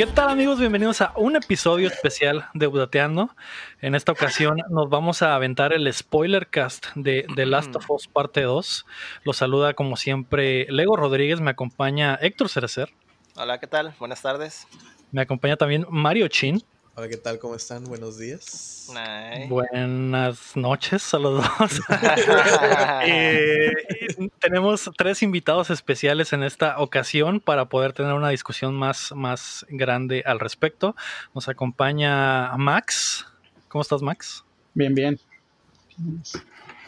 ¿Qué tal amigos? Bienvenidos a un episodio especial de Budateando. En esta ocasión nos vamos a aventar el spoiler cast de The Last of Us parte 2. Los saluda como siempre Lego Rodríguez, me acompaña Héctor Cerecer. Hola, ¿qué tal? Buenas tardes. Me acompaña también Mario Chin. Hola, ¿qué tal? ¿Cómo están? Buenos días. Buenas noches a los dos. Eh, tenemos tres invitados especiales en esta ocasión para poder tener una discusión más, más grande al respecto. Nos acompaña Max. ¿Cómo estás, Max? Bien, bien.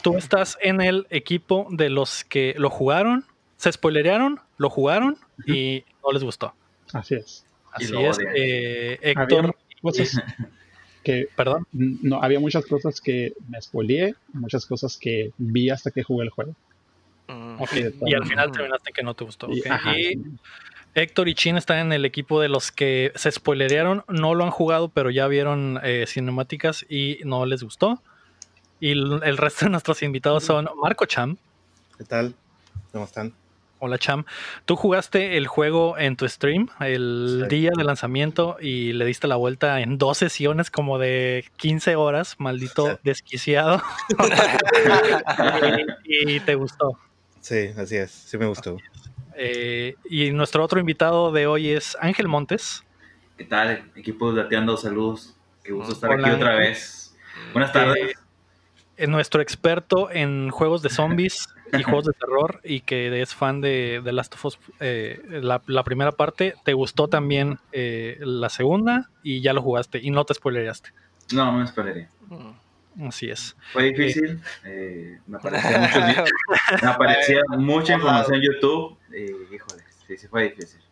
Tú estás en el equipo de los que lo jugaron, se spoilerearon, lo jugaron y no les gustó. Así es. Así es. Eh, Héctor cosas que, perdón, no, había muchas cosas que me spoileé, muchas cosas que vi hasta que jugué el juego. Mm. Y al final terminaste que no te gustó. Y, Héctor y Chin están en el equipo de los que se spoilerearon, no lo han jugado, pero ya vieron eh, cinemáticas y no les gustó. Y el resto de nuestros invitados son Marco Cham. ¿Qué tal? ¿Cómo están? Hola Cham, tú jugaste el juego en tu stream el día de lanzamiento y le diste la vuelta en dos sesiones como de 15 horas, maldito desquiciado. y, te gustó. Sí, así es, sí me gustó. Eh, y nuestro otro invitado de hoy es Ángel Montes. ¿Qué tal? Equipo de Dateando, saludos. Qué gusto estar aquí otra vez. Buenas tardes. Eh, nuestro experto en juegos de zombies y juegos de terror y que es fan de, The Last of Us, eh, la, primera parte, ¿te gustó también eh, la segunda y ya lo jugaste y no te spoilereaste? No, no me spoileré. Mm, así es. Fue difícil, eh, me, aparecía me aparecía mucha información en YouTube y híjole, sí, sí fue difícil.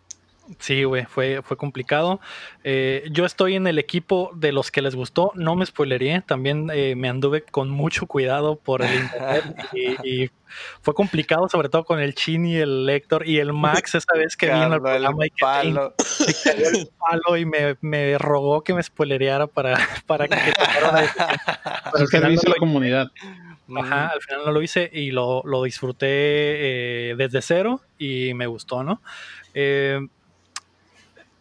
Sí, güey, fue, fue complicado. Eh, yo estoy en el equipo de los que les gustó, no me spoileré, también eh, me anduve con mucho cuidado por el internet y, fue complicado, sobre todo con el Chin y el Lector y el Max esa vez que vino al programa y que palo. el palo y me, me, rogó que me spoilereara para, para que final no la comunidad. Ajá, al final no lo hice y lo, lo disfruté eh, desde cero y me gustó, ¿no? Eh,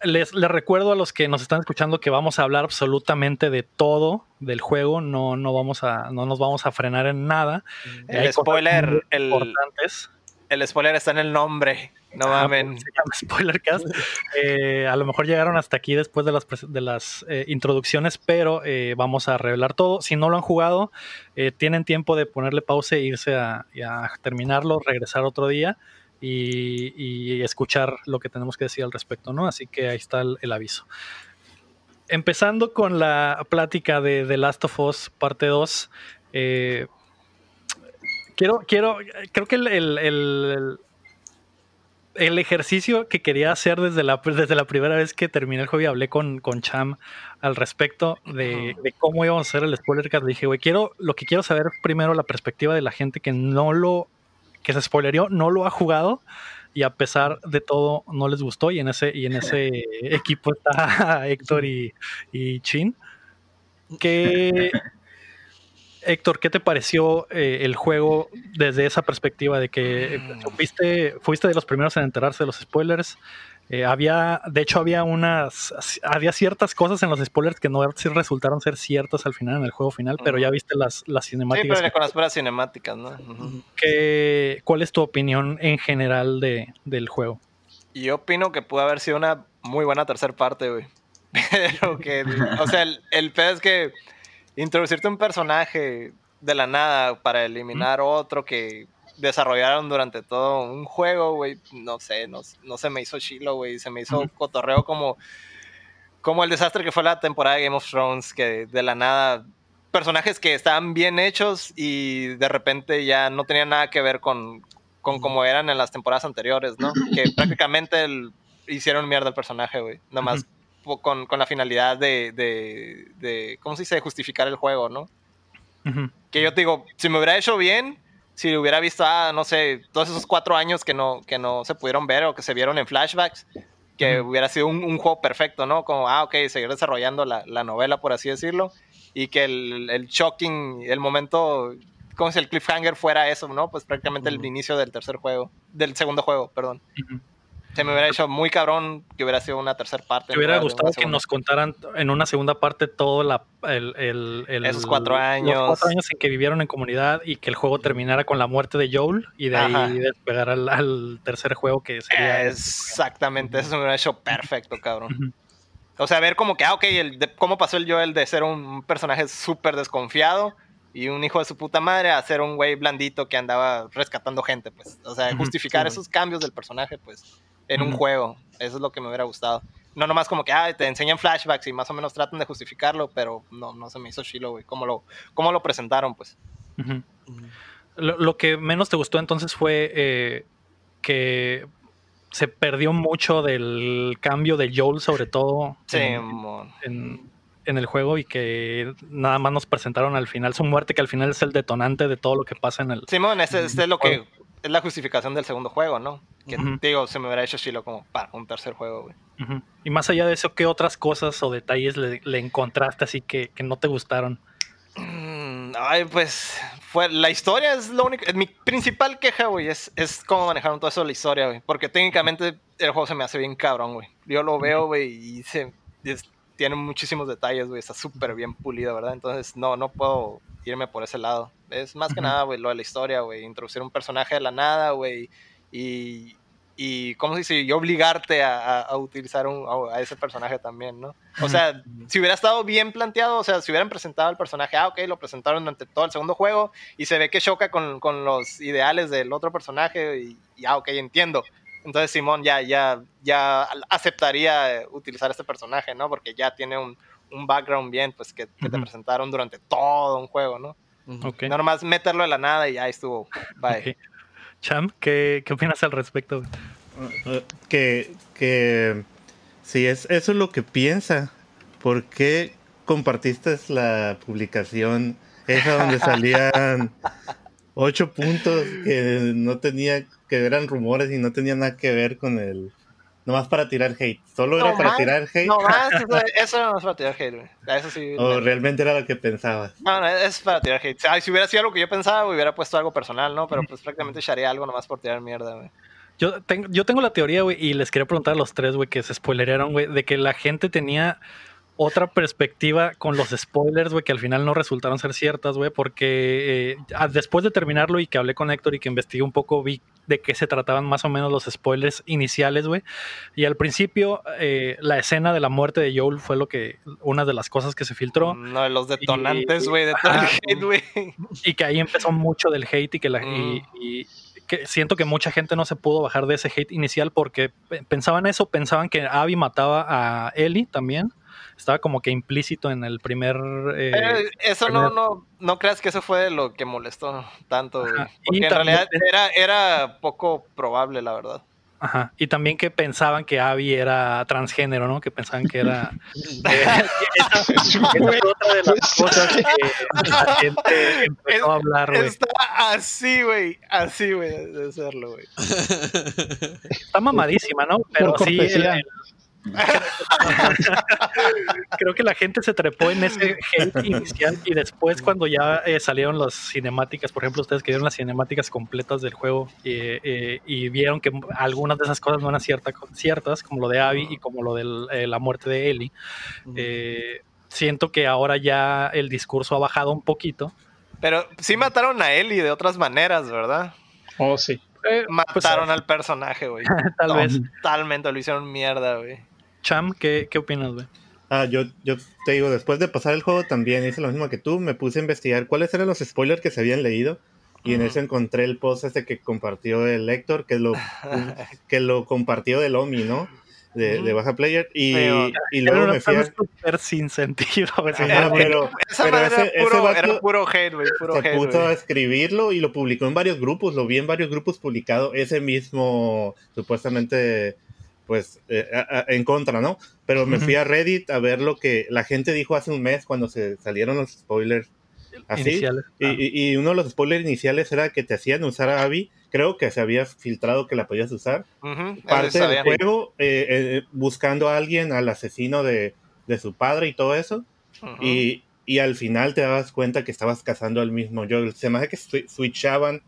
les, recuerdo a los que nos están escuchando que vamos a hablar absolutamente de todo del juego, no, no, vamos a, no nos vamos a frenar en nada. El spoiler, el, el spoiler está en el nombre. No ah, mames. Spoilercast. Eh, a lo mejor llegaron hasta aquí después de las, de las eh, introducciones, pero eh, vamos a revelar todo. Si no lo han jugado, tienen tiempo de ponerle pausa e irse a, a terminarlo, regresar otro día y, escuchar lo que tenemos que decir al respecto, ¿no? Así que ahí está el, aviso. Empezando con la plática de The Last of Us parte 2, eh, quiero, quiero, creo que el, el, ejercicio que quería hacer desde la, desde la primera vez que terminé el juego y hablé con, con Cham al respecto de, de, cómo íbamos a hacer el spoiler card, dije, güey, quiero, lo que quiero saber primero la perspectiva de la gente que no lo que se spoilerió, no lo ha jugado y a pesar de todo no les gustó y en ese, y en ese equipo está Héctor y, y Chin. ¿Qué, Héctor, ¿qué te pareció eh, el juego desde esa perspectiva de que fuiste, fuiste de los primeros en enterarse de los spoilers? Eh, había, de hecho, había unas, había ciertas cosas en los spoilers que no resultaron ser ciertas al final, en el juego final, pero ya viste las, las cinemáticas. Sí, pero con las puras cinemáticas, ¿no? ¿Cuál es tu opinión en general de, del juego? Yo opino que pudo haber sido una muy buena tercera parte, güey. Pero que, o sea, el, el pedo es que introducirte un personaje de la nada para eliminar otro que desarrollaron durante todo un juego, güey, no sé, no, se me hizo chilo, güey, se me hizo cotorreo como, como el desastre que fue la temporada de Game of Thrones, que de la nada, personajes que estaban bien hechos y de repente ya no tenían nada que ver con, con como eran en las temporadas anteriores, ¿no? Que prácticamente hicieron mierda al personaje, güey, nomás con, con, la finalidad de, de, de, ¿cómo se dice?, de justificar el juego, ¿no? Que yo te digo, si me hubiera hecho bien, si hubiera visto, ah, no sé, todos esos cuatro años que no, que no se pudieron ver o que se vieron en flashbacks, que hubiera sido un, juego perfecto, ¿no? Como, ah, ok, seguir desarrollando la, la novela, por así decirlo, y que el, el, shocking, el momento, como si el cliffhanger fuera eso, ¿no? Pues prácticamente el inicio del tercer juego, del segundo juego, perdón. Se me hubiera hecho muy cabrón que hubiera sido una tercera parte. Me hubiera gustado que nos contaran en una segunda parte todo la, el, el, esos cuatro años. Los cuatro años en que vivieron en comunidad y que el juego terminara con la muerte de Joel y de ahí despegar al, tercer juego que sería. Exactamente, eso me hubiera hecho perfecto, cabrón. O sea, ver como que, ah, ok, el cómo pasó el Joel de ser un personaje súper desconfiado y un hijo de su puta madre a ser un güey blandito que andaba rescatando gente, pues. O sea, justificar esos cambios del personaje, pues, en un juego. Eso es lo que me hubiera gustado. No nomás como que, ah, te enseñan flashbacks y más o menos tratan de justificarlo, pero no, no se me hizo chilo, güey. ¿Cómo lo, cómo lo presentaron, pues? lo, que menos te gustó entonces fue eh, que se perdió mucho del cambio de Joel, sobre todo. Sí, en, en el juego y que nada más nos presentaron al final su muerte, que al final es el detonante de todo lo que pasa en el. Simón, ese, es lo que es la justificación del segundo juego, ¿no? Que digo, se me hubiera hecho chilo como para un tercer juego, güey. Y más allá de eso, ¿qué otras cosas o detalles le, encontraste así que, que, no te gustaron? Mm, ay, pues fue la historia es lo único. Mi principal queja, güey, es, es cómo manejaron todo eso de la historia, güey. Porque técnicamente el juego se me hace bien cabrón, güey. Yo lo veo, güey, y se, tiene muchísimos detalles, güey, está súper bien pulido, ¿verdad? Entonces, no, no puedo irme por ese lado. Es más que nada, güey, lo de la historia, güey, introducir un personaje de la nada, güey, y, y, ¿cómo se dice? Y obligarte a, a utilizar un, a, ese personaje también, ¿no? O sea, si hubiera estado bien planteado, o sea, si hubieran presentado al personaje, ah, ok, lo presentaron durante todo el segundo juego, y se ve que choca con, con los ideales del otro personaje, y, y ah, ok, entiendo entonces Simón ya, ya, ya aceptaría utilizar este personaje, ¿no? Porque ya tiene un, un background bien, pues que, te presentaron durante todo un juego, ¿no? Okay. No nomás meterlo de la nada y ya estuvo. Bye. Cham, ¿qué, ¿qué, opinas al respecto? Que, que si es eso es lo que piensa, ¿por qué compartiste la publicación esa donde salían ocho puntos que no tenía que eran rumores y no tenía nada que ver con el. Nomás para tirar hate. Solo era para tirar hate. No más, eso, no es para tirar hate, güey. Eso sí. O realmente era lo que pensabas. No, no, es para tirar hate. si hubiera sido algo que yo pensaba, hubiera puesto algo personal, ¿no? Pero pues prácticamente echaría algo nomás por tirar mierda, güey. Yo tengo, yo tengo la teoría, güey, y les quería preguntar a los tres, güey, que se spoileraron, güey, de que la gente tenía otra perspectiva con los spoilers, güey, que al final no resultaron ser ciertas, güey, porque eh, después de terminarlo y que hablé con Héctor y que investigué un poco, vi de qué se trataban más o menos los spoilers iniciales, güey. Y al principio, eh, la escena de la muerte de Joel fue lo que, una de las cosas que se filtró. No, los detonantes, güey, de todo el hate, güey. Y que ahí empezó mucho del hate y que la... Y, mm. que siento que mucha gente no se pudo bajar de ese hate inicial porque pensaban eso, pensaban que Abby mataba a Ellie también estaba como que implícito en el primer... Eh, eso No, no, no creas que eso fue lo que molestó tanto, Porque en realidad era, era poco probable, la verdad. Ajá. Y también que pensaban que Abby era transgénero, ¿no? Que pensaban que era. Eh, otra de las cosas que la gente empezó a hablar, güey. Está así, güey. Así, güey, de serlo, güey. Está mamadísima, ¿no? Pero sí, Creo que la gente se trepó en ese hate inicial y después cuando ya eh, salieron las cinemáticas, por ejemplo, ustedes que vieron las cinemáticas completas del juego eh, eh, y vieron que algunas de esas cosas no eran ciertas, como lo de Abby y como lo de la muerte de Ellie. siento que ahora ya el discurso ha bajado un poquito. Pero sí mataron a Ellie de otras maneras, ¿verdad? Oh, sí. mataron pues, al personaje, güey. Tal vez. Totalmente lo hicieron mierda, güey. Cham, ¿qué, qué opinas, güey? Ah, yo, yo te digo, después de pasar el juego también hice lo mismo que tú, me puse a investigar cuáles eran los spoilers que se habían leído y en eso encontré el post este que compartió el lector, que lo, que lo compartió del OMI, ¿no? De, de, Baja Player y, y luego me fui a... súper sin sentido pero, esa pero ese, era, puro, era puro hate, güey, puro se hate, puso a escribirlo y lo publicó en varios grupos, lo vi en varios grupos publicado ese mismo supuestamente pues eh, en contra, ¿no? Pero me fui a Reddit a ver lo que la gente dijo hace un mes cuando se salieron los spoilers así. Y, uno de los spoilers iniciales era que te hacían usar a Abby. Creo que se había filtrado que la podías usar. Parte del juego, eh, eh, buscando a alguien, al asesino de, su padre y todo eso. y, al final te dabas cuenta que estabas cazando al mismo Joel. Se me hace que switchaban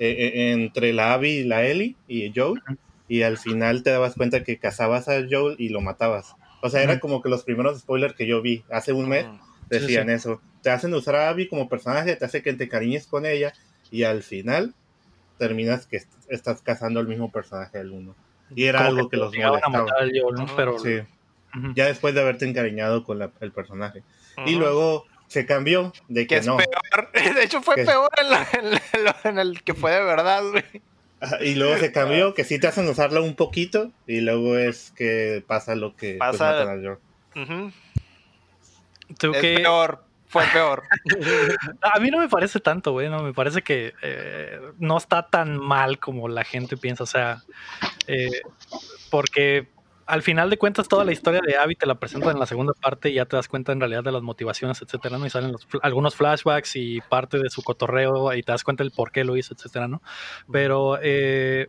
entre la Abby y la Ellie y Joel y al final te dabas cuenta que cazabas a Joel y lo matabas. O sea, era como que los primeros spoilers que yo vi hace un mes decían eso. Te hacen usar a Abby como personaje, te hace que te cariñes con ella y al final terminas que estás cazando al mismo personaje del uno. Y era algo que, los molestaba. Pero... Sí. Ya después de haberte encariñado con el personaje. Y luego se cambió de que, no. Peor. De hecho, fue peor en, el que fue de verdad, güey. Y luego se cambió, que sí te hacen usarla un poquito, y luego es que pasa lo que pues, pasa. es peor, fue peor. a mí no me parece tanto, güey, no, me parece que eh, no está tan mal como la gente piensa, o sea, eh, porque al final de cuentas toda la historia de Abby te la presentan en la segunda parte y ya te das cuenta en realidad de las motivaciones, etcétera, ¿no? Y salen algunos flashbacks y parte de su cotorreo y te das cuenta del por qué lo hizo, etcétera, ¿no? Pero, eh,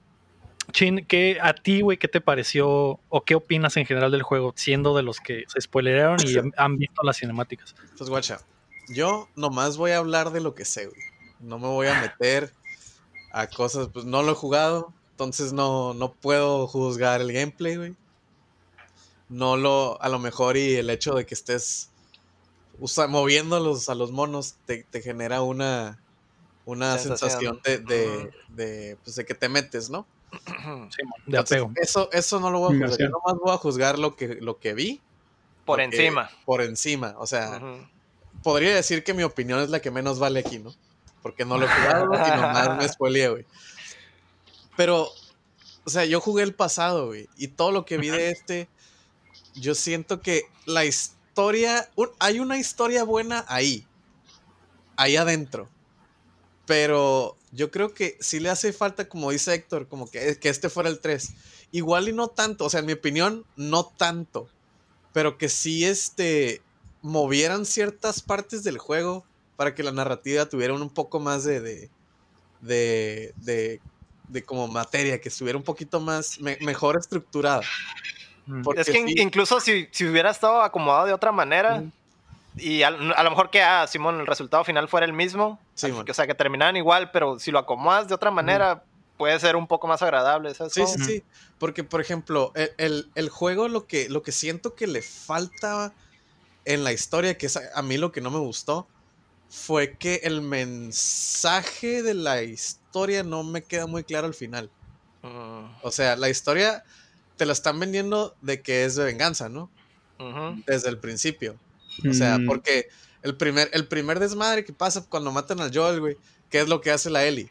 Chin, ¿qué, a ti, güey, qué te pareció o qué opinas en general del juego, siendo de los que se spoileraron y han visto las cinemáticas? Pues, guacha, yo nomás voy a hablar de lo que sé, güey. No me voy a meter a cosas, pues no lo he jugado, entonces no, no puedo juzgar el gameplay, güey no lo, a lo mejor y el hecho de que estés usa, moviéndolos a los monos te, genera una, una sensación, de, de, pues de, que te metes, ¿no? Sí, de apego. Eso, eso no lo voy a juzgar. Yo nomás voy a juzgar lo que, lo que vi. Por encima. Por encima. O sea, podría decir que mi opinión es la que menos vale aquí, ¿no? Porque no lo he jugado y nomás me spoileé, güey. Pero, o sea, yo jugué el pasado, güey. Y todo lo que vi de este yo siento que la historia, hay una historia buena ahí, ahí adentro. Pero yo creo que sí le hace falta, como dice Héctor, como que, que este fuera el 3. Igual y no tanto, o sea, en mi opinión, no tanto. Pero que sí este, movieran ciertas partes del juego para que la narrativa tuviera un poco más de, de, de, de, de como materia, que estuviera un poquito más, mejor estructurada es que incluso si, si, hubiera estado acomodado de otra manera, y a, lo mejor que, ah, Simón, el resultado final fuera el mismo, o sea, que terminaran igual, pero si lo acomodas de otra manera, puede ser un poco más agradable. Sí, sí, sí. Porque, por ejemplo, el, el, juego, lo que, lo que siento que le falta en la historia, que es a, mí lo que no me gustó, fue que el mensaje de la historia no me queda muy claro al final. Mm. O sea, la historia te lo están vendiendo de que es de venganza, ¿no? Desde el principio. O sea, mm. porque el primer, el primer desmadre que pasa cuando matan al Joel, güey, ¿qué es lo que hace la Ellie?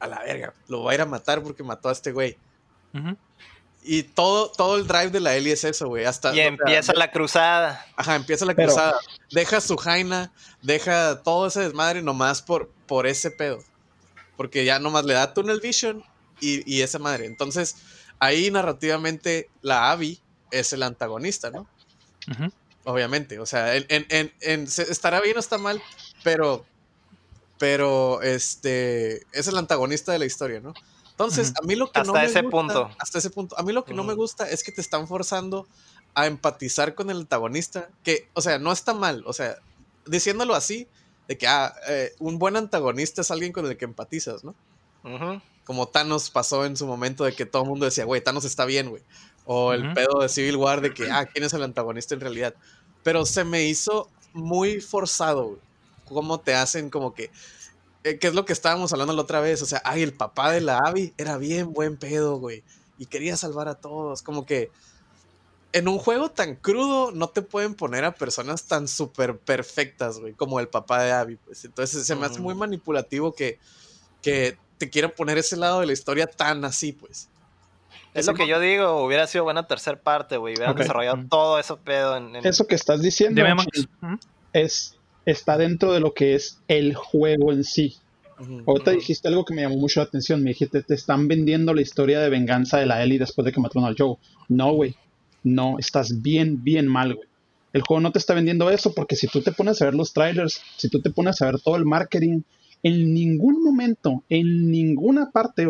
A la verga, lo va a ir a matar porque mató a este güey. Y todo, todo el drive de la Ellie es eso, güey. Hasta, y empieza la cruzada. Ajá, empieza la cruzada. Deja su jaina, deja todo ese desmadre nomás por, por ese pedo. Porque ya nomás le da Tunnel Vision y, y esa madre. Entonces, ahí narrativamente la Abby es el antagonista, ¿no? Obviamente, o sea, en, estará bien o está mal, pero, pero, este, es el antagonista de la historia, ¿no? Entonces, a mí lo que no me ese punto. Hasta ese punto. A mí lo que no me gusta es que te están forzando a empatizar con el antagonista, que, o sea, no está mal, o sea, diciéndolo así, de que, ah, eh, un buen antagonista es alguien con el que empatizas, ¿no? Como Thanos pasó en su momento de que todo el mundo decía, güey, Thanos está bien, güey. O el pedo de Civil War de que, ah, ¿quién es el antagonista en realidad? Pero se me hizo muy forzado, güey. Cómo te hacen como que... Eh, ¿Qué es lo que estábamos hablando la otra vez? O sea, ay, el papá de la Abby era bien buen pedo, güey. Y quería salvar a todos. Como que en un juego tan crudo no te pueden poner a personas tan súper perfectas, güey, como el papá de Abby. Pues. Entonces se me hace muy manipulativo que, que te quieren poner ese lado de la historia tan así, pues. Es lo que yo digo, hubiera sido buena tercera parte, güey. Hubieran desarrollado todo eso pedo en, Eso que estás diciendo es, está dentro de lo que es el juego en sí. Ahorita dijiste algo que me llamó mucho la atención. Me dijiste, te están vendiendo la historia de venganza de la Ellie después de que mataron al Joe. No, güey. No, estás bien, bien mal, güey. El juego no te está vendiendo eso porque si tú te pones a ver los trailers, si tú te pones a ver todo el marketing, en ningún momento, en ninguna parte,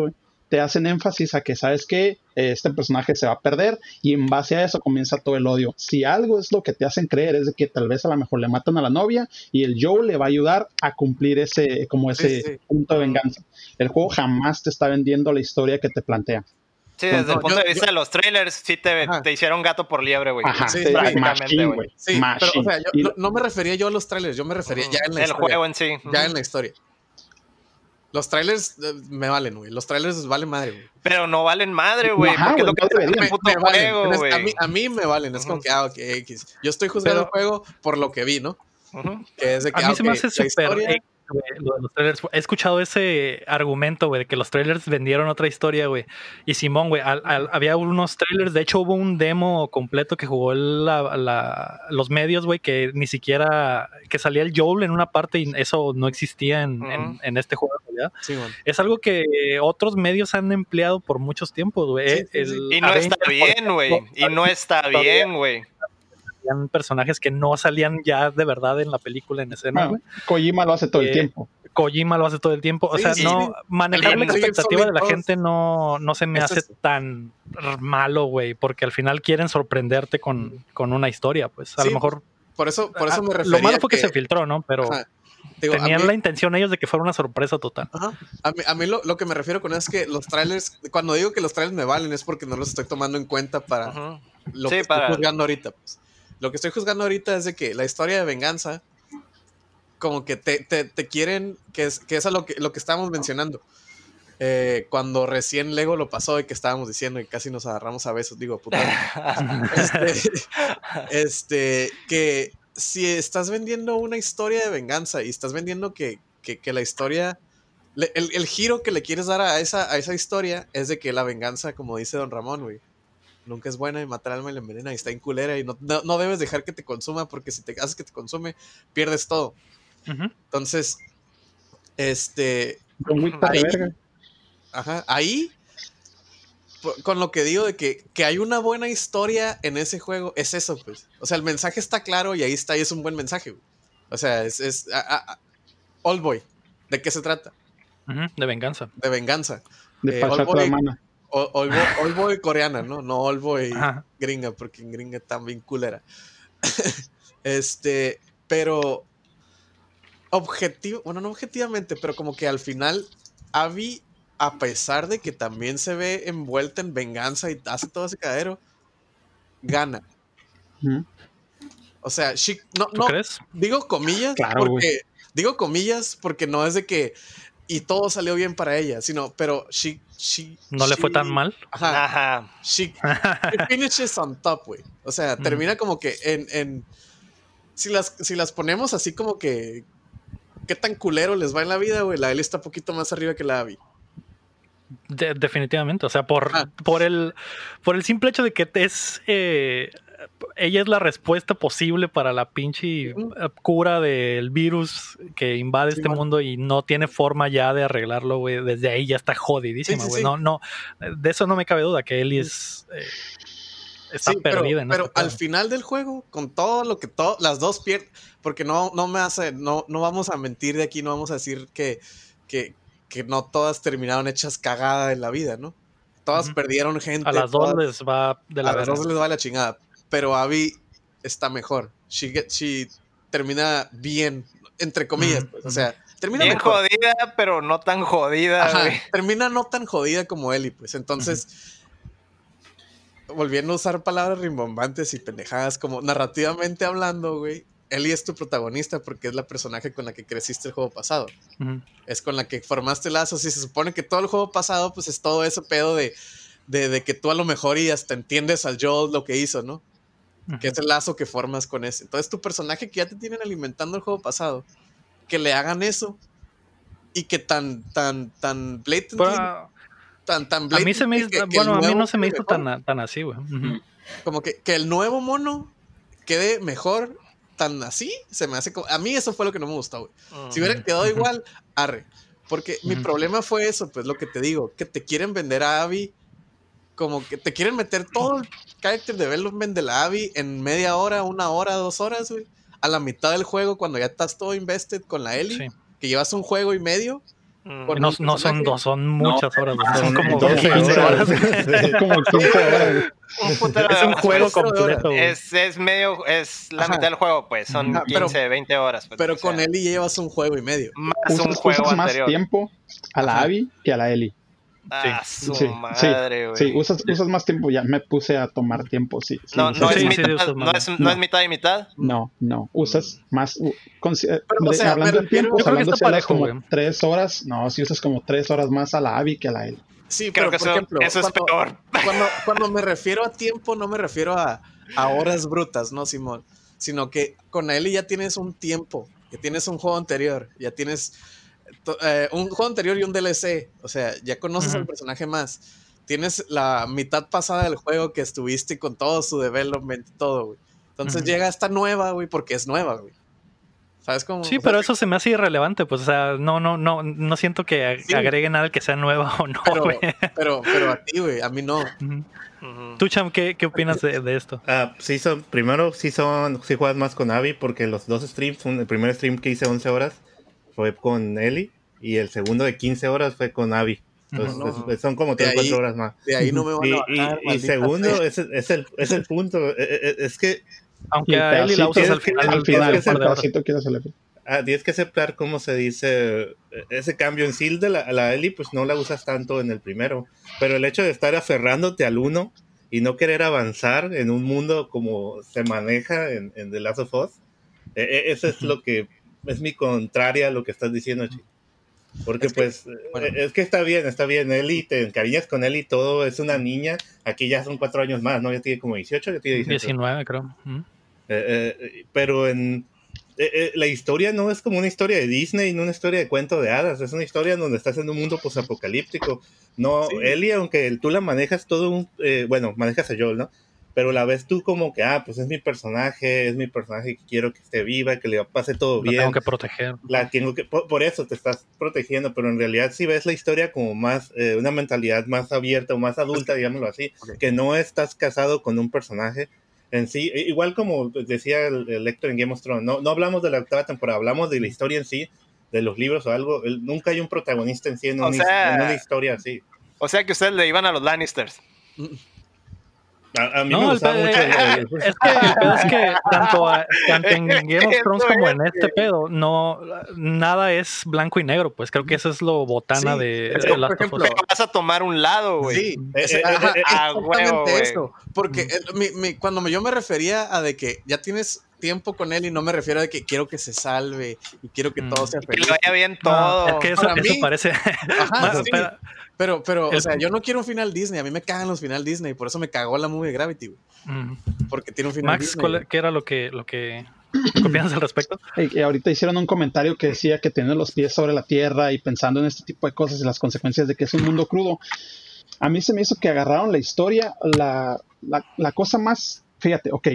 te hacen énfasis a que sabes que este personaje se va a perder y en base a eso comienza todo el odio. Si algo es lo que te hacen creer es de que tal vez a lo mejor le matan a la novia y el Joe le va a ayudar a cumplir ese como ese punto de venganza. El juego jamás te está vendiendo la historia que te plantea. Sí, desde el punto de vista de los trailers, sí te, te, hicieron gato por liebre, güey. sí, prácticamente, güey. Sí, pero, o sea, yo, no, me refería yo a los trailers, yo me refería ya en la el historia. El juego en sí. Ya en la historia. Los trailers eh, me valen, güey. Los trailers valen madre, güey. Pero no valen madre, güey. Porque es lo que te me, puto juego, güey. A mí, a mí me valen. Es como que, ah, ok, X. Yo estoy juzgando el juego por lo que vi, ¿no? que es de que, a mí ah, se me hace He escuchado ese argumento, güey, de que los trailers vendieron otra historia, güey. Y Simón, güey, había unos trailers, de hecho hubo un demo completo que jugó los medios, güey, que ni siquiera, que salía el Joel en una parte y eso no existía en, este juego, Es algo que otros medios han empleado por muchos tiempos, güey. y no está bien, güey. Y no está bien, güey personajes que no salían ya de verdad en la película en escena. Bueno, Kojima lo hace todo el eh, tiempo. Kojima lo hace todo el tiempo. O sea, no manejar la expectativa de la gente no, no se me hace tan malo, güey, porque al final quieren sorprenderte con, una historia, pues a lo mejor. Por eso, por eso me refería. Lo malo fue que, se filtró, ¿no? Pero tenían la intención ellos de que fuera una sorpresa total. A mí, a mí lo, lo, que me refiero con eso es que los trailers, cuando digo que los trailers me valen, es porque no los estoy tomando en cuenta para lo que estoy juzgando ahorita. Pues. Lo que estoy juzgando ahorita es de que la historia de venganza, como que te, te, quieren, que es, que es lo que, lo que estábamos mencionando. Eh, cuando recién Lego lo pasó y que estábamos diciendo y casi nos agarramos a besos, digo, puta. este, este, que si estás vendiendo una historia de venganza y estás vendiendo que, que, que la historia, el, el, giro que le quieres dar a esa, a esa historia es de que la venganza, como dice Don Ramón, güey, nunca es buena y matar alma y la envenena y está en culera y no, no, debes dejar que te consuma porque si te haces que te consume, pierdes todo. Entonces, este... Ahí, ajá, ahí, con lo que digo de que, que, hay una buena historia en ese juego, es eso, pues. O sea, el mensaje está claro y ahí está y es un buen mensaje. O sea, es... es All Boy. ¿De qué se trata? De venganza. De venganza. De eh, pasar tu All Boy coreana, ¿no? No All Boy gringa, porque en gringa también culera. este, pero objetivo, bueno, no objetivamente, pero como que al final Abby, a pesar de que también se ve envuelta en venganza y hace todo ese cadero, gana. O sea, no, no, digo comillas, porque, digo comillas porque no es de que y todo salió bien para ella, sino, pero she, she no le fue tan mal. Ajá. She, finishes on top, güey. O sea, termina como que en, en si las, si las ponemos así como que qué tan culero les va en la vida, güey, la Ellie está un poquito más arriba que la Abby. definitivamente, o sea, por, por, el, por el simple hecho de que es eh, ella es la respuesta posible para la pinche cura del virus que invade este mundo y no tiene forma ya de arreglarlo, güey. Desde ahí ya está jodidísima, güey. no, no, de eso no me cabe duda, que Ellie es... Eh, está perdida. Pero, al final del juego, con todo lo que las dos pierden, porque no, no me hace, no, no vamos a mentir de aquí, no vamos a decir que, que, que no todas terminaron hechas cagada en la vida, ¿no? Todas perdieron gente. A las dos les va de la A las dos les va la chingada pero Abby está mejor. She, termina bien, entre comillas, pues, O sea, termina bien jodida, pero no tan jodida. termina no tan jodida como Ellie, pues. Entonces, volviendo a usar palabras rimbombantes y pendejadas, como narrativamente hablando, güey. Ellie es tu protagonista porque es la personaje con la que creciste el juego pasado. Es con la que formaste lazos y se supone que todo el juego pasado, pues es todo ese pedo de, de, de que tú a lo mejor y hasta entiendes al Joel lo que hizo, ¿no? Que es el lazo que formas con ese. Entonces, tu personaje que ya te tienen alimentando el juego pasado, que le hagan eso y que tan, tan, tan blatantly, tan, tan A mí se me bueno, a mí no se me hizo tan, tan así, güey. Como que, que el nuevo mono quede mejor tan así, se me hace como... A mí eso fue lo que no me gustó, güey. Si hubiera quedado igual, arre. Porque mi problema fue eso, pues lo que te digo, que te quieren vender a Abby como que te quieren meter todo el character development de la Abby en media hora, una hora, dos horas, güey. A la mitad del juego, cuando ya estás todo invested con la Ellie, que llevas un juego y medio. Mm. No, no son dos, son muchas horas. son como 12 horas. como 15 horas. es un juego completo. Es, es, medio, es la mitad del juego, pues. Son 15, 20 horas. Pues, pero con Ellie llevas un juego y medio. Más un juego más tiempo a la Abby que a la Ellie. Ah, su madre, güey. Sí, usas, usas, más tiempo, ya me puse a tomar tiempo, sí. no, no, es mitad, no, es, no, es, mitad y mitad. No, no, usas más. hablando del tiempo, hablando de como tres horas, no, si usas como tres horas más a la Abby que a la L. Sí, Creo pero que por eso, ejemplo, eso es peor. Cuando, cuando me refiero a tiempo, no me refiero a, a horas brutas, ¿no, Simón? Sino que con Ellie ya tienes un tiempo, que tienes un juego anterior, ya tienes eh, un juego anterior y un DLC. O sea, ya conoces al personaje más. Tienes la mitad pasada del juego que estuviste con todo su development, todo, güey. Entonces llega esta nueva, güey, porque es nueva, güey. ¿Sabes cómo? Sí, pero eso se me hace irrelevante, pues, o sea, no, no, no, no siento que agreguen nada que sea nueva o no, pero, pero, pero, a ti, güey, a mí no. Tú, Cham, ¿qué, qué opinas de, esto? Ah, sí, son, primero, sí son, sí juegas más con Abby, porque los dos streams, el primer stream que hice 11 horas fue con Ellie, y el segundo de 15 horas fue con Abby. Entonces, son como 3 4 horas más. De ahí no me van a bajar, Y, y segundo, es, es, el, es el punto. E, e, e, es que aunque a él la usas al final, al final, Ah, tienes que aceptar cómo se dice ese cambio en sí de la, la Ellie, pues no la usas tanto en el primero. Pero el hecho de estar aferrándote al uno y no querer avanzar en un mundo como se maneja en, en The Last of Us, eso es lo que es mi contraria a lo que estás diciendo, Chico. Porque pues es que está bien, está bien, Eli, te encariñas con él y todo, es una niña, aquí ya son cuatro años más, ¿no? Ya tiene como 18, ya tiene 19, creo. Eh, eh, pero en eh, la historia no es como una historia de Disney, no una historia de cuento de hadas, es una historia donde estás en un mundo posapocalíptico. No, Eli, aunque tú la manejas todo un, bueno, manejas a Joel, ¿no? Pero la ves tú como que, ah, pues es mi personaje, es mi personaje que quiero que esté viva, que le pase todo bien. La tengo que proteger. La tengo que, por, eso te estás protegiendo, pero en realidad si ves la historia como más, eh, una mentalidad más abierta o más adulta, digámoslo así, que no estás casado con un personaje en sí, igual como decía el, lector en Game of Thrones, no, no hablamos de la octava temporada, hablamos de la historia en sí, de los libros o algo, nunca hay un protagonista en sí en, una historia así. O sea que ustedes le iban a los Lannisters. Mm. A, mí me gustaba mucho. es que el pedo es que tanto, tanto en Game of Thrones como en este pedo, no nada es blanco y negro, pues creo que eso es lo botana de, es por ejemplo, vas a tomar un lado, güey. Sí, es, eh, eh, eh, a huevo, eso. Porque mi, mi, cuando yo me refería a de que ya tienes tiempo con él y no me refiero a que quiero que se salve y quiero que todo sea feliz. Que vaya bien todo. es que eso, eso parece. Ajá, sí. Pero, pero, o sea, yo no quiero un final Disney. A mí me cagan los final Disney. Por eso me cagó la movie Gravity, Porque tiene un final Max, Disney. ¿qué era lo que, lo que opinas al respecto? ahorita hicieron un comentario que decía que tienen los pies sobre la tierra y pensando en este tipo de cosas y las consecuencias de que es un mundo crudo. A mí se me hizo que agarraron la historia, la, la, la cosa más, fíjate, ok,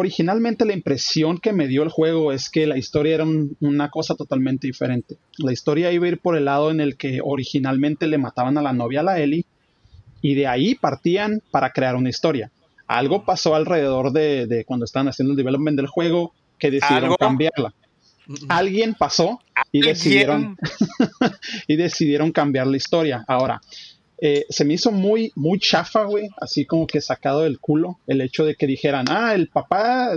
originalmente la impresión que me dio el juego es que la historia era una cosa totalmente diferente. La historia iba a ir por el lado en el que originalmente le mataban a la novia a la Ellie y de ahí partían para crear una historia. Algo pasó alrededor de, cuando estaban haciendo el development del juego que decidieron cambiarla. Alguien pasó y decidieron, y decidieron cambiar la historia. Ahora, eh, se me hizo muy, muy chafa, güey, así como que sacado del culo el hecho de que dijeran, ah, el papá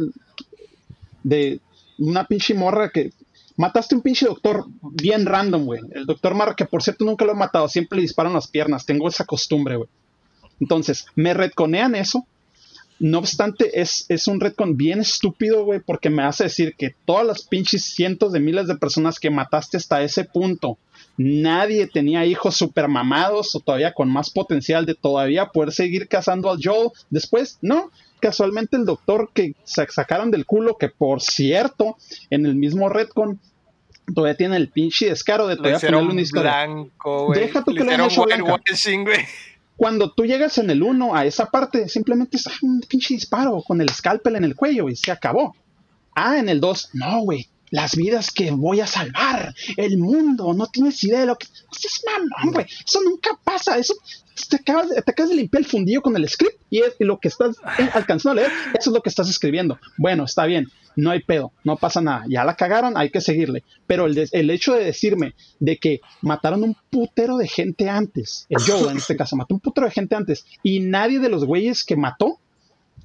de una pinche morra que mataste un pinche doctor bien random, güey. El doctor Marra, que por cierto nunca lo he matado, siempre le disparan las piernas, tengo esa costumbre, güey. Entonces, me retconean eso. No obstante, es, es un retcon bien estúpido, güey, porque me hace decir que todas las pinches cientos de miles de personas que mataste hasta ese punto nadie tenía hijos super mamados o todavía con más potencial de todavía poder seguir cazando al Joel. Después, no. Casualmente el doctor que sacaron del culo, que por cierto, en el mismo Redcon todavía tiene el pinche descaro de todavía ponerle una historia. Deja tú que le Cuando tú llegas en el 1 a esa parte, simplemente es un pinche disparo con el scalpel en el cuello y se acabó. Ah, en el 2, no, güey las vidas que voy a salvar, el mundo, no tienes idea de lo que... Es mamón, güey, eso nunca pasa, eso te acabas, te acabas de limpiar el fundillo con el script y, es, lo que estás alcanzando a leer, eso es lo que estás escribiendo. Bueno, está bien, no hay pedo, no pasa nada, ya la cagaron, hay que seguirle. Pero el, el hecho de decirme de que mataron un putero de gente antes, el Joe en este caso, mató un putero de gente antes y nadie de los güeyes que mató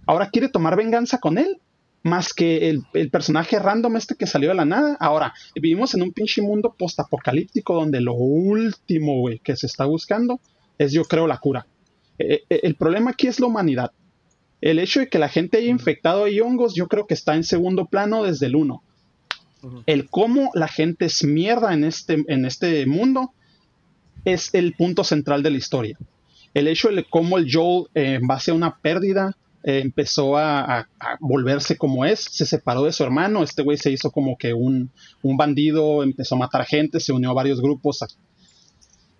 ahora quiere tomar venganza con él más que el, personaje random este que salió de la nada. Ahora, vivimos en un pinche mundo postapocalíptico donde lo último, güey, que se está buscando es yo creo la cura. Eh, eh, el problema aquí es la humanidad. El hecho de que la gente haya infectado a hongos, yo creo que está en segundo plano desde el uno. El cómo la gente es mierda en este, en este mundo es el punto central de la historia. El hecho de cómo el Joel, eh, en base a una pérdida, empezó a, volverse como es, se separó de su hermano, este güey se hizo como que un, un, bandido, empezó a matar gente, se unió a varios grupos,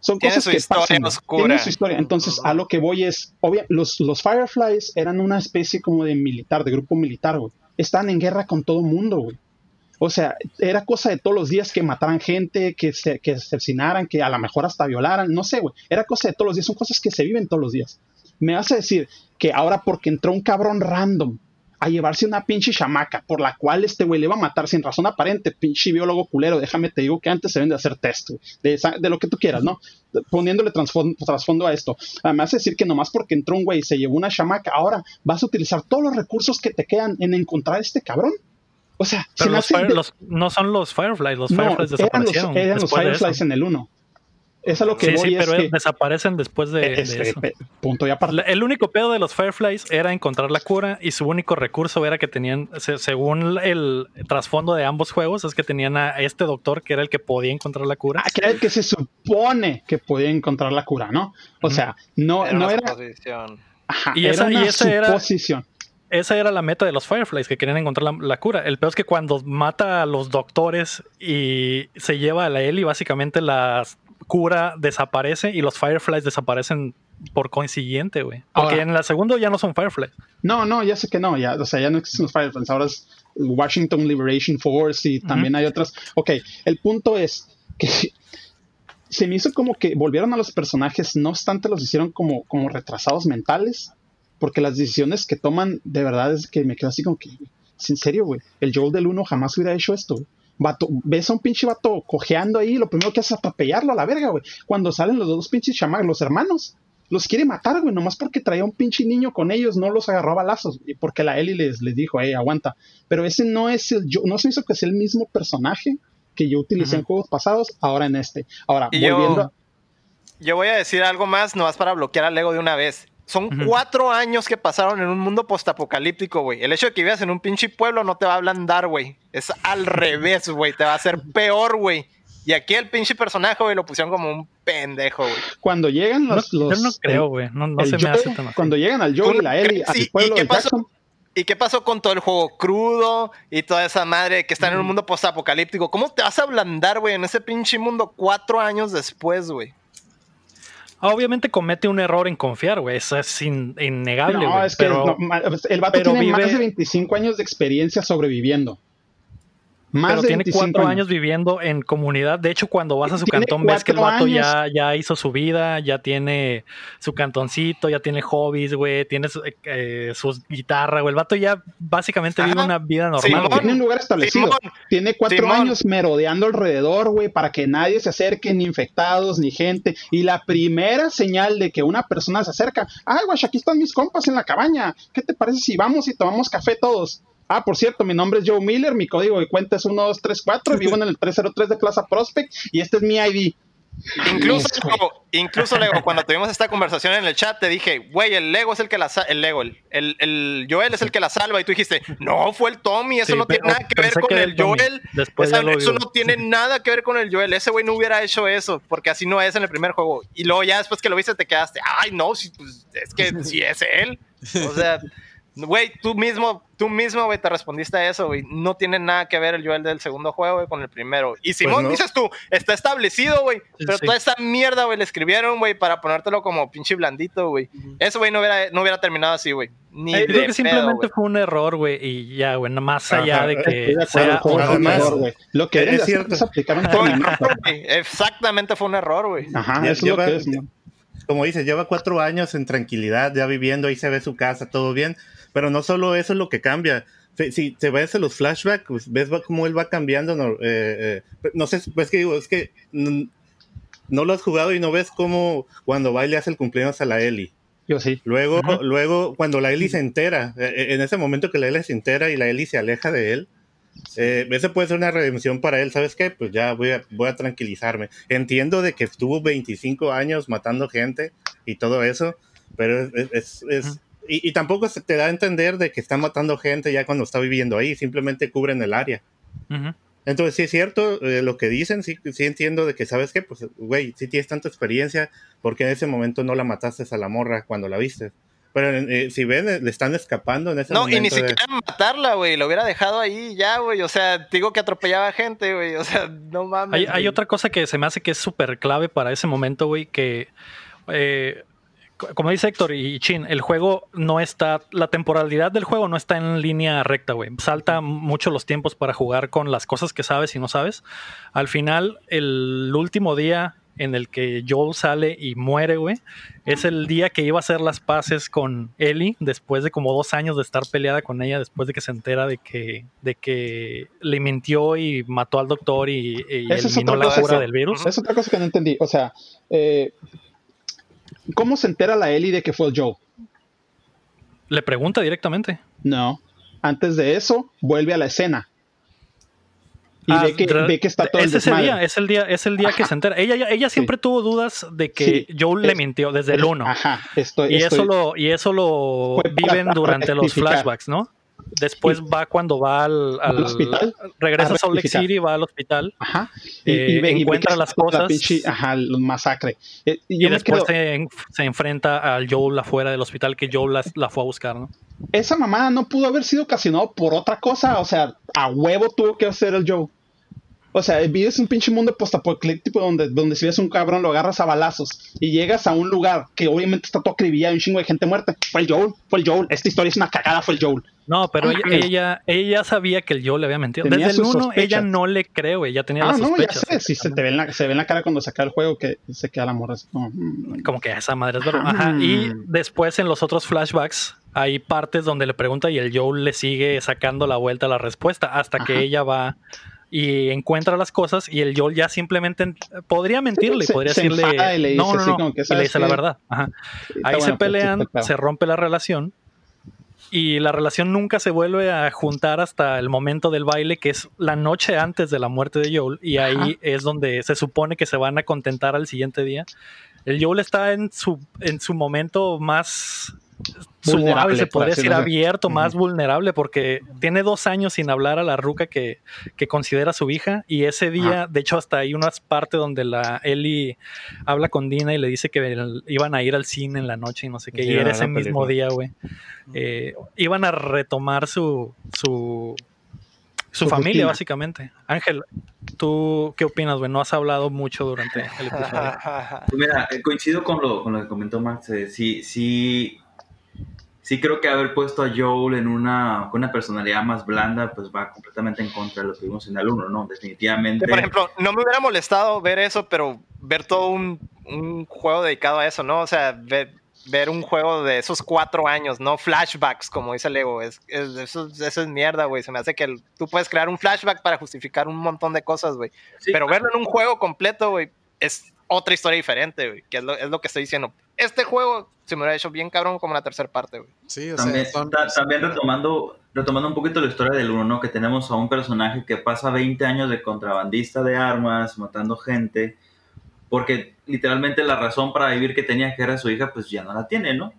son cosas que pasan. Tiene su historia. Entonces, a lo que voy es, obvio, los, los Fireflies eran una especie como de militar, de grupo militar, güey. Estaban en guerra con todo el mundo, güey. O sea, era cosa de todos los días que mataran gente, que se, que asesinaran, que a lo mejor hasta violaran, no sé, güey. Era cosa de todos los días, son cosas que se viven todos los días. Me vas a decir que ahora porque entró un cabrón random a llevarse una pinche chamaca por la cual este güey le va a matar sin razón aparente, pinche biólogo culero, déjame te digo que antes se ven de hacer test, de, de, lo que tú quieras, ¿no? Poniéndole trasfondo, a esto. Además, decir que nomás porque entró un güey y se llevó una chamaca, ahora vas a utilizar todos los recursos que te quedan en encontrar a este cabrón. O sea, no son los Fireflies, los Fireflies desaparecieron. Eran los, Fireflies en el 1 es a lo que sí, voy. pero desaparecen después de, eso. Punto y aparte. El único pedo de los Fireflies era encontrar la cura y su único recurso era que tenían, según el trasfondo de ambos juegos, es que tenían a este doctor que era el que podía encontrar la cura. Ah, que era el que se supone que podía encontrar la cura, ¿no? O sea, no era. No era... Ajá, y esa, era una suposición. esa era la meta de los Fireflies, que querían encontrar la, cura. El peor es que cuando mata a los doctores y se lleva a la Ellie, básicamente las cura desaparece y los Fireflies desaparecen por consiguiente, güey. Porque en la segunda ya no son Fireflies. No, no, ya sé que no, ya, o sea, ya no existen los Fireflies, ahora es Washington Liberation Force y también hay otras. Ok, el punto es que se me hizo como que volvieron a los personajes, no obstante los hicieron como, como retrasados mentales, porque las decisiones que toman de verdad es que me quedo así como que, en serio, güey, el Joel del 1 jamás hubiera hecho esto. Vato, ves a un pinche vato cojeando ahí, lo primero que hace es atropellarlo a la verga, güey. Cuando salen los dos pinches chamacos, los hermanos, los quiere matar, güey, nomás porque traía un pinche niño con ellos, no los agarró a balazos, y porque la Ellie les, les dijo, hey, aguanta. Pero ese no es el, yo, no se hizo que sea el mismo personaje que yo utilicé en juegos pasados, ahora en este. Ahora, volviendo. Yo, voy a decir algo más, nomás para bloquear al Lego de una vez. Son cuatro años que pasaron en un mundo postapocalíptico, güey. El hecho de que vivas en un pinche pueblo no te va a ablandar, güey. Es al revés, güey. Te va a hacer peor, güey. Y aquí el pinche personaje, güey, lo pusieron como un pendejo, güey. Cuando llegan los. yo no creo, güey. No, se me hace tan Cuando llegan al Joe y la Ellie, al pueblo ¿y qué pasó? ¿Y qué pasó con todo el juego crudo y toda esa madre que está en un mundo postapocalíptico? ¿Cómo te vas a ablandar, güey, en ese pinche mundo cuatro años después, güey? Obviamente comete un error en confiar, güey. Eso es innegable. No, es que el vato tiene más de 25 años de experiencia sobreviviendo. Más pero tiene cuatro años. viviendo en comunidad. De hecho, cuando vas a su cantón, ves que el vato ya, ya hizo su vida, ya tiene su cantoncito, ya tiene hobbies, güey, tiene su, eh, guitarra, güey. El vato ya básicamente vive una vida normal. tiene un lugar establecido. tiene cuatro años merodeando alrededor, güey, para que nadie se acerque, ni infectados, ni gente. Y la primera señal de que una persona se acerca, ay, güey, aquí están mis compas en la cabaña. ¿Qué te parece si vamos y tomamos café todos? Ah, por cierto, mi nombre es Joe Miller, mi código de cuenta es 1234, vivo en el 303 de Plaza Prospect y este es mi ID. Incluso, incluso Lego, cuando tuvimos esta conversación en el chat, te dije, güey, el Lego es el que la el Lego, el, el, Joel es el que la salva, y tú dijiste, no, fue el Tommy, eso no tiene nada que ver con el Joel, eso no tiene nada que ver con el Joel, ese güey no hubiera hecho eso, porque así no es en el primer juego, y luego ya después que lo viste te quedaste, ay, no, si, pues, es que si es él, o sea... Güey, tú mismo, tú mismo, güey, te respondiste a eso, güey. No tiene nada que ver el Joel del segundo juego, güey, con el primero. Y pues Simón, dices tú, está establecido, güey. pero toda esa mierda, güey, le escribieron, güey, para ponértelo como pinche blandito, güey. Eso, güey, no hubiera, no hubiera terminado así, güey. Ni eh, creo que simplemente fue un error, güey, y ya, güey, más allá de que sea un error, Lo que es cierto es aplicar un Exactamente fue un error, güey. Ajá, eso es lo que es, Como dices, lleva cuatro años en tranquilidad, ya viviendo, ahí se ve su casa, todo bien pero no solo eso es lo que cambia. Si, te ves a los flashbacks, pues, ves cómo él va cambiando. No, eh, eh, no sé, pues que digo, es que no, lo has jugado y no ves cómo cuando va y le hace el cumpleaños a la Ellie. Yo sí. Luego, luego cuando la Ellie se entera, eh, en ese momento que la Ellie se entera y la Ellie se aleja de él, Eh, ese puede ser una redención para él, ¿sabes qué? Pues ya voy a, voy a tranquilizarme. Entiendo de que estuvo 25 años matando gente y todo eso, pero es... es, y, tampoco se te da a entender de que está matando gente ya cuando está viviendo ahí, simplemente cubren el área. Entonces, sí es cierto eh, lo que dicen, sí, sí entiendo de que, ¿sabes qué? Pues, güey, si tienes tanta experiencia, porque en ese momento no la mataste a la morra cuando la viste? Pero eh, si ven, eh, le están escapando en ese no, momento. No, y ni siquiera matarla, güey. Lo hubiera dejado ahí ya, güey. O sea, digo que atropellaba gente, güey. O sea, no mames. Hay, otra cosa que se me hace que es súper clave para ese momento, güey, que. Eh, como dice Héctor y Chin, el juego no está, la temporalidad del juego no está en línea recta, güey. Salta mucho los tiempos para jugar con las cosas que sabes y no sabes. Al final, el último día en el que Joel sale y muere, güey, es el día que iba a hacer las paces con Ellie después de como dos años de estar peleada con ella, después de que se entera de que, de que le mintió y mató al doctor y, eliminó la cura del virus. Es otra cosa que no entendí. O sea, eh, ¿cómo se entera la Ellie de que fue el Joel? Le pregunta directamente. No. Antes de eso, vuelve a la escena y ah, ve, que, está todo es ese día, es el día, es el día que se entera. Ella, ella siempre tuvo dudas de que Joel le mintió desde el 1. Ajá, y, eso lo, y eso lo viven durante los flashbacks, ¿no? Después va cuando va al, hospital. Regresa a Salt Lake City, va al hospital. Ajá. Y, eh, encuentra las cosas. ajá, el masacre. Eh, y, después se, enfrenta al Joel afuera del hospital que Joel la, la, fue a buscar, ¿no? Esa mamá no pudo haber sido ocasionado por otra cosa. O sea, a huevo tuvo que hacer el Joel. O sea, vives un pinche mundo postapocalíptico donde, donde si ves un cabrón lo agarras a balazos y llegas a un lugar que obviamente está todo acribillado y un chingo de gente muerta. Fue el Joel, fue el Joel. Esta historia es una cagada, fue el Joel. No, pero ella, ella, sabía que el Joel le había mentido. Desde el 1 ella no le creo, ella tenía ah, las sospechas. No, ya sé, sí, se, te ve en la, se ve en la cara cuando saca el juego que se queda la morra como... Mm, como que esa madre es verdad. Ajá. Y después en los otros flashbacks hay partes donde le pregunta y el Joel le sigue sacando la vuelta a la respuesta hasta que ella va y encuentra las cosas y el Joel ya simplemente podría mentirle, podría decirle no, no, no, y le dice la verdad. Ahí se pelean, se rompe la relación y la relación nunca se vuelve a juntar hasta el momento del baile, que es la noche antes de la muerte de Joel y ahí es donde se supone que se van a contentar al siguiente día. El Joel está en su, en su momento más vulnerable, se podría decir abierto, más vulnerable, porque tiene dos años sin hablar a la ruca que, considera su hija. Y ese día, de hecho, hasta hay unas partes donde la Ellie habla con Dina y le dice que iban a ir al cine en la noche y no sé qué. y era ese mismo día, güey. Eh, iban a retomar su, su, su, familia, básicamente. Ángel, ¿tú qué opinas, güey? No has hablado mucho durante el episodio. Pues mira, eh, coincido con lo, con lo que comentó Max. Eh, sí, sí sí creo que haber puesto a Joel en una, con una personalidad más blanda, pues va completamente en contra de lo que vimos en el 1, ¿no? Definitivamente. Por ejemplo, no me hubiera molestado ver eso, pero ver todo un, un juego dedicado a eso, ¿no? O sea, ver, ver, un juego de esos cuatro años, no flashbacks, como dice Lego. Es, es, eso, eso, es mierda, güey. Se me hace que tú puedes crear un flashback para justificar un montón de cosas, güey. pero verlo en un juego completo, güey, es otra historia diferente, güey. Que es lo, es lo que estoy diciendo este juego se me hubiera hecho bien cabrón como la tercera parte, güey. Sí, o también, sea, también retomando, retomando un poquito la historia del uno, ¿no? Que tenemos a un personaje que pasa 20 años de contrabandista de armas, matando gente, porque literalmente la razón para vivir que tenía que era su hija, pues ya no la tiene, ¿no?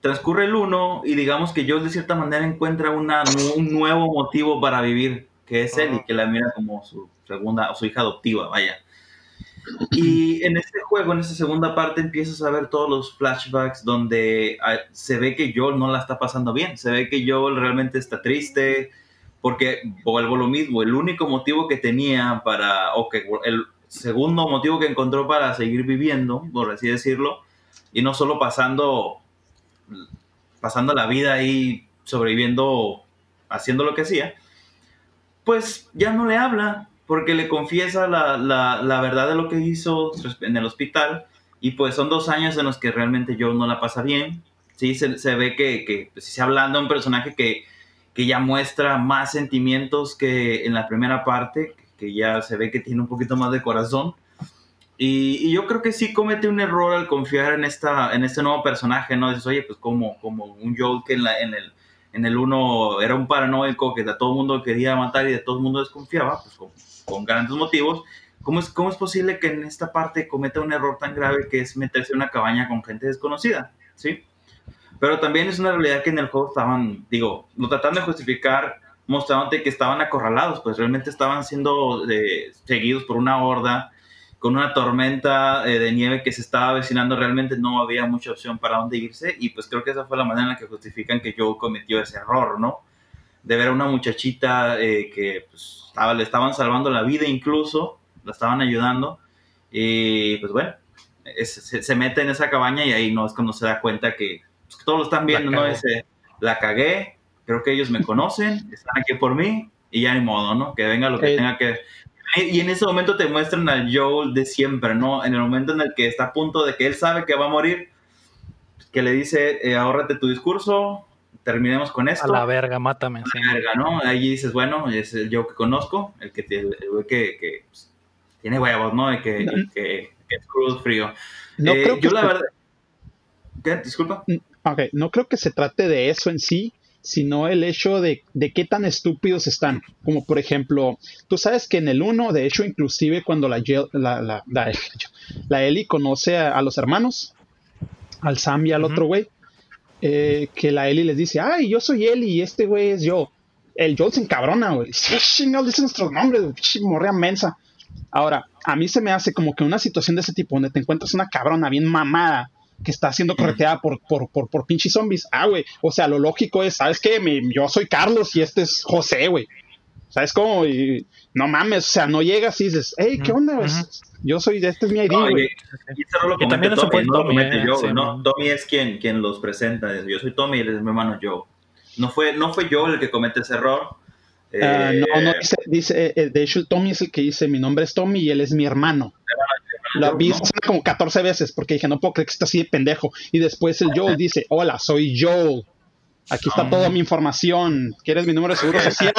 Transcurre el uno y digamos que yo de cierta manera encuentra una, un nuevo motivo para vivir, que es él y que la mira como su segunda o su hija adoptiva, vaya. Y en este juego, en esta segunda parte, empiezas a ver todos los flashbacks donde ah, se ve que Joel no la está pasando bien. Se ve que Joel realmente está triste. Porque vuelvo lo mismo, el único motivo que tenía para, o que el segundo motivo que encontró para seguir viviendo, por así decirlo, y no solo pasando, pasando la vida ahí sobreviviendo, haciendo lo que hacía, pues ya no le habla, porque le confiesa la, la, la, verdad de lo que hizo en el hospital y pues son dos años en los que realmente yo no la pasa bien. Sí, se, se ve que, que pues, se hablando de un personaje que, que ya muestra más sentimientos que en la primera parte, que ya se ve que tiene un poquito más de corazón. Y, y, yo creo que sí comete un error al confiar en, esta, en este nuevo personaje, ¿no? Dices, oye, pues como, como un Joel que en, la, en, el, en el uno era un paranoico que a todo el mundo quería matar y de todo el mundo desconfiaba, pues con, con grandes motivos. ¿Cómo es, ¿Cómo es posible que en esta parte cometa un error tan grave que es meterse en una cabaña con gente desconocida? ¿Sí? Pero también es una realidad que en el juego estaban, digo, lo tratan de justificar mostrándote que estaban acorralados, pues realmente estaban siendo eh, seguidos por una horda, con una tormenta eh, de nieve que se estaba avecinando, realmente no había mucha opción para dónde irse y pues creo que esa fue la manera en la que justifican que Joe cometió ese error, ¿no? De ver a una muchachita eh, que pues, estaba, le estaban salvando la vida incluso, la estaban ayudando y pues bueno, se, se, mete en esa cabaña y ahí no es cuando se da cuenta que, pues, todos lo están viendo, ¿no? Ese, la cagué, creo que ellos me conocen, están aquí por mí y ya ni modo, ¿no? Que venga lo que tenga que... Y en ese momento te muestran al Joel de siempre, ¿no? En el momento en el que está a punto de que él sabe que va a morir, que le dice, eh, ahórrate tu discurso, terminemos con esto. A la verga, mátame. A la verga, ¿no? Ahí dices, bueno, es el Joe que conozco, el que, el, que, que pues, tiene huevos, ¿no? Y que, que, que, es crudo, frío. No eh, creo que yo la verdad... ¿Qué? Disculpa. Ok, no creo que se trate de eso en sí, sino el hecho de, de, qué tan estúpidos están. Como por ejemplo, tú sabes que en el 1, de hecho, inclusive cuando la, la, la, la, Ellie conoce a, los hermanos, al Sam y al otro güey, eh, que la Ellie les dice, ay, yo soy Ellie y este güey es yo. El Joel se encabrona, güey. Dice, no dice nuestros nombres, morrea mensa. Ahora, a mí se me hace como que una situación de ese tipo, donde te encuentras una cabrona bien mamada, que está siendo correteada por, por, por, por pinches zombies. Ah, güey. O sea, lo lógico es, ¿sabes qué? yo soy Carlos y este es José, güey. ¿Sabes cómo? Y, no mames, o sea, no llegas y dices, hey, ¿qué onda? Yo soy, este es mi ID, güey. y, también eso fue Tommy, no, Tommy es quien, quien los presenta. Yo soy Tommy y él es mi hermano Joe. No fue, no fue yo el que comete ese error. Ah, no, no, eh, dice, dice, eh, de hecho, Tommy es el que dice, mi nombre es Tommy y él es mi hermano. La vi como 14 veces porque dije, no puedo creer que está así de pendejo. Y después el Joel dice, hola, soy Joel. Aquí está toda mi información. ¿Quieres mi número de seguro social?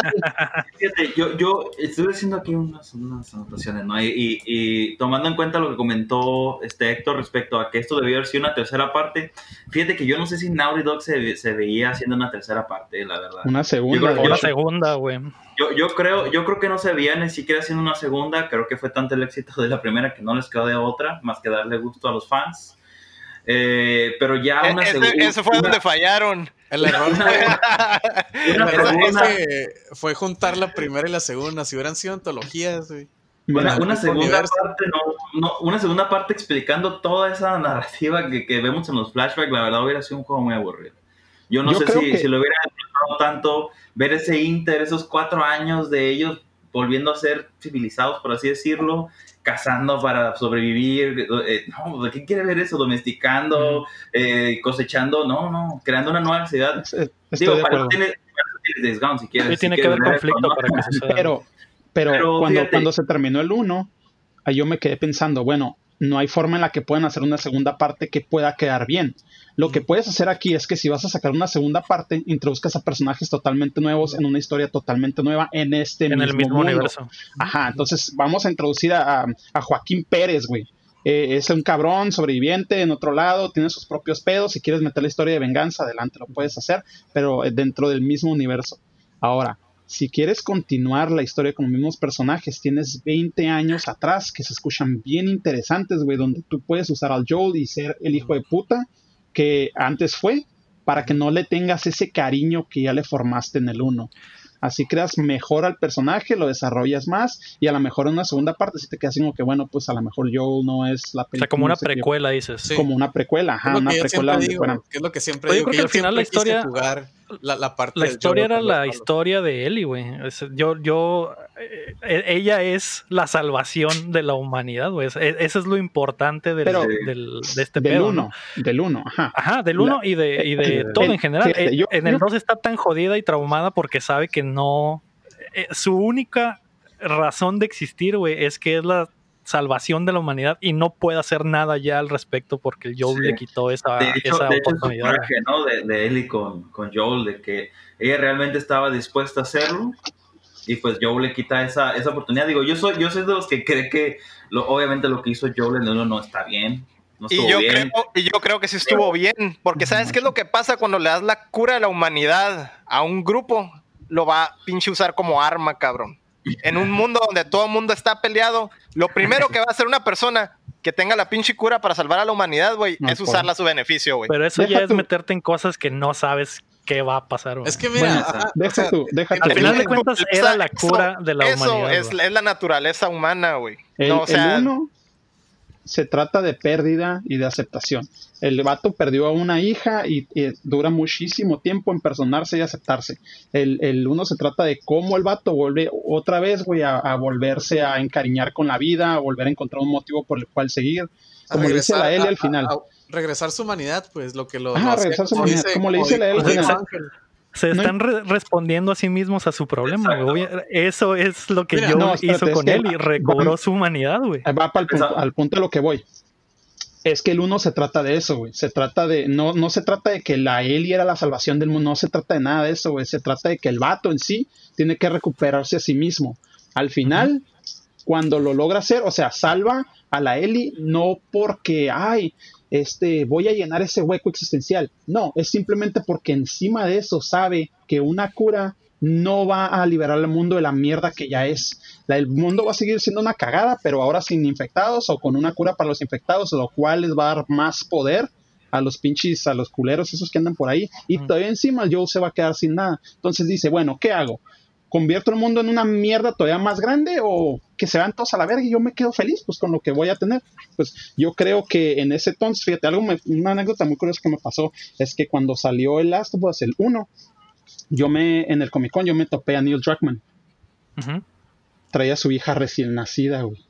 Fíjate, yo, yo estuve haciendo aquí unas, unas anotaciones, ¿no? Y, y, tomando en cuenta lo que comentó este Héctor respecto a que esto debía haber sido una tercera parte, fíjate que yo no sé si Naughty Dog se, se veía haciendo una tercera parte, la verdad. Una segunda. una segunda, güey. Yo, yo, creo, yo creo que no se veía ni siquiera haciendo una segunda. Creo que fue tanto el éxito de la primera que no les quedó de otra, más que darle gusto a los fans. Eh, pero ya e, una segunda. Eso fue donde fallaron. El error fue, juntar la primera y la segunda. Si hubieran sido antologías, una, segunda parte, no, una segunda parte explicando toda esa narrativa que, que, vemos en los flashbacks, la verdad hubiera sido un juego muy aburrido. Yo no sé si, si, lo hubiera disfrutado tanto ver ese inter, esos cuatro años de ellos volviendo a ser civilizados, por así decirlo, cazando para sobrevivir. Eh, no, ¿quién quiere ver eso? Domesticando, eh, cosechando, no, no, creando una nueva ciudad. Digo, para tiene, si quieres. tiene que haber conflicto para que se Pero, pero, cuando, cuando se terminó el 1, yo me quedé pensando, bueno, no hay forma en la que puedan hacer una segunda parte que pueda quedar bien. Lo que puedes hacer aquí es que si vas a sacar una segunda parte, introduzcas a personajes totalmente nuevos en una historia totalmente nueva en este en el mismo universo. Ajá, entonces vamos a introducir a, Joaquín Pérez, güey. Eh, es un cabrón sobreviviente en otro lado, tiene sus propios pedos. Si quieres meter la historia de venganza, adelante, lo puedes hacer, pero dentro del mismo universo. Ahora, si quieres continuar la historia con los mismos personajes, tienes 20 años atrás que se escuchan bien interesantes, güey, donde tú puedes usar al Joel y ser el hijo de puta que antes fue, para que no le tengas ese cariño que ya le formaste en el 1. Así creas mejor al personaje, lo desarrollas más y a lo mejor en una segunda parte si te quedas como que bueno, pues a lo mejor Joel no es la película. O sea, como una precuela, dices. Como una precuela, ajá, una precuela. que es lo que siempre digo, que, al final la historia jugar la, parte la historia era la historia de Ellie, güey. Yo, yo, ella es la salvación de la humanidad, güey. Eso es lo importante del, del, de este del uno, Del uno, ajá. Ajá, del uno y de, y de todo en general. Eh, en el 2 está tan jodida y traumada porque sabe que no. su única razón de existir, güey, es que es la salvación de la humanidad y no puede hacer nada ya al respecto porque Joel le quitó esa, esa oportunidad. ¿no? de, de Ellie con, con Joel, de que ella realmente estaba dispuesta a hacerlo y pues Joel le quita esa, esa oportunidad. Digo, yo soy, yo soy de los que cree que lo, obviamente lo que hizo el uno no está bien. y, yo Creo, y yo creo que sí estuvo bien, porque ¿sabes qué es lo que pasa cuando le das la cura de la humanidad a un grupo? Lo va a pinche usar como arma, cabrón. En un mundo donde todo el mundo está peleado, lo primero que va a hacer una persona que tenga la pinche cura para salvar a la humanidad, güey, es usarla a su beneficio, güey. Pero eso ya es meterte en cosas que no sabes qué va a pasar. Es que mira, deja tú, deja Al final de cuentas era la cura de la humanidad. Eso es, la naturaleza humana, güey. no, o sea, uno se trata de pérdida y de aceptación. El vato perdió a una hija y, dura muchísimo tiempo en personarse y aceptarse. El, uno se trata de cómo el vato vuelve otra vez, güey, a, volverse a encariñar con la vida, a volver a encontrar un motivo por el cual seguir. Como le dice la L al final. Regresar su humanidad, pues, lo que lo. Ah, regresar su humanidad, como le dice la L al final se están respondiendo a sí mismos a su problema, güey. Eso es lo que yo hizo con él y recobró su humanidad, güey. Va para punto, al punto de lo que voy. Es que el uno se trata de eso, güey. Se trata de. No, no se trata de que la Eli era la salvación del mundo. No se trata de nada de eso, güey. Se trata de que el vato en sí tiene que recuperarse a sí mismo. Al final, cuando lo logra hacer, o sea, salva a la Eli no porque, ay, este, voy a llenar ese hueco existencial. No, es simplemente porque encima de eso sabe que una cura no va a liberar al mundo de la mierda que ya es. el mundo va a seguir siendo una cagada, pero ahora sin infectados o con una cura para los infectados, lo cual les va a dar más poder a los pinches, a los culeros esos que andan por ahí. Y todavía encima Joe se va a quedar sin nada. Entonces dice, bueno, ¿qué hago? Convierto el mundo en una mierda todavía más grande o que se van todos a la verga y yo me quedo feliz pues con lo que voy a tener. Pues yo creo que en ese entonces, fíjate, algo una anécdota muy curiosa que me pasó es que cuando salió el Last of Us, el 1, yo me, en el Comic Con, yo me topé a Neil Druckmann. Traía a su hija recién nacida, güey.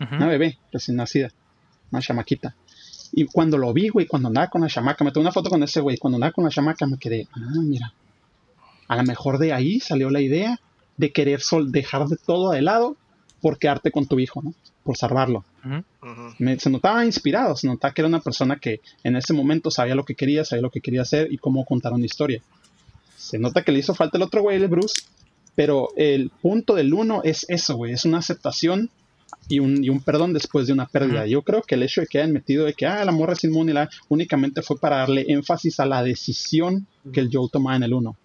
Una bebé recién nacida. Una chamaquita. Y cuando lo vi, güey, cuando andaba con la chamaca, me tomé una foto con ese güey, cuando andaba con la chamaca me quedé, ah, mira, a lo mejor de ahí salió la idea de querer sol dejar de todo de lado por quedarte con tu hijo, ¿no? Por salvarlo. se notaba inspirado, se notaba que era una persona que en ese momento sabía lo que quería, sabía lo que quería hacer y cómo contar una historia. Se nota que le hizo falta el otro güey, el Bruce, pero el punto del uno es eso, güey, es una aceptación y un, y un, perdón después de una pérdida. Yo creo que el hecho de que hayan metido de que ah, la morra es inmune únicamente fue para darle énfasis a la decisión que el Joe tomaba en el uno.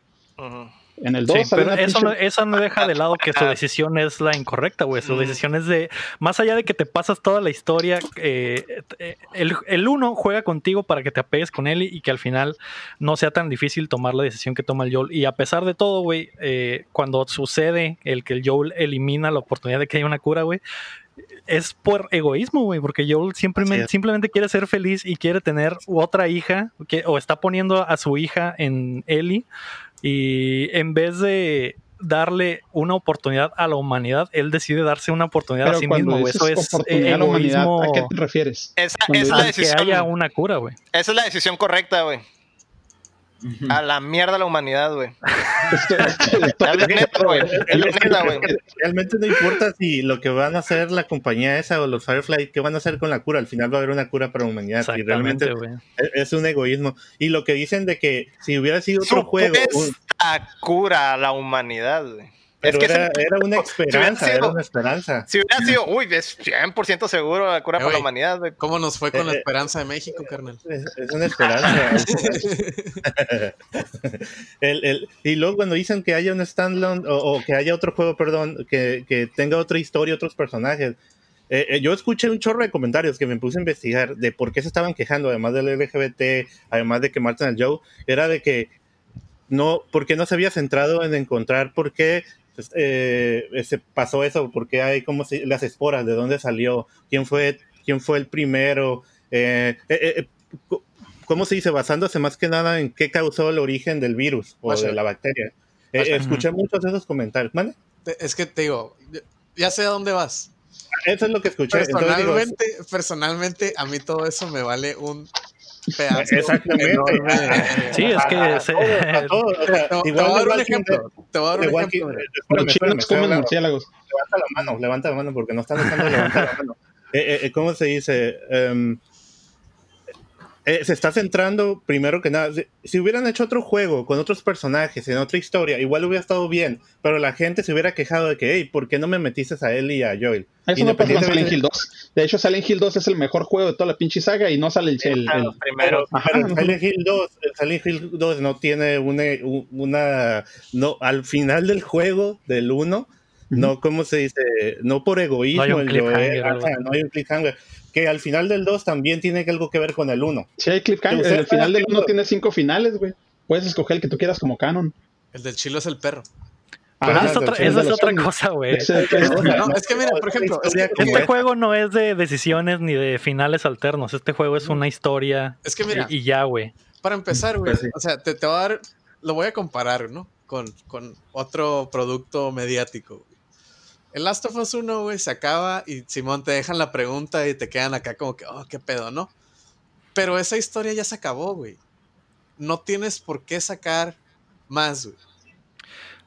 En el 2, pero eso, no, eso no deja de lado que su decisión es la incorrecta, güey. Su decisión es de, más allá de que te pasas toda la historia, eh, eh, el, el, uno juega contigo para que te apegues con él y, que al final no sea tan difícil tomar la decisión que toma el Joel. Y a pesar de todo, güey, eh, cuando sucede el que el Joel elimina la oportunidad de que haya una cura, güey, es por egoísmo, güey, porque Joel simplemente, simplemente quiere ser feliz y quiere tener otra hija, que, o está poniendo a su hija en Ellie y en vez de darle una oportunidad a la humanidad, él decide darse una oportunidad a sí mismo. Eso es oportunidad a la humanidad. ¿A qué te refieres? Esa, es la decisión. Que haya una cura, güey. Esa es la decisión correcta, güey. A la mierda la humanidad, güey. Realmente no importa si lo que van a hacer la compañía esa o los Firefly, ¿qué van a hacer con la cura? Al final va a haber una cura para la humanidad. Y realmente es, un egoísmo. Y lo que dicen de que si hubiera sido otro juego. Esta cura a la humanidad, güey. Pero es que era, una esperanza, era una esperanza. Si hubiera sido, uy, es 100% seguro la cura para la humanidad. ¿Cómo nos fue con la eh, esperanza de México, carnal? Es, una esperanza. y luego cuando dicen que haya un standalone o, que haya otro juego, perdón, que, que tenga otra historia, otros personajes, eh, eh, yo escuché un chorro de comentarios que me puse a investigar de por qué se estaban quejando, además del LGBT, además de que Martin and Joe, era de que no, porque no se había centrado en encontrar por qué eh, se pasó eso, porque hay como si, las esporas, de dónde salió, quién fue, quién fue el primero, eh, eh, ¿cómo se dice? Basándose más que nada en qué causó el origen del virus o de la bacteria. escuché muchos de esos comentarios. Es que te digo, ya sé a dónde vas. Eso es lo que escuché. Personalmente, personalmente, a mí todo eso me vale un Exactamente. Sí, es que. Se... te, voy a dar un ejemplo. Te voy a dar un ejemplo. Los chinos comen murciélagos. Levanta la mano, levanta la mano, porque no están dejando levantar la mano. Eh, eh, ¿Cómo se dice? Um, eh, se está centrando, primero que nada, si, hubieran hecho otro juego con otros personajes, en otra historia, igual hubiera estado bien, pero la gente se hubiera quejado de que, hey, ¿por qué no me metiste a él y a Joel? Eso no pasa con Silent Hill 2. De hecho, Silent Hill 2 es el mejor juego de toda la pinche saga y no sale el... el, primero. Silent, Hill 2, Silent Hill 2 no tiene una, una... No, al final del juego, del 1, no, ¿cómo se dice? No por egoísmo. No hay un cliffhanger. no hay un cliffhanger que al final del 2 también tiene algo que ver con el 1. Sí, hay cliffhanger. El final del 1 tiene cinco finales, güey. Puedes escoger el que tú quieras como canon. El del chilo es el perro. Pero eso es otra, cosa, güey. Es, que mira, por ejemplo, este juego no es de decisiones ni de finales alternos. Este juego es una historia. Es que mira, y ya, güey. Para empezar, güey, pues o sea, te, te voy a dar, lo voy a comparar, ¿no? Con, con otro producto mediático. El Last of Us 1, güey, se acaba y Simón te dejan la pregunta y te quedan acá como que, oh, qué pedo, ¿no? Pero esa historia ya se acabó, güey. No tienes por qué sacar más, güey.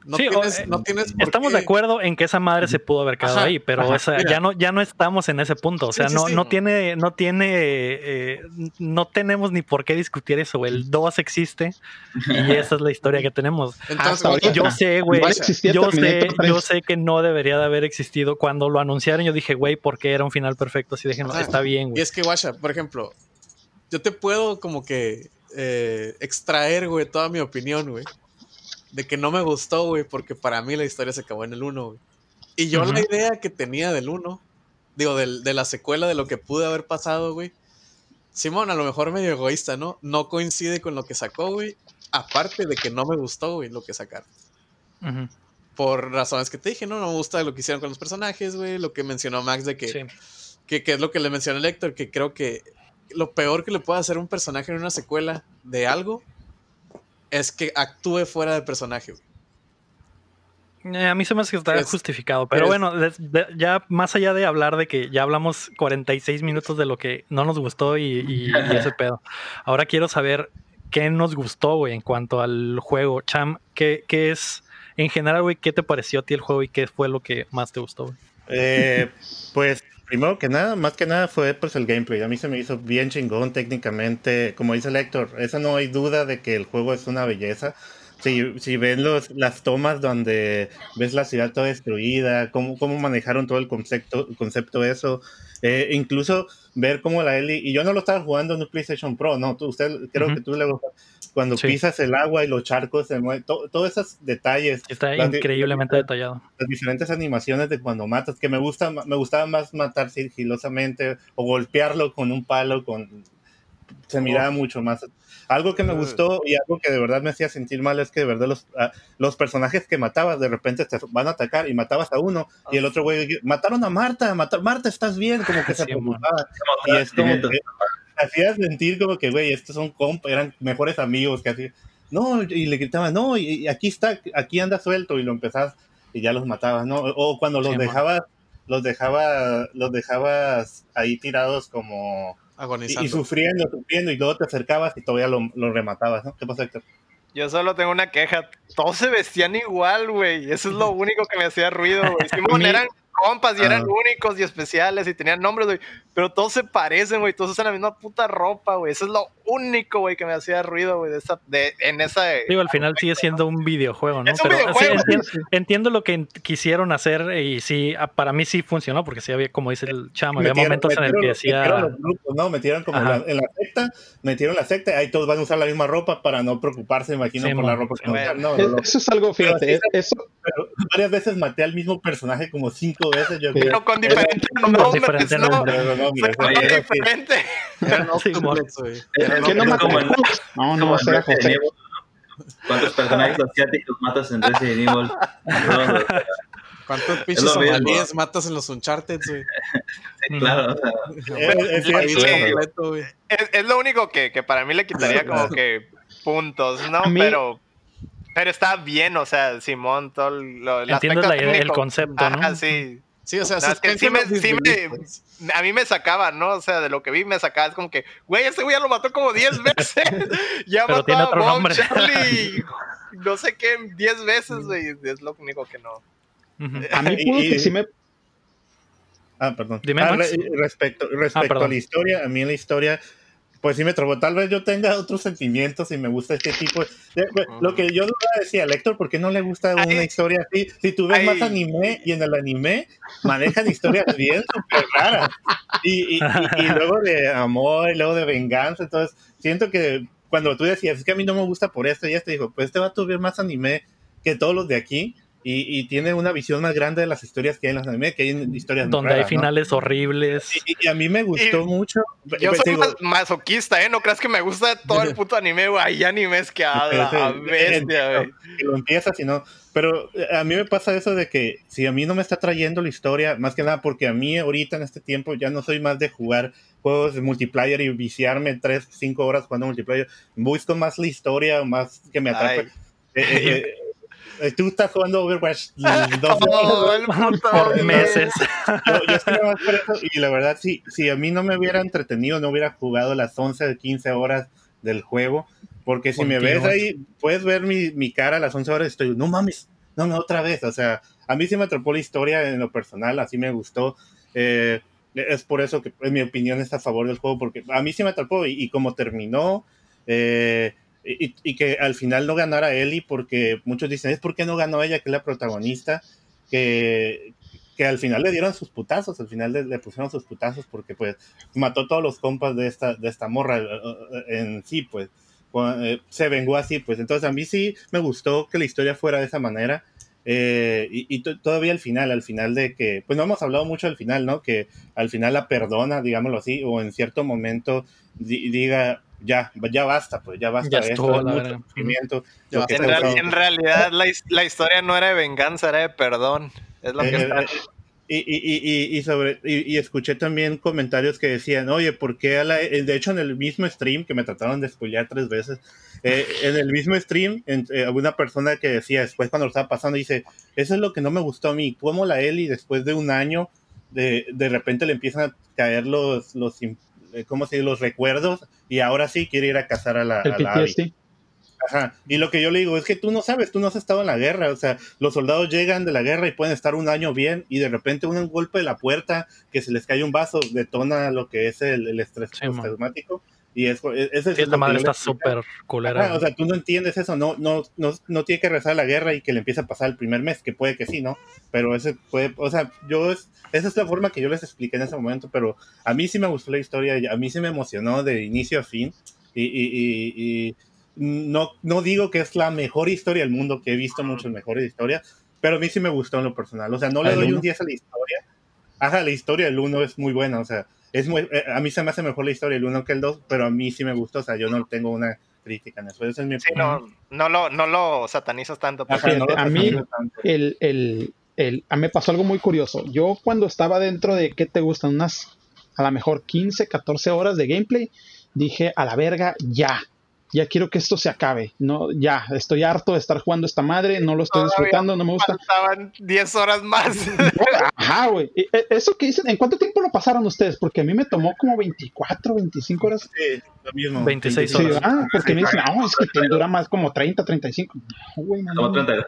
No, tienes, no tienes estamos de acuerdo en que esa madre se pudo haber quedado ahí, pero ya no ya no estamos en ese punto, o sea, no, no tiene no tiene eh, no tenemos ni por qué discutir eso, el 2 existe y esa es la historia que tenemos. Entonces, yo sé, güey, yo sé, yo sé que no debería de haber existido cuando lo anunciaron, yo dije, güey, ¿por qué era un final perfecto? Así déjenlo, está bien, güey. Y es que guacha, por ejemplo, yo te puedo como que eh, extraer, güey, toda mi opinión, güey de que no me gustó, güey, porque para mí la historia se acabó en el 1, güey. Y yo la idea que tenía del 1, digo, de la secuela de lo que pude haber pasado, güey. Simón, a lo mejor medio egoísta, ¿no? No coincide con lo que sacó, güey. Aparte de que no me gustó, güey, lo que sacaron. Por razones que te dije, ¿no? No me gusta lo que hicieron con los personajes, güey. Lo que mencionó Max de que, que, que es lo que le mencionó el Héctor, que creo que lo peor que le puede hacer un personaje en una secuela de algo es que actúe fuera de personaje. Eh, a mí se me hace que está justificado, pero bueno, ya más allá de hablar de que ya hablamos 46 minutos de lo que no nos gustó y, ese pedo, ahora quiero saber qué nos gustó, güey, en cuanto al juego. Cham, ¿qué, qué es, en general, güey, qué te pareció a ti el juego y qué fue lo que más te gustó, güey? Eh, pues primero que nada, más que nada fue pues el gameplay. A mí se me hizo bien chingón técnicamente. Como dice el Héctor, esa no hay duda de que el juego es una belleza. Si, si ven los, las tomas donde ves la ciudad toda destruida, cómo, cómo manejaron todo el concepto, concepto eso, eh, incluso ver cómo la Ellie, y yo no lo estaba jugando en un PlayStation Pro, no, tú, usted creo que tú le cuando pisas el agua y los charcos se mueven, todos esos detalles. Está increíblemente detallado. Las diferentes animaciones de cuando matas, que me gusta, me gustaba más matar sigilosamente o golpearlo con un palo, con se miraba mucho más. Algo que me gustó y algo que de verdad me hacía sentir mal es que de verdad los, ah, los personajes que matabas de repente te van a atacar y matabas a uno y el otro güey, mataron a Marta, Marta, ¿estás bien? Como que se preocupaba. Y es como que hacía sentir como que, güey, estos son comp, eran mejores amigos que así. No, y le gritaban, no, y, aquí está, aquí anda suelto y lo empezabas y ya los matabas, ¿no? O cuando los dejabas, los dejabas, los dejabas ahí tirados como y, sufriendo, sufriendo, y luego te acercabas y todavía lo, lo rematabas, ¿no? ¿Qué pasa, Héctor? Yo solo tengo una queja. Todos se vestían igual, güey. Eso es lo único que me hacía ruido, güey. Simón, eran compas y eran ah. únicos y especiales y tenían nombres, güey. Pero todos se parecen, güey. Todos usan la misma puta ropa, güey. Eso es lo único, güey, que me hacía ruido, güey, de esa, de, en esa. Digo, al final sigue siendo un videojuego, ¿no? Pero entiendo, lo que quisieron hacer y sí, ah, para mí sí funcionó, porque sí había, como dice el chamo, había momentos en el que decía. Metieron ¿no? Metieron como la, en la secta, metieron la secta, ahí todos van a usar la misma ropa para no preocuparse, imagino, por la ropa que no, no, Eso es algo, fíjate, eso. varias veces maté al mismo personaje como cinco veces. Yo pero con diferentes nombres, ¿no? Con diferente. ¿Qué no No, no, será José. ¿Cuántos personajes asiáticos matas en Resident Evil? ¿Cuántos pinches somalíes matas en los Uncharted, güey? Sí, claro. es, lo único que, que, para mí le quitaría como que puntos, ¿no? Pero, pero está bien, o sea, Simón, todo lo, el, el concepto, ¿no? Ah, sí. Sí, o sea, sí me, sí me, a mí me sacaba, ¿no? O sea, de lo que vi me sacaba, es como que, güey, ese güey ya lo mató como 10 veces. ya mató tiene otro a nombre. Charlie, no sé qué, 10 veces, güey. Es lo único que no. A mí pudo que sí me... Ah, perdón. Dime, ah, respecto respecto ah, a la historia, a mí en la historia pues sí me trabó. Tal vez yo tenga otros sentimientos y me gusta este tipo. De, lo que yo decía, Héctor, ¿por qué no le gusta una historia así? Si tú ves más anime y en el anime manejan historias bien súper raras. Y, y, y, luego de amor, y luego de venganza. Entonces, siento que cuando tú decías, es que a mí no me gusta por esto, y este dijo, pues este va a ver más anime que todos los de aquí y, tiene una visión más grande de las historias que hay en las anime, que hay en historias Donde hay finales horribles. Y, a mí me gustó mucho. Yo pues, soy masoquista, ¿eh? No creas que me gusta todo el puto anime, güey. Hay animes que a, bestia, güey. Lo empiezas y no. Pero eh, a mí me pasa eso de que si a mí no me está trayendo la historia, más que nada porque a mí ahorita en este tiempo ya no soy más de jugar juegos de multiplayer y viciarme 3, 5 horas jugando multiplayer. Busco más la historia, más que me atrape. Eh, tú estás jugando Overwatch dos por meses. Yo, estoy más por eso y la verdad, si, si a mí no me hubiera entretenido, no hubiera jugado las 11 15 horas del juego, porque si me ves ahí, puedes ver mi, mi cara a las 11 horas y estoy, no mames, no, no, otra vez. O sea, a mí sí me atrapó la historia en lo personal, así me gustó. Eh, es por eso que en mi opinión está a favor del juego, porque a mí sí me atrapó y, y como terminó, eh, y, que al final no ganara Ellie porque muchos dicen, es porque no ganó ella, que es la protagonista, que, que al final le dieron sus putazos, al final le, pusieron sus putazos porque pues mató todos los compas de esta, de esta morra eh, eh, en sí, pues eh, se vengó así, pues entonces a mí sí me gustó que la historia fuera de esa manera. Y, todavía al final, al final de que, pues no hemos hablado mucho del final, ¿no? Que al final la perdona, digámoslo así, o en cierto momento diga, ya, ya basta, pues ya basta. Ya estuvo, la sufrimiento. en, realidad la, la, historia no era de venganza, era de perdón. Es lo que eh, eh, y, y, y, sobre, y, escuché también comentarios que decían, oye, ¿por qué a la, eh, de hecho en el mismo stream, que me trataron de spoilear tres veces, en el mismo stream, alguna persona que decía después cuando lo estaba pasando, dice, eso es lo que no me gustó a mí, como la Eli después de un año, de, de repente le empiezan a caer los, los eh, ¿cómo se dice? Los recuerdos y ahora sí quiere ir a cazar a la, a Ajá. Y lo que yo le digo es que tú no sabes, tú no has estado en la guerra. O sea, los soldados llegan de la guerra y pueden estar un año bien y de repente un golpe de la puerta, que se les cae un vaso, detona lo que es el, estrés sí, y es, es, es, madre está súper culera. o sea, tú no entiendes eso, no, no, no, no tiene que rezar la guerra y que le empiece a pasar el primer mes, que puede que sí, ¿no? Pero ese puede, o sea, yo, es, esa es la forma que yo les expliqué en ese momento, pero a mí sí me gustó la historia, a mí sí me emocionó de inicio a fin, y, y, y, no, no digo que es la mejor historia del mundo, que he visto muchas mejores historias, pero a mí sí me gustó en lo personal, o sea, no le doy un 10 a la historia, ajá, la historia del 1 es muy buena, o sea, es muy, eh, a mí se me hace mejor la historia el 1 que el 2, pero a mí sí me gustó, o sea, yo no tengo una crítica en eso. es mi sí, no, no, lo, no lo satanizas tanto. a mí, el, el, el, a mí me pasó algo muy curioso. Yo cuando estaba dentro de, ¿qué te gustan? Unas, a lo mejor 15, 14 horas de gameplay, dije, a la verga, ya ya quiero que esto se acabe. No, ya, estoy harto de estar jugando esta madre, no lo estoy disfrutando, no me gusta. Faltaban 10 horas más. Ajá, güey. E, eso que dicen, ¿en cuánto tiempo lo pasaron ustedes? Porque a mí me tomó como 24, 25 horas. Sí, lo mismo. 26 horas. ah, porque me dicen, no, es que dura más como 30, 35. No, güey, no, 32.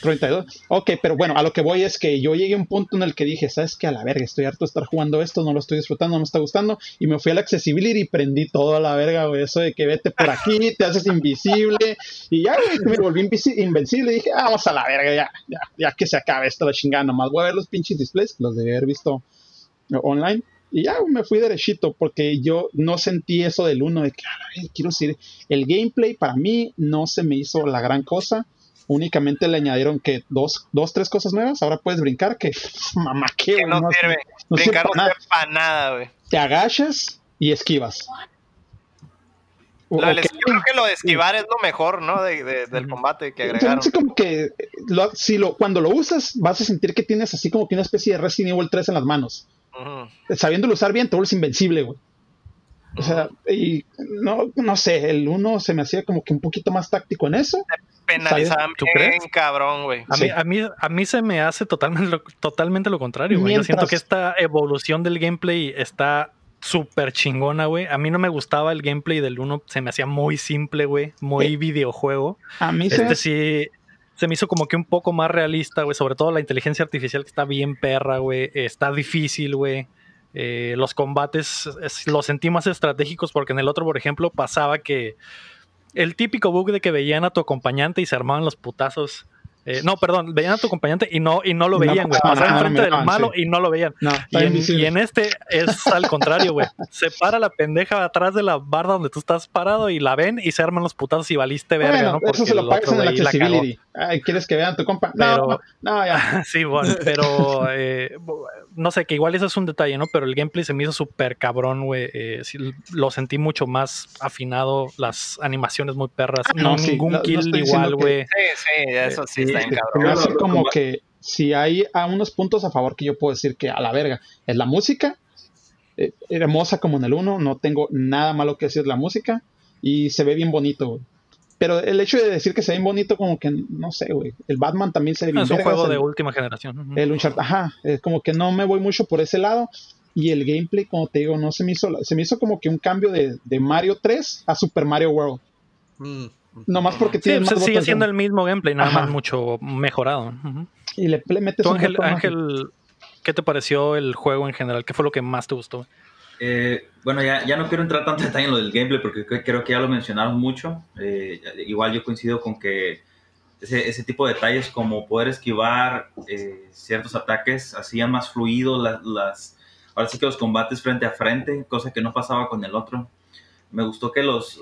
32. Ok, pero bueno, a lo que voy es que yo llegué a un punto en el que dije, ¿sabes qué? A la verga, estoy harto de estar jugando esto, no lo estoy disfrutando, no me está gustando. Y me fui a la accessibility y prendí todo a la verga, güey. Eso de que vete por aquí, te haces invisible. Y ya, me volví invencible. Y dije, ah, vamos a la verga, ya, ya, ya que se acabe esto, la chingada. Nomás voy a ver los pinches displays, los de haber visto online. Y ya me fui derechito porque yo no sentí eso del uno de que, quiero decir, el gameplay para mí no se me hizo la gran cosa únicamente le añadieron que dos, dos, tres cosas nuevas. Ahora puedes brincar, que mamá, que no, sirve. Brincar no sirve para nada, güey. Te agachas y esquivas. Lo, Yo creo que lo de esquivar es lo mejor, ¿no? De, del combate que agregaron. como que si lo, cuando lo usas, vas a sentir que tienes así como que una especie de Resident Evil 3 en las manos. Sabiéndolo usar bien, te vuelves invencible, güey. O sea, y no, no sé, el uno se me hacía como que un poquito más táctico en eso penalizaban ¿Tú crees? cabrón, güey. A, mí, a, mí, a mí se me hace totalmente lo, totalmente lo contrario, güey. Yo siento que esta evolución del gameplay está súper chingona, güey. A mí no me gustaba el gameplay del 1, se me hacía muy simple, güey, muy eh, videojuego. A mí este sí se me hizo como que un poco más realista, güey, sobre todo la inteligencia artificial que está bien perra, güey, está difícil, güey. Eh, los combates los sentí más estratégicos porque en el otro, por ejemplo, pasaba que el típico bug de que veían a tu acompañante y se armaban los putazos eh, no, perdón, veían a tu acompañante y no, y no lo veían, güey. Pasaban enfrente del malo y no lo veían. y, en, este es al contrario, güey. Se para la pendeja atrás de la barda donde tú estás parado y la ven y se arman los putazos y valiste verga, ¿no? Porque eso se lo pagas en el accessibility. Ay, ¿quieres que vean tu compa? No, no, ya. sí, bueno, pero eh, no sé, que igual eso es un detalle, ¿no? Pero el gameplay se me hizo súper cabrón, güey. Eh, lo sentí mucho más afinado, las animaciones muy perras. Ah, no, ningún kill igual, güey. Sí, sí, eso sí está bien cabrón. Así como que si hay a unos puntos a favor que yo puedo decir que a la verga es la música, eh, hermosa como en el 1, no tengo nada malo que decir la música y se ve bien bonito, güey. Pero el hecho de decir que se ve bonito, como que, no sé, güey. El Batman también se ve bien. Es un juego de última generación. El Uncharted, ajá. Es como que no me voy mucho por ese lado. Y el gameplay, como te digo, no se me hizo. Se me hizo como que un cambio de, de Mario 3 a Super Mario World. Mm. Nomás porque tiene sí, sigue siendo el mismo gameplay, nada más mucho mejorado. Y le, metes Ángel, Ángel, ¿qué te pareció el juego en general? ¿Qué fue lo que más te gustó? Eh, bueno, ya, ya, no quiero entrar tanto detalle en lo del gameplay porque creo que ya lo mencionaron mucho. Eh, igual yo coincido con que ese, ese, tipo de detalles como poder esquivar eh, ciertos ataques hacían más fluido las, las, ahora sí que los combates frente a frente, cosa que no pasaba con el otro. Me gustó que los,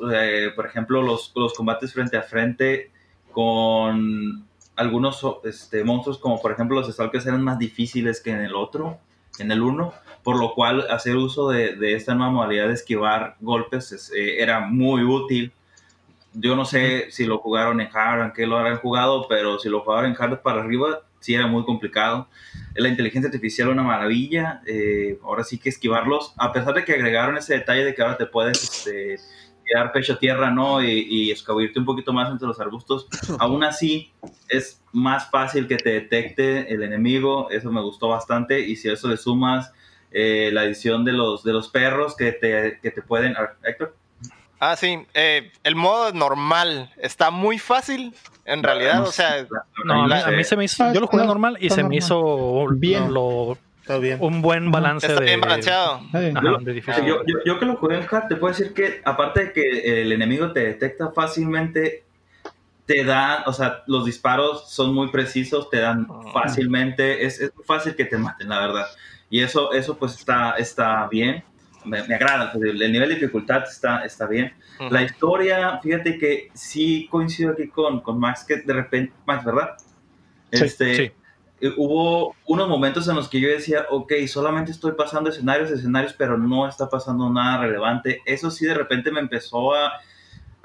por ejemplo, los, los combates frente a frente con algunos este, monstruos como por ejemplo los Stalkers eran más difíciles que en el otro, en el uno por lo cual hacer uso de, de esta nueva modalidad de esquivar golpes eh, era muy útil. Yo no sé si lo jugaron en hard, en qué lo habrán jugado, pero si lo jugaron en hard para arriba, sí era muy complicado. La inteligencia artificial una maravilla. Eh, ahora sí que esquivarlos, a pesar de que agregaron ese detalle de que ahora te puedes este, quedar pecho a tierra, ¿no? Y, y escabuirte un poquito más entre los arbustos. Aún así, es más fácil que te detecte el enemigo. Eso me gustó bastante. Y si a eso le sumas eh, la edición de los, de los perros que te, que te pueden... Héctor. Ah, sí, eh, el modo normal está muy fácil, en realidad, o sea... No, a, mí, se me hizo, yo lo jugué normal y se me hizo bien. Lo, bien. un buen balance está de... bien balanceado. yo, yo, yo, que lo jugué en hard, te puedo decir que, aparte de que el enemigo te detecta fácilmente, te dan, o sea, los disparos son muy precisos, te dan ah. fácilmente, es, es fácil que te maten, la verdad. Y eso, eso pues está, está bien, me, agrada, pues, el, nivel de dificultad está, está bien. La historia, fíjate que sí coincido aquí con, con Max, que de repente, Max, ¿verdad? Este, eh, Hubo unos momentos en los que yo decía, ok, solamente estoy pasando escenarios, escenarios, pero no está pasando nada relevante. Eso sí de repente me empezó a,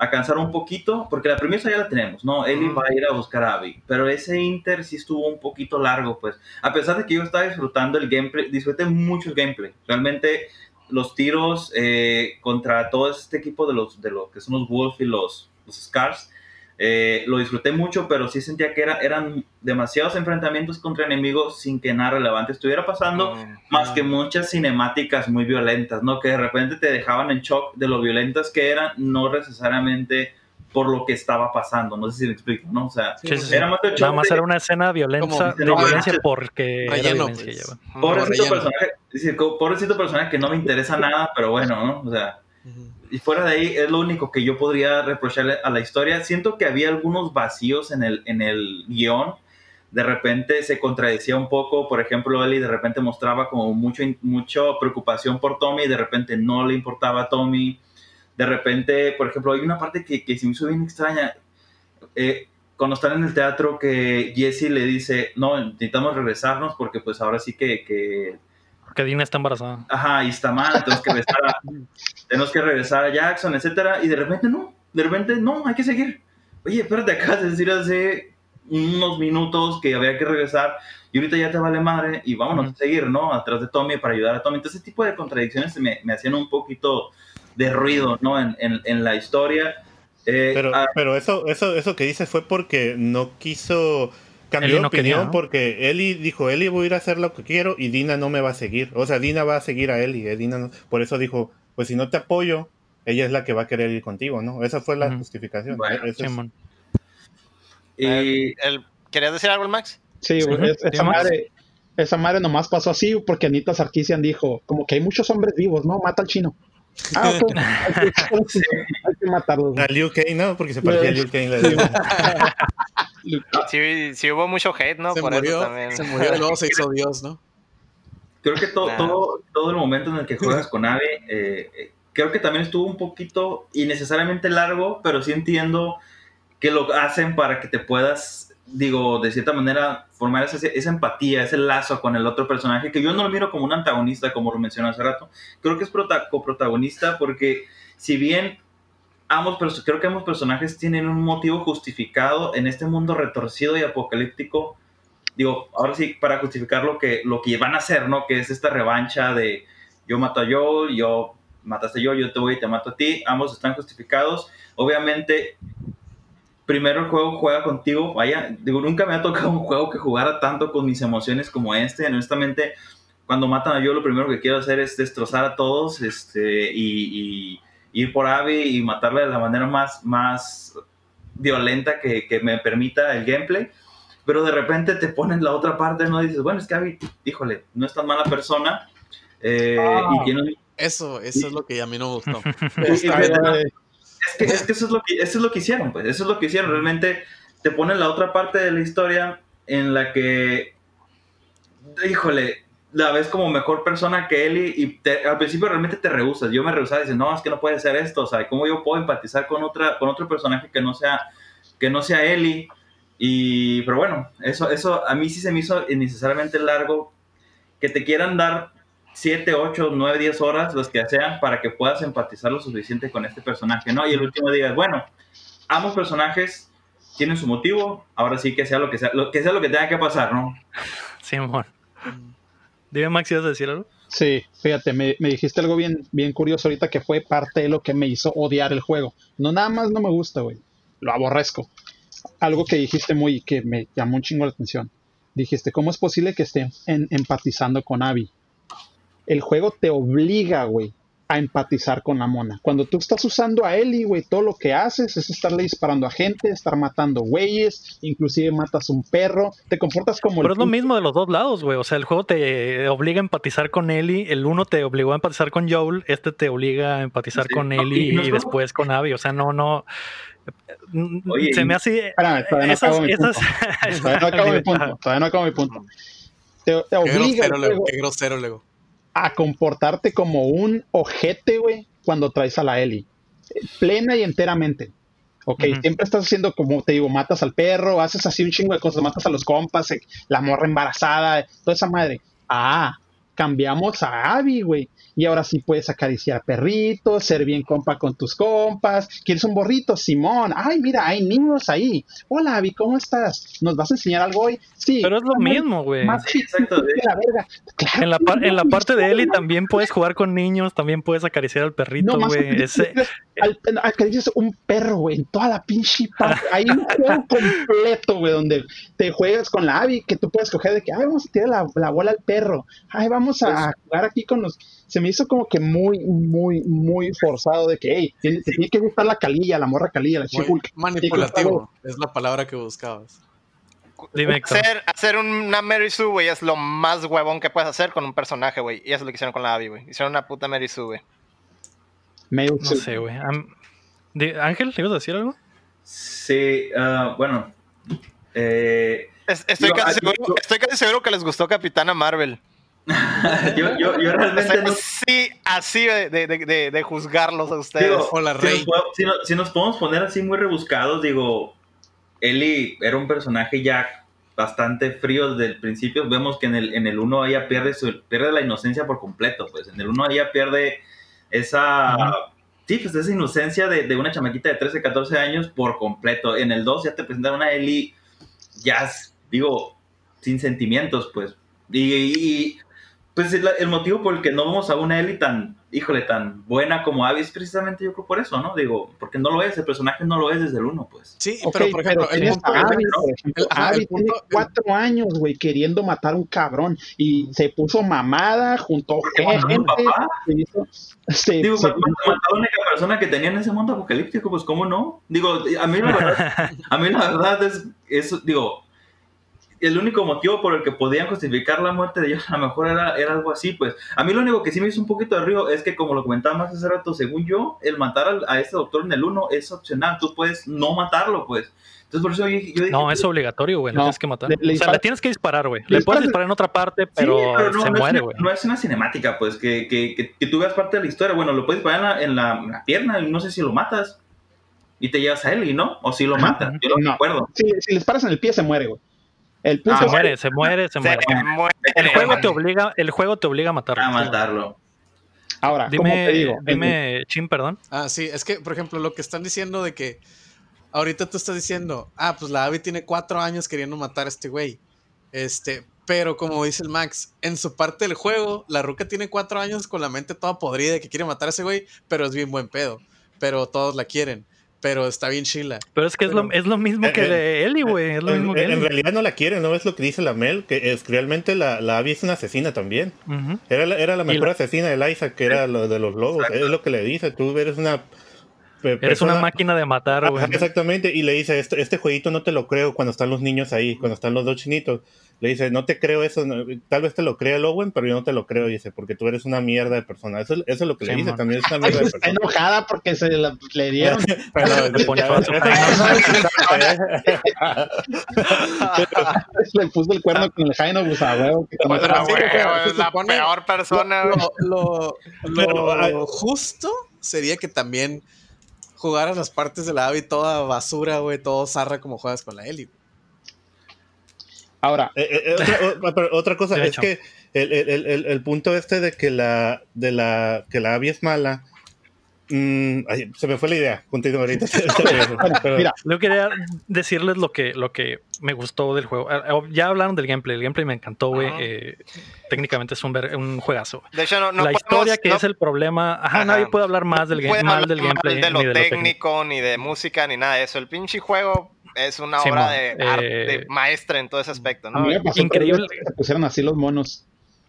a cansar un poquito, porque la premisa ya la tenemos, ¿no? Ellie va a ir a buscar a Abby, pero ese Inter sí estuvo un poquito largo, pues, a pesar de que yo estaba disfrutando el gameplay, disfruté mucho el gameplay, realmente los tiros eh, contra todo este equipo de los, de los que son los Wolf y los, los Scars, eh, lo disfruté mucho, pero sí sentía que era, eran demasiados enfrentamientos contra enemigos sin que nada relevante estuviera pasando, más que muchas cinemáticas muy violentas, ¿no? Que de repente te dejaban en shock de lo violentas que eran, no necesariamente por lo que estaba pasando, no sé si me explico, ¿no? O sea, era más de Nada más era una escena violenta, de violencia porque era violencia pues. Pobrecito personaje, pobrecito personaje que no me interesa nada, pero bueno, ¿no? O sea, y fuera de ahí es lo único que yo podría reprocharle a la historia. Siento que había algunos vacíos en el, en el guion. De repente se contradecía un poco. Por ejemplo, Ellie de repente mostraba como mucho, mucha preocupación por Tommy de repente no le importaba a Tommy. De repente, por ejemplo, hay una parte que, que se me hizo bien extraña. Eh, cuando están en el teatro que Jesse le dice, no, necesitamos regresarnos porque pues ahora sí que, que porque Dina está embarazada. Ajá, y está mal, tenemos que regresar a, tenemos que regresar a Jackson, etcétera, y de repente no, de repente no, hay que seguir. Oye, espérate, acabas de decir hace unos minutos que había que regresar y ahorita ya te vale madre y vámonos a seguir, ¿no? Atrás de Tommy para ayudar a Tommy. Entonces, ese tipo de contradicciones me, me hacían un poquito de ruido, ¿no? En, en, en la historia. Eh, pero, ah, pero eso, eso, eso que dice fue porque no quiso cambió de opinión porque Eli dijo, Eli voy a ir a hacer lo que quiero y Dina no me va a seguir. O sea, Dina va a seguir a Eli. Eh, Dina por eso dijo, pues si no te apoyo, ella es la que va a querer ir contigo, ¿no? Esa fue la justificación. Eh, ¿Querías decir algo, Max? Sí, esa madre, Esa madre nomás pasó así porque Anita Sarkisian dijo, como que hay muchos hombres vivos, ¿no? Mata al chino. Ah, ok. hay, que, matarlos. A Liu Kang, ¿no? Porque se parecía a Liu Kang. sí, sí, hubo mucho hate, ¿no? Se Por murió, eso también. Se murió, luego se hizo Dios, ¿no? Creo que todo, todo, todo el momento en el que juegas con Ave, eh, creo que también estuvo un poquito innecesariamente largo, pero sí entiendo que lo hacen para que te puedas, digo, de cierta manera, formar esa, esa empatía, ese lazo con el otro personaje, que yo no lo miro como un antagonista, como lo mencioné hace rato, creo que es coprotagonista porque si bien ambos, creo que ambos personajes tienen un motivo justificado en este mundo retorcido y apocalíptico, digo, ahora sí, para justificar lo que, lo que van a hacer, ¿no? Que es esta revancha de yo mato a yo, yo mataste yo, yo te voy y te mato a ti, ambos están justificados. Obviamente, primero el juego juega contigo, vaya, digo, nunca me ha tocado un juego que jugara tanto con mis emociones como este, honestamente, cuando matan a yo, lo primero que quiero hacer es destrozar a todos, este, y, ir por Abby y matarle de la manera más, más violenta que, que me permita el gameplay pero de repente te ponen la otra parte, ¿no? dices, bueno, es que Abby, híjole, no es tan mala persona. Eh, y ah. tiene Eso, eso es lo que a mí no me gustó. es, que, es que eso es lo que eso es lo que hicieron, pues, eso es lo que hicieron. Realmente te ponen la otra parte de la historia en la que, híjole, la ves como mejor persona que Ellie y al principio realmente te rehusas. Yo me rehusaba y dices, no, es que no puede ser esto, o sea, ¿cómo yo puedo empatizar con otra con otro personaje que no sea que no sea Ellie? Y, pero bueno, eso, eso a mí sí se me hizo innecesariamente largo que te quieran dar 7, 8, 9, 10 horas, los que sean, para que puedas empatizar lo suficiente con este personaje, ¿no? Y el último día, bueno, ambos personajes tienen su motivo, ahora sí que sea lo que sea, lo que sea lo que tenga que pasar, ¿no? Sí, amor. Dime, Max, ¿ibas a decir algo? Sí, fíjate, me, me, dijiste algo bien, bien curioso ahorita que fue parte de lo que me hizo odiar el juego. No nada más no me gusta, güey. Lo aborrezco algo que dijiste muy, que me llamó un chingo la atención. Dijiste, ¿cómo es posible que esté empatizando con Abby? El juego te obliga, güey, a empatizar con la mona. Cuando tú estás usando a Ellie, güey, todo lo que haces es estarle disparando a gente, estar matando güeyes, inclusive matas un perro, te comportas como... Pero es lo mismo de los dos lados, güey. O sea, el juego te obliga a empatizar con Ellie, el uno te obligó a empatizar con Joel, este te obliga a empatizar con Ellie y, después con Abby. O sea, no, no se me hace. todavía no acabo mi punto. todavía no acabo mi punto. Todavía no acabo mi punto. Te, obliga qué grosero, Lego. A comportarte como un ojete, güey, cuando traes a la Eli. Plena y enteramente. Ok, siempre estás haciendo como te digo, matas al perro, haces así un chingo de cosas, matas a los compas, eh, la morra embarazada, toda esa madre. Ah, cambiamos a Abby, güey y ahora sí puedes acariciar perritos, ser bien compa con tus compas. ¿Quieres un borrito? Simón. Ay, mira, hay niños ahí. Hola, Abby, ¿cómo estás? ¿Nos vas a enseñar algo hoy? Sí. Pero es lo mismo, güey. exacto. en, la en la parte de Eli también puedes jugar con niños, también puedes acariciar al perrito, güey. Ese... acaricias un perro, güey, en toda la pinche parte. Hay un juego completo, güey, donde te juegas con la Abby, que tú puedes coger de que, ay, vamos a tirar la, la bola al perro. Ay, vamos a pues jugar aquí con los se me hizo como que muy, muy, muy forzado de que, hey, te, tiene que gustar la calilla, la morra calilla, la chihulk. Manipulativo, es la palabra que buscabas. Hacer, hacer una Mary Sue, güey, es lo más huevón que puedes hacer con un personaje, güey. Y eso es lo que hicieron con la Abby, güey. Hicieron una puta Mary Sue, güey. No sé, güey. Ángel, ¿te ibas a decir algo? Sí, uh, bueno. Eh, estoy, casi seguro, estoy casi seguro que les gustó Capitana Marvel. yo, yo, yo, realmente no... Sí, así de, de, de, de, juzgarlos a ustedes. si, nos, si, nos, podemos poner así muy rebuscados, digo, Eli era un personaje ya bastante frío desde el principio. Vemos que en el, en el 1 ella pierde, su, pierde la inocencia por completo. Pues en el 1 ella pierde esa... Sí, pues esa inocencia de, de, una chamaquita de 13, 14 años por completo. En el 2 ya te presentan una Eli ya, digo, sin sentimientos, pues. y, pues el, motivo por el que no vamos a una Ellie tan, híjole, tan buena como Abby es precisamente yo creo por eso, ¿no? Digo, porque no lo es, el personaje no lo es desde el uno, pues. Sí, pero por ejemplo, el punto, Abby, tiene cuatro años, güey, queriendo matar a un cabrón y se puso mamada junto a gente. Papá? Se Digo, mató a la única persona que tenía en ese mundo apocalíptico, pues cómo no. Digo, a mí la verdad, a mí la verdad es, es digo, el único motivo por el que podían justificar la muerte de ellos a lo mejor era, era algo así, pues. A mí lo único que sí me hizo un poquito de río es que, como lo comentaba más hace rato, según yo, el matar a este doctor en el 1 es opcional. Tú puedes no matarlo, pues. Entonces, por eso yo, dije. No, es obligatorio, güey. No, tienes que matar. o sea, le tienes que disparar, güey. Le, puedes disparar en otra parte, pero, no, se muere, güey. No es una cinemática, pues, que, que, que, tú veas parte de la historia. Bueno, lo puedes disparar en la, en la, pierna y no sé si lo matas. Y te llevas a él, y ¿no? O si lo matas. Yo no, me acuerdo. Si, si le disparas en el pie, se muere, güey. El se muere, se muere, se, muere. El juego te obliga, el juego te obliga a matarlo. A matarlo. Ahora, dime, te digo, dime, Chin, perdón. Ah, sí, es que, por ejemplo, lo que están diciendo de que ahorita tú estás diciendo, ah, pues la Abby tiene cuatro años queriendo matar a este güey. Este, pero como dice el Max, en su parte del juego, la Ruca tiene cuatro años con la mente toda podrida que quiere matar a ese güey, pero es bien buen pedo. Pero todos la quieren pero está bien chila. Pero es que es, lo, es, lo, mismo que de Ellie, güey. Es lo en, mismo que en realidad no la quiere, ¿no? Es lo que dice la Mel, que es realmente la, la Abby es una asesina también. era, la, era la mejor asesina de Liza, que era lo de los lobos. Es lo que le dice, tú eres una... Eres una máquina de matar, güey. Exactamente, y le dice, este, este jueguito no te lo creo cuando están los niños ahí, cuando están los dos chinitos le dice, no te creo eso, tal vez te lo crea el Owen, pero yo no te lo creo, dice, porque tú eres una mierda de persona. Eso, eso es lo que le dice, también es una mierda de persona. Está enojada porque se la, le dieron. le puso el cuerno con el Jaino. Pues, es la peor persona. Lo, lo, justo sería que también jugaras las partes de la Abby toda basura, güey, todo zarra como juegas con la Ellie. Ahora, eh, eh, eh, otra, cosa es que el, punto este de que la de la que la es mala mm, se me fue la idea. Continúa ahorita. Mira, yo quería decirles lo que, lo que me gustó del juego. Ya hablaron del gameplay. El gameplay me encantó, güey. técnicamente es un, un juegazo. De hecho, no, la historia que es el problema. Ajá, nadie puede hablar más del, game, mal del gameplay. de lo, técnico, ni de música, ni nada de eso. El pinche juego es una obra de arte eh, maestra en todo ese aspecto, ¿no? Increíble. Se pusieron así los monos.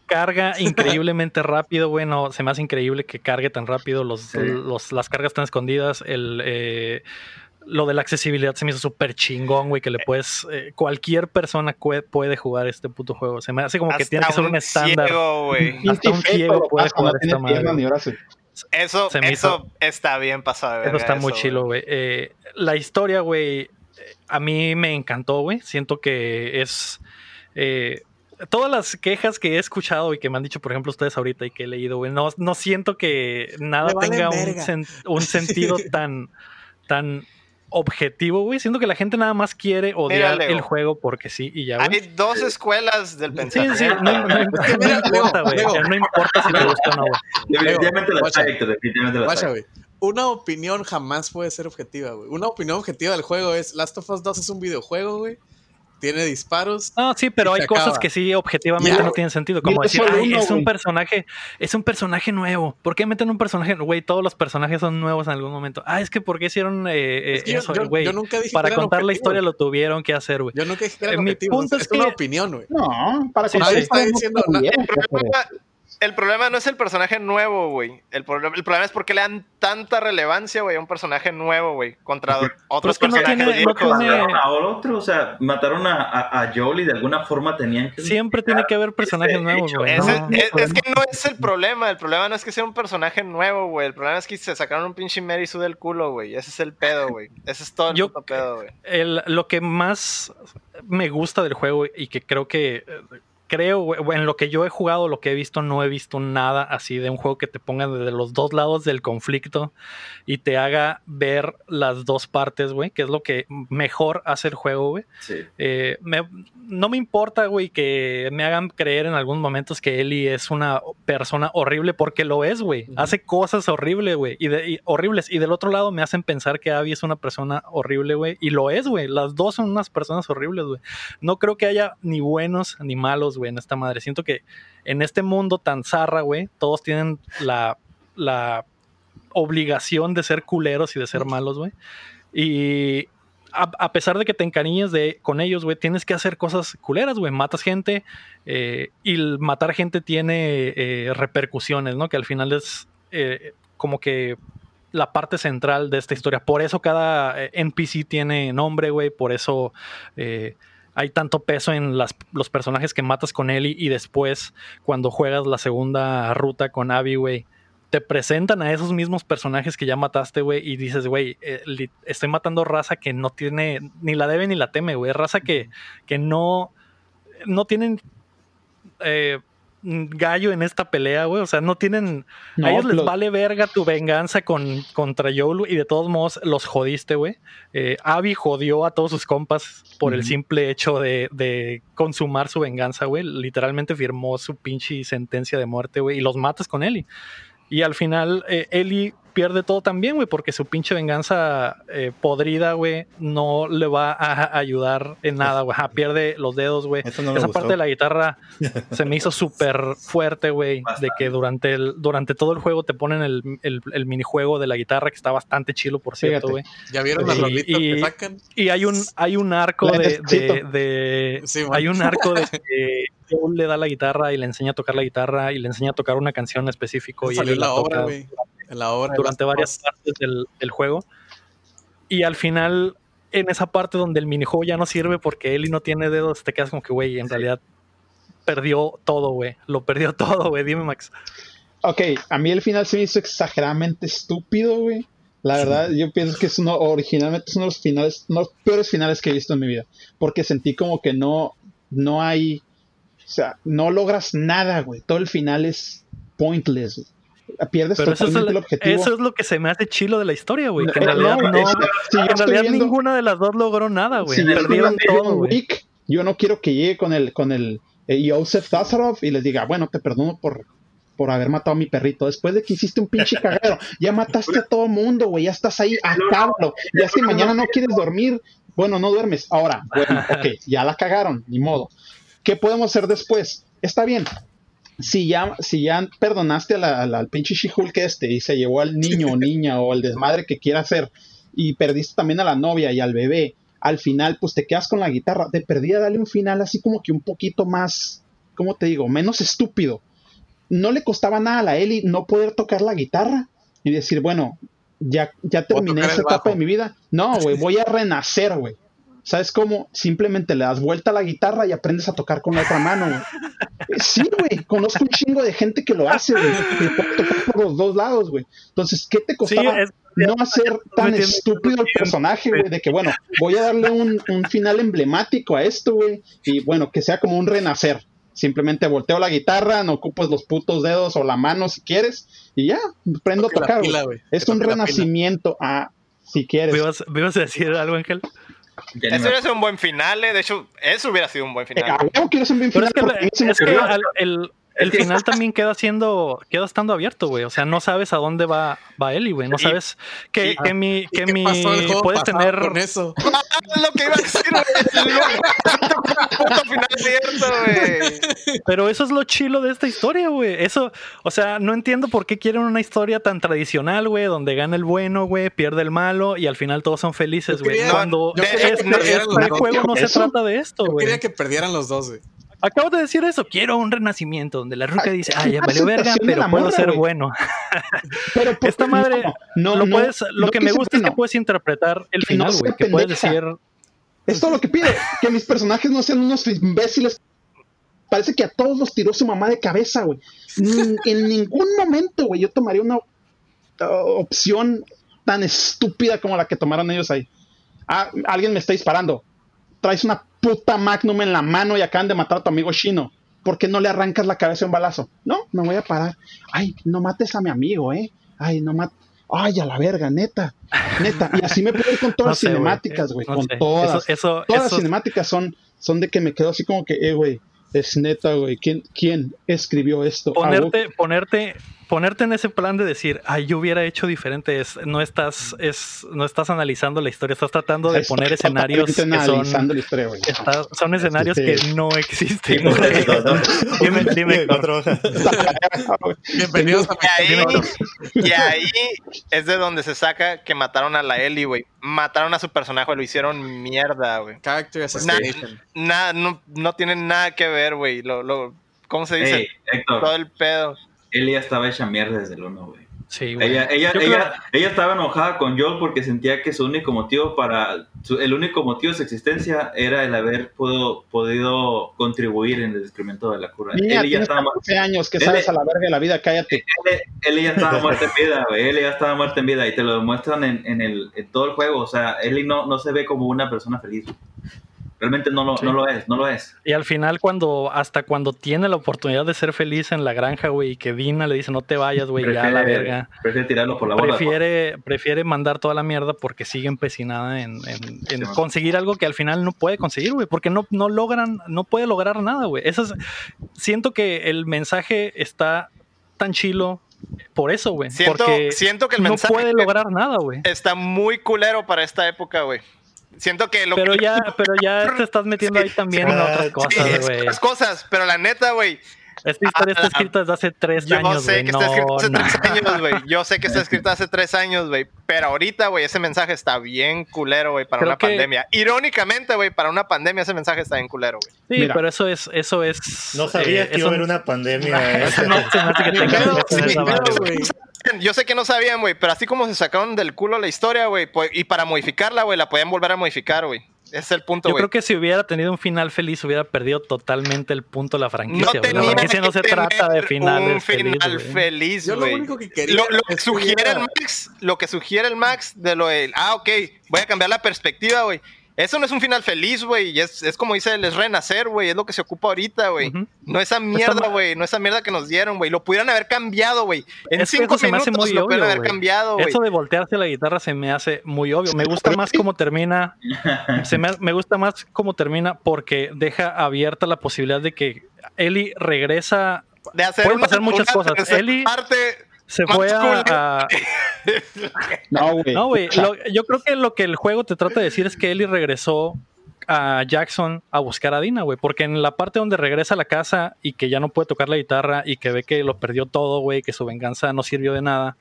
Carga increíblemente rápido, bueno, se me hace increíble que cargue tan rápido, los, las cargas están escondidas, el... Eh, lo de la accesibilidad se me hizo súper chingón, güey, que le puedes. Eh, cualquier persona puede jugar este puto juego. Se me hace como que tiene que ser un estándar. Hasta un ciego puede jugar esta madre. Eso, eso está bien pasado. Eso está muy chilo, güey. la historia, güey, a mí me encantó, güey. Siento que es... Eh, todas las quejas que he escuchado y que me han dicho, por ejemplo, ustedes ahorita y que he leído, güey, no, no siento que nada tenga un, sentido tan, tan objetivo, güey. Siento que la gente nada más quiere odiar el juego porque sí y ya, güey. Hay dos escuelas del pensamiento. Sí, sí, no, importa, güey. No importa si te gusta o no, güey. Definitivamente la definitivamente la una opinión jamás puede ser objetiva, güey. Una opinión objetiva del juego es Last of Us 2 es un videojuego, güey. Tiene disparos. No, sí, pero hay cosas que sí objetivamente no tienen sentido. Como decir, es un personaje, es un personaje nuevo. ¿Por qué meten un personaje? Güey, todos los personajes son nuevos en algún momento. Ah, es que ¿por qué hicieron eh, eh eso, güey? Para contar la historia lo tuvieron que hacer, güey. Yo nunca dije que era Mi punto es, una opinión, güey. No, para que nadie está diciendo el problema no es el personaje nuevo, güey. El, problema, el problema es porque le dan tanta relevancia, güey, a un personaje nuevo, güey, contra otros personajes. No tiene, Mataron a otro, o sea, mataron a, a, Joel y de alguna forma tenían que. Siempre tiene que haber personajes nuevos, güey. Es, es, que no es el problema. El problema no es que sea un personaje nuevo, güey. El problema es que se sacaron un pinche Mary Sue del culo, güey. Ese es el pedo, güey. Ese es todo el pedo, güey. Lo que más me gusta del juego y que creo que creo, en lo que yo he jugado, lo que he visto, no he visto nada así de un juego que te ponga desde los dos lados del conflicto y te haga ver las dos partes, güey, que es lo que mejor hace el juego, güey. Eh, no me importa, güey, que me hagan creer en algunos momentos que Ellie es una persona horrible, porque lo es, güey. Hace cosas horribles, güey, y, de, horribles. Y del otro lado me hacen pensar que Abby es una persona horrible, güey, y lo es, güey. Las dos son unas personas horribles, güey. No creo que haya ni buenos ni malos, en esta madre. Siento que en este mundo tan zarra, güey, todos tienen la, la obligación de ser culeros y de ser malos, güey. Y a, pesar de que te encariñes de, con ellos, güey, tienes que hacer cosas culeras, güey. Matas gente eh, y matar gente tiene eh, repercusiones, ¿no? Que al final es eh, como que la parte central de esta historia. Por eso cada NPC tiene nombre, güey. Por eso hay tanto peso en las, los personajes que matas con Ellie y después cuando juegas la segunda ruta con Abby, güey, te presentan a esos mismos personajes que ya mataste, güey, y dices, güey, eh, estoy matando raza que no tiene, ni la debe ni la teme, güey, raza que, que no, no tienen... Eh, gallo en esta pelea, güey. O sea, no tienen. a ellos les vale verga tu venganza con, contra Joel y de todos modos los jodiste, güey. Eh, Abby jodió a todos sus compas por el simple hecho de, de consumar su venganza, güey. Literalmente firmó su pinche sentencia de muerte, güey. Y los matas con Ellie. Y al final, eh, Ellie pierde todo también, güey, porque su pinche venganza eh, podrida, güey, no le va a ayudar en nada, güey. Pierde los dedos, güey. Esa parte de la guitarra se me hizo súper fuerte, güey, de que durante, el, durante todo el juego te ponen el, el, minijuego de la guitarra, que está bastante chilo, por cierto, güey. ¿Ya vieron las y, que sacan? Y hay un, hay un arco de... de, hay un arco de que le da la guitarra y le enseña a tocar la guitarra y le enseña a tocar una canción específica y él la, obra, güey durante varias partes del, juego. Y al final, en esa parte donde el minijuego ya no sirve porque Eli no tiene dedos, te quedas como que, güey, en realidad perdió todo, güey. Lo perdió todo, güey. Dime, Max. Ok, a mí el final se me hizo exageradamente estúpido, güey. La verdad, yo pienso que es uno, originalmente es uno de los finales, uno de los peores finales que he visto en mi vida. Porque sentí como que no, no hay, o sea, no logras nada, güey. Todo el final es pointless pierdes Pero eso es el, objetivo. Eso es lo que se me hace chilo de la historia, güey. Que en realidad, no, en realidad ninguna de las dos logró nada, güey. Si Perdieron todo, güey. Yo no quiero que llegue con el, con el eh, Joseph Tazarov y les diga, bueno, te perdono por, por haber matado a mi perrito. Después de que hiciste un pinche cagadero, ya mataste a todo mundo, güey. Ya estás ahí, acábalo. Ya si mañana no quieres dormir, bueno, no duermes. Ahora, bueno, ok, ya la cagaron, ni modo. ¿Qué podemos hacer después? Está bien, si ya, si ya perdonaste al pinche She-Hulk este y se llevó al niño o niña o al desmadre que quiera hacer y perdiste también a la novia y al bebé, al final pues te quedas con la guitarra. Te perdí a darle un final así como que un poquito más, ¿cómo te digo? Menos estúpido. No le costaba nada a la Ellie no poder tocar la guitarra y decir, bueno, ya, ya terminé esa etapa de mi vida. No, güey, voy a renacer, güey. ¿Sabes cómo? Simplemente le das vuelta a la guitarra y aprendes a tocar con la otra mano. Sí, güey. Conozco un chingo de gente que lo hace, güey. Que puede tocar por los dos lados, güey. Entonces, ¿qué te costaba no hacer tan estúpido el personaje, güey? De que, bueno, voy a darle un, final emblemático a esto, güey. Y bueno, que sea como un renacer. Simplemente volteo la guitarra, no ocupas los putos dedos o la mano si quieres. Y ya, prendo a tocar, güey. Es un renacimiento a, si quieres. ¿Me a decir algo, Ángel? Eso hubiera sido un buen final, eh. de hecho, eso hubiera sido un buen final. Eh, es que, el, el final también queda siendo, queda estando abierto, güey. O sea, no sabes a dónde va, va Eli, güey. No sabes que, que mi, que mi puedes tener. Con eso? lo que iba a decir, güey. final abierto, güey. Pero eso es lo chilo de esta historia, güey. Eso, o sea, no entiendo por qué quieren una historia tan tradicional, güey, donde gana el bueno, güey, pierde el malo y al final todos son felices, güey. Cuando este, juego no se trata de esto, güey. Yo quería que perdieran los dos, güey. Acabo de decir eso, quiero un renacimiento donde la ruca dice, ay, ya valió verga, pero puedo ser bueno. Pero esta madre, no, lo, puedes, lo que, me gusta es que puedes interpretar el final, güey, que puedes decir... Es todo lo que pide, que mis personajes no sean unos imbéciles. Parece que a todos los tiró su mamá de cabeza, güey. en ningún momento, güey, yo tomaría una uh, opción tan estúpida como la que tomaron ellos ahí. Ah, alguien me está disparando. Traes una puta Magnum en la mano y acaban de matar a tu amigo chino. ¿Por qué no le arrancas la cabeza un balazo? No, me voy a parar. Ay, no mates a mi amigo, ¿eh? Ay, no mates. Ay, a la verga, neta. Neta. Y así me puedo ir con todas las cinemáticas, güey. con todas. todas las cinemáticas son, son de que me quedo así como que, eh, güey, es neta, güey. ¿Quién, ¿Quién escribió esto? Ponerte, ponerte ponerte en ese plan de decir, ay, yo hubiera hecho diferente, es, no estás, es, no estás analizando la historia, estás tratando de poner escenarios que son, son escenarios que no existen. dime, dime, Bienvenidos a y ahí, y ahí es de donde se saca que mataron a la Ellie, güey. Mataron a su personaje, lo hicieron mierda, güey. Character Nada, no, no tienen nada que ver, güey. Lo, lo, ¿Cómo se dice? Todo el pedo. Elia estaba hecha mierda desde el 1, güey. Sí, güey. Ella, ella, creo- ella estaba enojada con Joel porque sentía que su único motivo para su- el único motivo de su existencia era el haber pudo- podido contribuir en el descubrimiento de la cura. Niña, Él ya estaba mu- 14 años, que Él- sabes a la verga de la vida, cállate. él, él ya estaba muerto en vida, güey. Él ya estaba muerto en vida y te lo demuestran en, en el, en todo el juego. O sea, Ellie no, no se ve como una persona feliz. güey. Realmente no lo, Sí. no lo es, no lo es. Y al final, cuando, hasta cuando tiene la oportunidad de ser feliz en la granja, güey, y que Dina le dice, no te vayas, güey, ya a la verga. prefiere tirarlo por la borda. Prefiere, prefiere mandar toda la mierda porque sigue empecinada en, en- en man. conseguir algo que al final no puede conseguir, güey, porque no, no logran, no puede lograr nada, güey. Eso es, siento que el mensaje está tan chilo por eso, güey. Siento, porque siento que el no mensaje puede lograr nada, güey. está muy culero para esta época, güey. Siento que lo Pero que- ya, pero ya te estás metiendo ahí también en otras cosas, güey. otras cosas, pero la neta, güey, Esta historia está Ah, escrita desde hace tres yo años, sé güey. que No, está escrito hace no. tres años, güey. Yo sé que está escrito hace tres años, güey. Pero ahorita, güey, ese mensaje está bien culero, güey, para Creo una que- pandemia. Irónicamente, güey, para una pandemia ese mensaje está bien culero, güey. Sí, Mira. pero eso es, eso es. No sabía eh, que iba a eso- haber una pandemia. Eso no se me hace que Ni tenga Yo sé que no sabían, güey, pero así como se sacaron del culo la historia, güey, pues, y para modificarla, güey, la podían volver a modificar, güey. Ese es el punto, Yo creo que si hubiera tenido un final feliz, hubiera perdido totalmente el punto de la franquicia. No la franquicia no se trata de finales un final güey. feliz, Yo lo único que quería Lo, lo que sugiere el Max, lo que sugiere el Max de lo del, ah, ok, voy a cambiar la perspectiva, güey. Eso no es un final feliz, güey. Es, es como dice él, es renacer, güey. Es lo que se ocupa ahorita, güey. No esa mierda, güey. No esa mierda que nos dieron, güey. Lo pudieran haber cambiado, güey. En Es que cinco eso se me hace minutos muy lo pudieran obvio, haber güey. cambiado, güey. Eso de voltearse la guitarra se me hace muy obvio. Me gusta más cómo termina. Se me, me gusta más cómo termina porque deja abierta la posibilidad de que Ellie regresa. De hacer pueden una- pasar muchas una cosas. Eli- parte Se fue a. a- No, güey. no, güey. Yo creo que lo que el juego te trata de decir es que Ellie regresó a Jackson a buscar a Dina, güey. Porque en la parte donde regresa a la casa y que ya no puede tocar la guitarra y que ve que lo perdió todo, güey, que su venganza no sirvió de nada.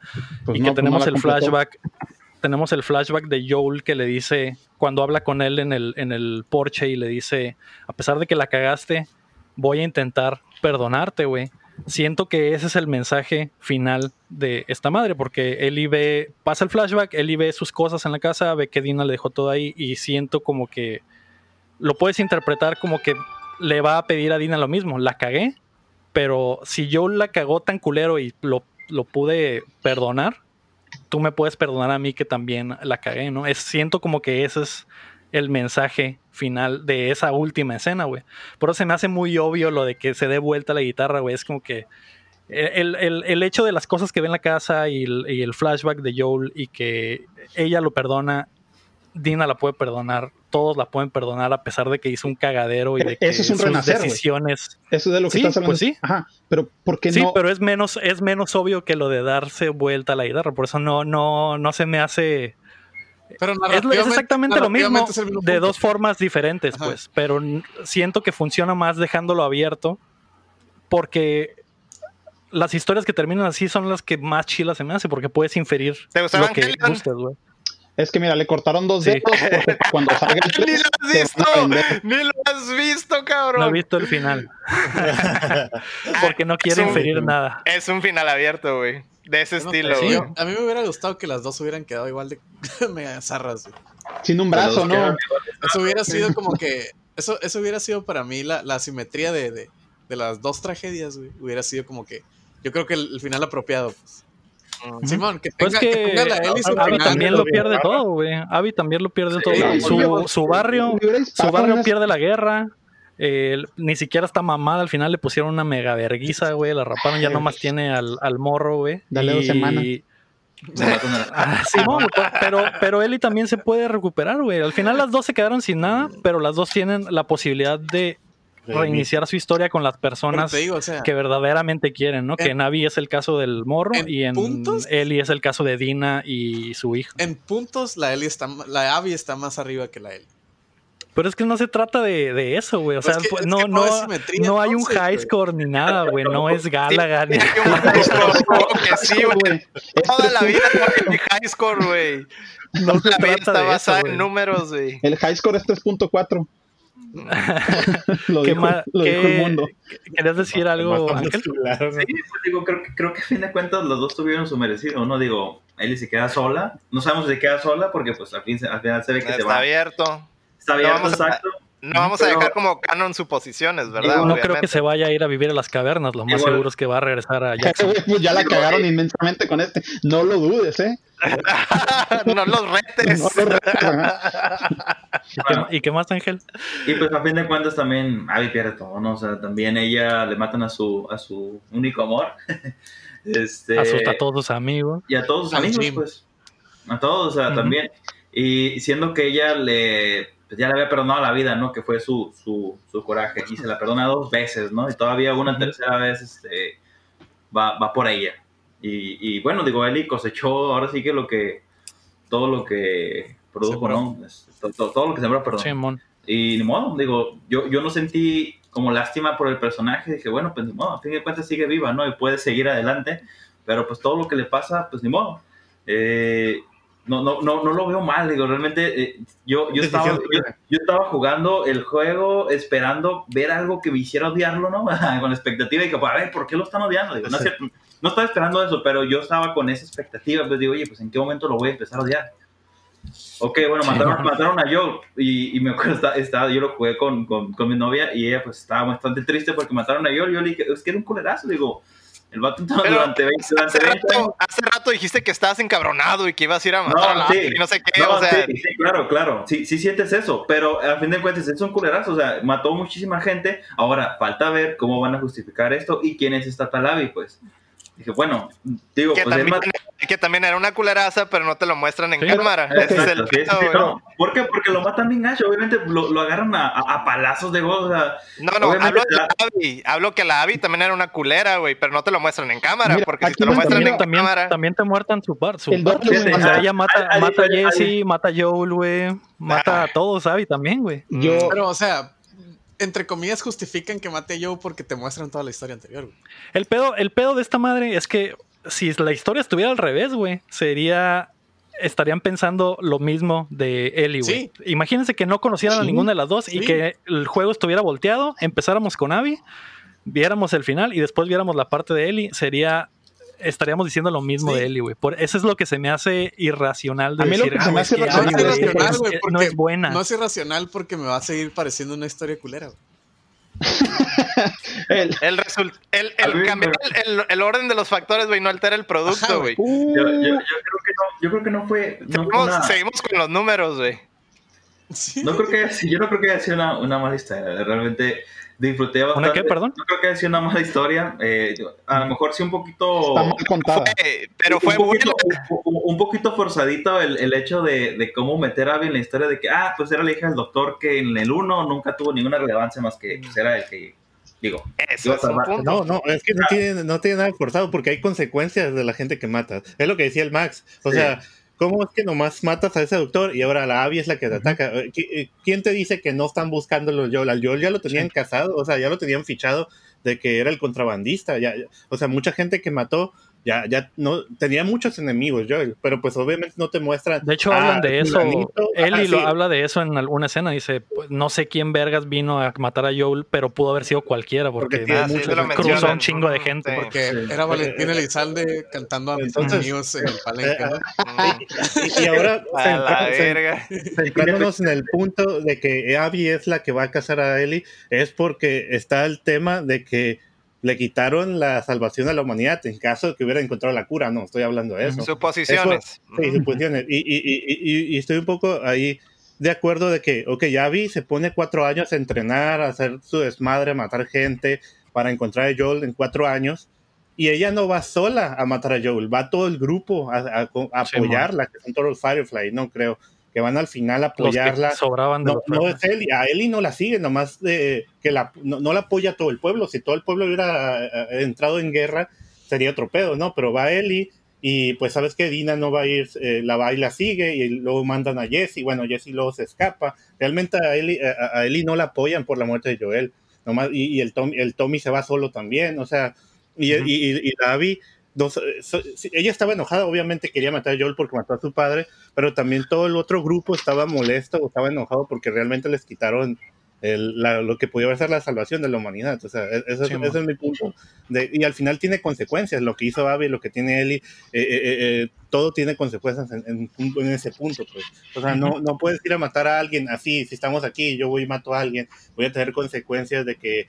pues y no, que pues tenemos el completó. flashback. Tenemos el flashback de Joel que le dice, cuando habla con él en el, en el porche y le dice, a pesar de que la cagaste, voy a intentar perdonarte, güey. Siento que ese es el mensaje final de esta madre, porque Ellie ve, pasa el flashback, Ellie ve sus cosas en la casa, ve que Dina le dejó todo ahí y siento como que lo puedes interpretar como que le va a pedir a Dina lo mismo, la cagué, pero si yo la cagó tan culero y lo, lo pude perdonar, tú me puedes perdonar a mí que también la cagué, ¿no? Es, siento como que ese es el mensaje final de esa última escena, güey. Por eso se me hace muy obvio lo de que se dé vuelta la guitarra, güey. Es como que el, el- el hecho de las cosas que ve en la casa y el, y el flashback de Joel y que ella lo perdona, Dina la puede perdonar, todos la pueden perdonar a pesar de que hizo un cagadero y de que Eso es un sus renacer, decisiones Eso es de lo que Sí, estás hablando. pues sí. Ajá, pero ¿por qué Sí, no? pero es menos, es menos obvio que lo de darse vuelta a la guitarra. Por eso no, no, no se me hace. Pero Es, exactamente lo mismo de dos formas diferentes, Ajá. pues. Pero siento que funciona más dejándolo abierto. Porque las historias que terminan así son las que más chilas se me hace. Porque puedes inferir ¿Te gustó lo que gustes, güey. Es que mira, le cortaron dos Sí. dedos porque cuando salga el Ni 3 lo has visto, ni lo has visto, cabrón. No he visto el final. porque no quiero Es un- inferir nada. Es un final abierto, güey. De ese No, estilo, sí, güey. a mí me hubiera gustado que las dos hubieran quedado igual de mega zarras. güey. Sin un brazo, ¿no? Eso hubiera sido como que. Eso, eso hubiera sido para mí la, la simetría de, de, de las dos tragedias, güey. Hubiera sido como que. Yo creo que el, el final apropiado, pues. Simón, que, Pues tenga, que, que ponga la Ellie su Abby también lo pierde todo, güey. Abby también lo pierde todo. Su, su barrio, su barrio pierde la guerra. Eh, ni siquiera está mamada. Al final le pusieron una mega verguiza, güey. La raparon. Ya nomás tiene al, al morro, güey. Dale dos semanas. Ah, Simón, pero, pero Ellie también se puede recuperar, güey. Al final las dos se quedaron sin nada, pero las dos tienen la posibilidad de reiniciar su historia con las personas te digo, o sea, que verdaderamente quieren, ¿no? que en Abby es el caso del morro en y en puntos- Ellie es el caso de Dina y su hijo. en puntos la Ellie está la Abby está más arriba que la Ellie. Pero es que no se trata de, de eso, güey. O Pues sea, es que- pues, es no, que no no, no hay un high score ni nada, güey. No es Galaga ni. Sí, hay un high score, claro que sí, güey. Toda la vida hay high score, güey. No se La vida trata está eso, basada en números, güey. El high score es 3.4. lo ¿Qué dijo, lo dijo el mundo. ¿Querías decir algo, Ángel? Sí, pues digo, creo, creo que a fin de cuentas los dos tuvieron su merecido, ¿no? Digo, Ellie se queda sola. No sabemos si se queda sola porque pues al, fin, al final se ve que Está se va. abierto. Está No vamos a- exacto. No vamos a dejar como canon suposiciones, ¿verdad? no creo que se vaya a ir a vivir a las cavernas. Lo más Igual. seguro es que va a regresar a Jackson. Pues ya la cagaron inmensamente con este. No lo dudes, ¿eh? no los retes. No lo retes, ¿Y, qué, y qué más, Ángel? Y pues a fin de cuentas también Abby pierde todo, ¿no? O sea, también ella le matan a su, a su único amor. este, Asusta a todos sus amigos. Y a todos sus amigos, pues. A todos, o sea, también. Y siendo que ella le, pues ya le había perdonado la vida, ¿no? Que fue su, su, su coraje. Y se la perdona dos veces, ¿no? Y todavía una tercera vez este, va, va por ella. Y, y bueno, digo, Eli cosechó ahora sí que lo que, todo lo que produjo. ¿no? Es- to- to- todo, lo que sembró, perdón. Simón. Y ni modo, digo, yo, yo no sentí como lástima por el personaje, dije, bueno, pues ni modo, a fin de cuentas sigue viva, ¿no? Y puede seguir adelante, pero pues todo lo que le pasa, pues ni modo. Eh, no, no, no, no lo veo mal, digo, realmente eh, yo, yo, estaba, yo, yo estaba jugando el juego esperando ver algo que me hiciera odiarlo, ¿no? con la expectativa y que, pues, a ver, ¿por qué lo están odiando? Digo, no, es cierto, no estaba esperando eso, pero yo estaba con esa expectativa, pues digo, oye, pues en qué momento lo voy a empezar a odiar. Ok, bueno, mataron, mataron a Joel y, y me acuerdo, estaba, yo lo jugué con, con, con mi novia y ella pues estaba bastante triste porque mataron a Joel. Yo le dije, es que era un culerazo, digo, el vato durante 20, durante hace, 20 años. rato, hace rato dijiste que estabas encabronado y que ibas a ir a matar a la sí. y no sé qué. No, o sea, sí, sí, claro, claro. Sí, sí sientes eso, pero al fin de cuentas es un culerazo. O sea, mató muchísima gente. Ahora falta ver cómo van a justificar esto y quién es esta Talavi, pues. Dije, bueno, digo, que, pues también, que también era una culeraza, pero no te lo muestran en Sí. cámara. Ese es el sí, pedo, no. ¿Por qué? Porque lo matan bien gacho. Obviamente lo, lo agarran a, a, a palazos de gol. O sea, No, no, hablo de la- la Abby. Hablo que la Abby también era una culera, güey, pero no te lo muestran en cámara, Mira, porque si te lo muestran También, en también, cámara. también te muertan su, par, su El güey. sí, O sea, ella mata, hay mata a Jesse, mata a Joel, güey. Mata Ah. a todos, Abby también, güey. Yo, Pero, o sea, entre comillas justifican que mate a Joe porque te muestran toda la historia anterior. güey. El pedo, el pedo de esta madre es que si la historia estuviera al revés, güey, sería. Estarían pensando lo mismo de Ellie, güey. Sí. Imagínense que no conocieran a ninguna de las dos y que el juego estuviera volteado, empezáramos con Abby, viéramos el final y después viéramos la parte de Ellie, sería. Estaríamos diciendo lo mismo Sí. de Ellie, güey. Por eso es lo que se me hace irracional de A mí lo decir, que "Ah, se me güey, hace es que irracional No es güey, irracional, güey, no porque es buena. No es irracional porque me va a seguir pareciendo una historia culera. güey. el, El, result- el, A el cambiar el, el orden de los factores, güey, no altera el producto, güey. uh, yo, yo, yo creo que no, yo creo que no fue. No, Seguimos, una- seguimos con los números, güey. Sí. no creo que yo no creo que haya sido una, una mala historia. Realmente disfruté bastante. ¿Una qué, perdón? No creo que haya sido una mala historia. eh, a lo mejor sí un poquito. está mal contada. Fue- pero fue un poquito, un, un poquito forzadito el, el hecho de, de cómo meter a Abby en la historia de que, ah, pues era la hija del doctor que en el 1 nunca tuvo ninguna relevancia más que pues, era el que, digo, Eso es un. No, no, es que no tiene, no tiene nada forzado porque hay consecuencias de la gente que mata. Es lo que decía el Max. O Sí. sea, ¿cómo es que nomás matas a ese doctor y ahora la Abby es la que te ataca? Eh, ¿qui- eh, ¿Quién te dice que no están buscando los Joel? Al Joel ya lo tenían casado, o sea, ya lo tenían fichado de que era el contrabandista. Ya- o sea, mucha gente que mató ya, ya no tenía muchos enemigos, Joel, pero pues obviamente no te muestran. De hecho, hablan de eso. ah, lo sí. habla de eso en alguna escena. Dice: pues, No sé quién vergas vino a matar a Joel, pero pudo haber sido cualquiera porque, Porque tiene Ah, muchos sí cruzó un chingo de gente. sí. Porque Sí. era Valentín Elizalde cantando a mis Entonces- amigos en el palenque. ¿no? Mm. Y, y ahora centrándonos en el punto de que Abby es la que va a casar a Ellie, es porque está el tema de que le quitaron la salvación a la humanidad en caso de que hubiera encontrado la cura. No, estoy hablando de eso. Suposiciones. Sí, suposiciones. Y, y, y, y, estoy un poco ahí de acuerdo de que, ok, Abby se pone cuatro años a entrenar, a hacer su desmadre, a matar gente para encontrar a Joel en cuatro años. Y ella no va sola a matar a Joel, va todo el grupo a, a- a apoyarla, que son todos los Firefly, no creo, que van al final a apoyarla. sobraban de No, no es Ellie, a Ellie no la sigue, nomás de, que la, no, no la apoya todo el pueblo. Si todo el pueblo hubiera eh, entrado en guerra, sería otro pedo, ¿no? Pero va Ellie y pues sabes que Dina no va a ir, eh, la va y la sigue y luego mandan a Jesse, bueno, Jesse luego se escapa. Realmente a Ellie, a, a Ellie no la apoyan por la muerte de Joel, nomás, y, y el, Tom, el Tommy se va solo también, o sea, y, Ujú. y, y, y la Sí, ella estaba enojada, obviamente quería matar a Joel porque mató a su padre, pero también todo el otro grupo estaba molesto o estaba enojado porque realmente les quitaron lo que pudiera ser la salvación de la humanidad. O sea, e, ese, es mi punto. y al final tiene consecuencias. Lo que hizo Abby, lo que tiene Eli, eh, eh, todo tiene consecuencias en, ese punto. Pues. O sea, no, no puedes ir a matar a alguien así. Si estamos aquí, yo voy y mato a alguien, voy a tener consecuencias de que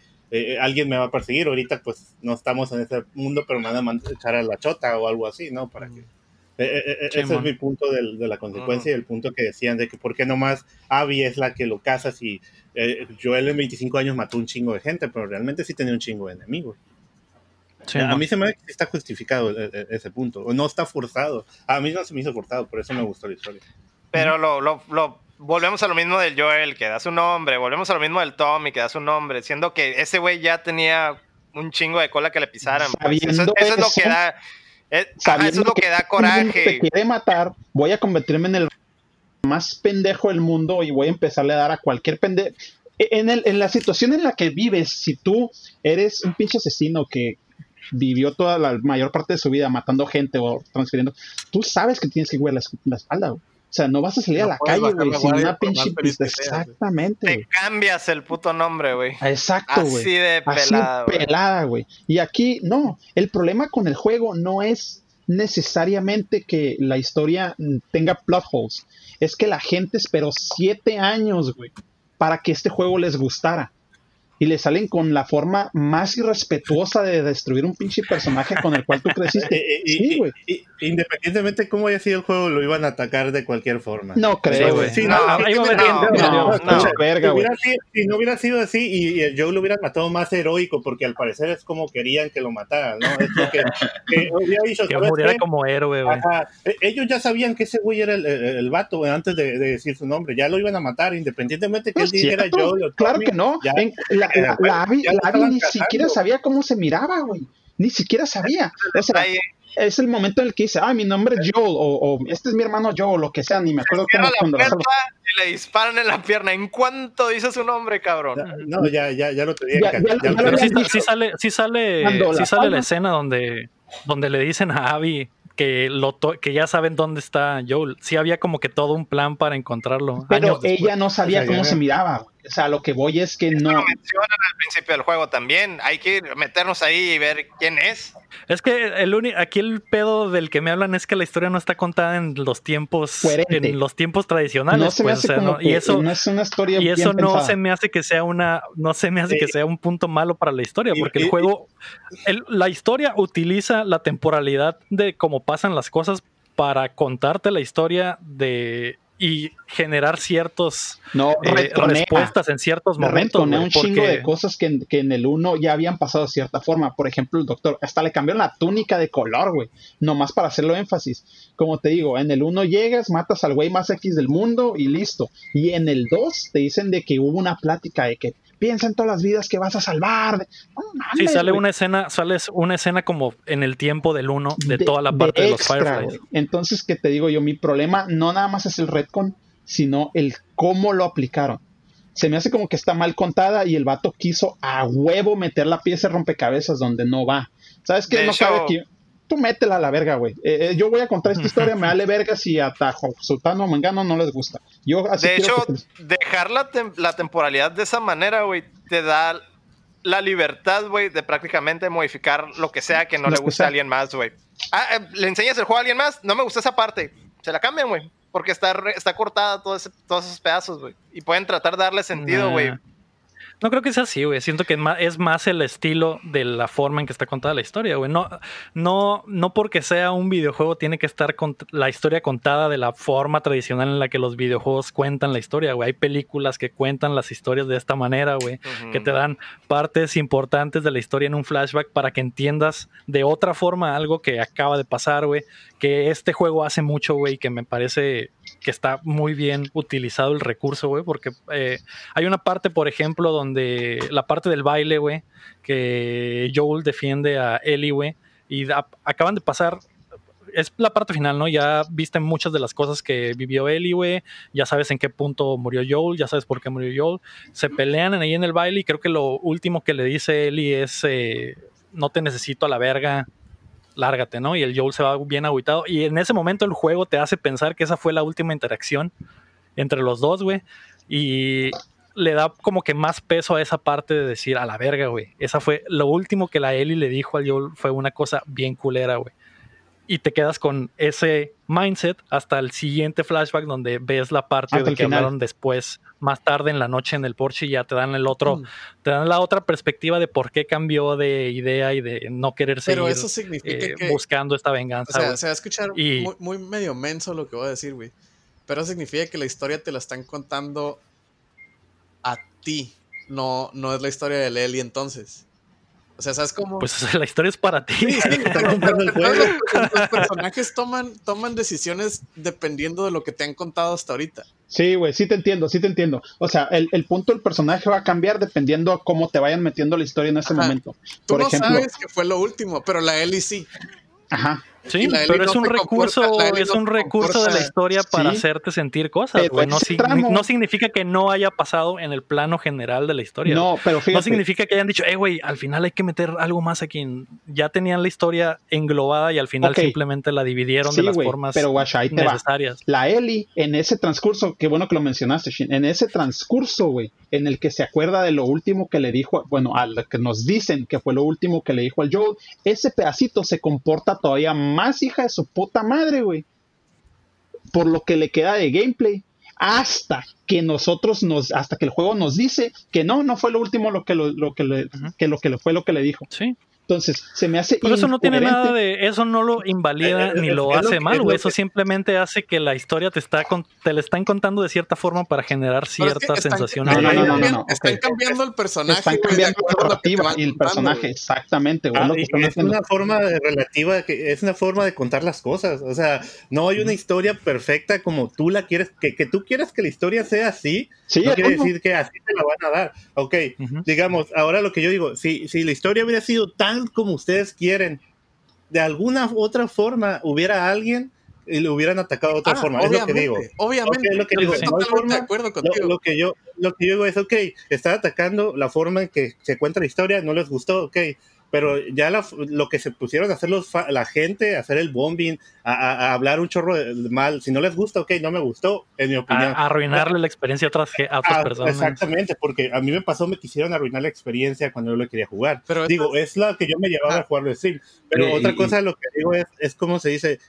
alguien me va a perseguir. Ahorita, pues no estamos en ese mundo, pero me van a echar a la chota o algo así, ¿no? Para que eh, eh, eh, ese es mi punto de, la consecuencia y el punto que decían de que por qué nomás Abby es la que lo caza si Joel en 25 años mató un chingo de gente, pero realmente sí tenía un chingo de enemigos. a mí se me está justificado ese punto, o no está forzado. A mí no se me hizo forzado, por eso me gustó la historia. Pero lo, lo, lo, volvemos a lo mismo del Joel, que da su nombre, volvemos a lo mismo del Tommy, que da su nombre, siendo que ese güey ya tenía un chingo de cola que le pisaran. Pues. Eso, es lo que da eh, eso es lo que, da coraje. Te quiere matar, voy a convertirme en el más pendejo del mundo y voy a empezarle a dar a cualquier pendejo. E, en, el, en la situación en la que vives, si tú eres un pinche asesino que vivió toda la mayor parte de su vida matando gente o transfiriendo, tú sabes que tienes que güey la, la espalda, güey. O sea, no vas a salir a la calle, güey, sin una pinche pista. Exactamente. Te cambias el puto nombre, güey. Exacto, güey. Así de pelada. Así pelada, güey. Y aquí, no. El problema con el juego no es necesariamente que la historia tenga plot holes. Es que la gente esperó siete años, güey, para que este juego les gustara y le salen con la forma más irrespetuosa de destruir un pinche personaje con el cual tú creciste. sí, güey. Independientemente de cómo haya sido el juego, lo iban a atacar de cualquier forma. No creo, güey. Sí, no, no, no, no, Si no hubiera sido así y, el Joe lo hubiera matado más heroico, porque al parecer es como querían que lo mataran, ¿no? Es lo que, que muriera como héroe, güey. E, ellos ya sabían que ese güey era el, el, vato, güey, antes de, decir su nombre. Ya lo iban a matar, independientemente que él dijera Joe. Claro que no. la, la, la, ni siquiera sabía cómo se miraba, güey. Ni siquiera sabía. O sea, es el momento en el que dice, ay, mi nombre es Joel, o, este es mi hermano Joel, o lo que sea, ni me acuerdo cómo cuando y le disparan en la pierna. ¿En cuánto dice su nombre, cabrón? No, ya, ya, ya lo tenía. pero sí, sale, sí sale, sí sale la escena donde, donde le dicen a Abby que, lo que ya saben dónde está Joel. Sí había como que todo un plan para encontrarlo. Pero ella no sabía cómo se miraba. O sea, lo que voy es que no. Lo mencionan al principio del juego también. Hay que meternos ahí y ver quién es. Es que el aquí el pedo del que me hablan es que la historia no está contada en los tiempos en los tiempos tradicionales. No se me pues, hace y eso no es una historia y eso no se me hace que sea una no se me hace que sea un punto malo para la historia porque el juego la historia utiliza la temporalidad de cómo pasan las cosas para contarte la historia de y generar ciertos no, eh, respuestas en ciertos momentos. un chingo de cosas que, que, en el 1 ya habían pasado de cierta forma. Por ejemplo, el doctor, hasta le cambiaron la túnica de color, güey. Nomás para hacerlo énfasis. Como te digo, en el 1 llegas, matas al güey más X del mundo y listo. Y en el 2 te dicen de que hubo una plática de que piensa en todas las vidas que vas a salvar. sí, sale una escena, sale una escena como en el tiempo del uno de, toda la parte de, los Fireflies. Entonces, ¿qué te digo yo? Mi problema no nada más es el retcon, sino el cómo lo aplicaron. Se me hace como que está mal contada y el vato quiso a huevo meter la pieza rompecabezas donde no va. ¿Sabes qué? no cabe aquí métela a la verga, güey. Eh, eh, yo voy a contar esta historia, me vale verga si a Sultano Mangano no les gusta. Yo de hecho, dejar la, la, temporalidad de esa manera, güey, te da la libertad, güey, de prácticamente modificar lo que sea que no le guste a alguien más, güey. Ah, eh, le enseñas el juego a alguien más, no me gusta esa parte. Se la cambian, güey. Porque está, está cortada todo todos esos pedazos, güey. Y pueden tratar de darle sentido, güey. No creo que sea así, güey. Siento que es más el estilo de la forma en que está contada la historia, güey. No, no, no porque sea un videojuego tiene que estar con la historia contada de la forma tradicional en la que los videojuegos cuentan la historia, güey. Hay películas que cuentan las historias de esta manera, güey. Que te dan partes importantes de la historia en un flashback para que entiendas de otra forma algo que acaba de pasar, güey. Que este juego hace mucho, güey, que me parece que está muy bien utilizado el recurso, güey, porque eh, hay una parte, por ejemplo, donde la parte del baile, güey, que Joel defiende a Ellie, güey, y acaban de pasar es la parte final, ¿no? Ya viste muchas de las cosas que vivió Ellie, güey. Ya sabes en qué punto murió Joel, ya sabes por qué murió Joel. Se pelean ahí en el baile y creo que lo último que le dice Ellie es: eh, No te necesito a la verga, lárgate, ¿no? Y el Joel se va bien agüitado. Y en ese momento el juego te hace pensar que esa fue la última interacción entre los dos, güey. Y le da como que más peso a esa parte de decir, a la verga, güey. Esa fue lo último que la Ellie le dijo al Joel, fue una cosa bien culera, güey. Y te quedas con ese mindset hasta el siguiente flashback donde ves la parte de que hablaron después, más tarde en la noche en el Porsche y ya te dan el otro, mm. te dan la otra perspectiva de por qué cambió de idea y de no querer seguir eso significa eh, buscando esta venganza. O sea, se va a escuchar muy, muy medio menso lo que voy a decir, güey. Pero significa que la historia te la están contando a ti. No, no es la historia de Lely entonces. O sea, ¿sabes cómo? Pues la historia es para ti. los, personajes toman, toman decisiones dependiendo de lo que te han contado hasta ahorita. Sí, güey, sí te entiendo, sí te entiendo. O sea, el, punto del personaje va a cambiar dependiendo cómo te vayan metiendo la historia en ese momento. Tú no sabes que fue lo último, pero la Ellie sí. Ajá. Sí, pero es un recurso, es un recurso de la historia para hacerte sentir cosas, No, significa que no haya pasado en el plano general de la historia. No, pero fíjate. No significa que hayan dicho, eh, güey, al final hay que meter algo más aquí. Ya tenían la historia englobada y al final simplemente la dividieron de las formas pero, necesarias. La Eli, en ese transcurso, qué bueno que lo mencionaste, Shin, en ese transcurso, güey, en el que se acuerda de lo último que le dijo, bueno, al que nos dicen que fue lo último que le dijo al Joel, ese pedacito se comporta todavía más más hija de su puta madre, güey. Por lo que le queda de gameplay. Hasta que nosotros nos, hasta que el juego nos dice que no, no fue lo último lo que lo, que le, que lo que le fue lo que le dijo. Sí. Entonces, se me hace. Pero eso no tiene nada de. Eso no lo invalida eh, eh, ni lo hace mal, güey. Eso simplemente hace que la historia te está te la están contando de cierta forma para generar cierta sensación. No, no, no, no, Están cambiando el personaje. Están cambiando la narrativa y el personaje, exactamente, güey. Ah, es una forma relativa, que es una forma de contar las cosas. O sea, no hay una historia perfecta como tú la quieres, que, que tú quieres que la historia sea así. Sí, no quiere decir que así te la van a dar. Ok, digamos, ahora lo que yo digo, si, si la historia hubiera sido tan como ustedes quieren, de alguna otra forma hubiera alguien y le hubieran atacado de otra ah, forma. Es lo que digo. Obviamente. lo que digo. de acuerdo contigo. Lo, que yo, lo que yo digo es, ok, está atacando la forma en que se cuenta la historia, no les gustó, ok, pero ya lo que se pusieron a hacer los la gente, a hacer el bombing, a, hablar un chorro de mal, si no les gusta, ok, no me gustó, en mi opinión. A, arruinarle la experiencia a otras, a otras ah, personas. Exactamente, porque a mí me pasó, me quisieron arruinar la experiencia cuando yo le quería jugar. Pero digo, es la que yo me llevaba a jugar de stream. Pero otra cosa, lo que digo es, es como se dice,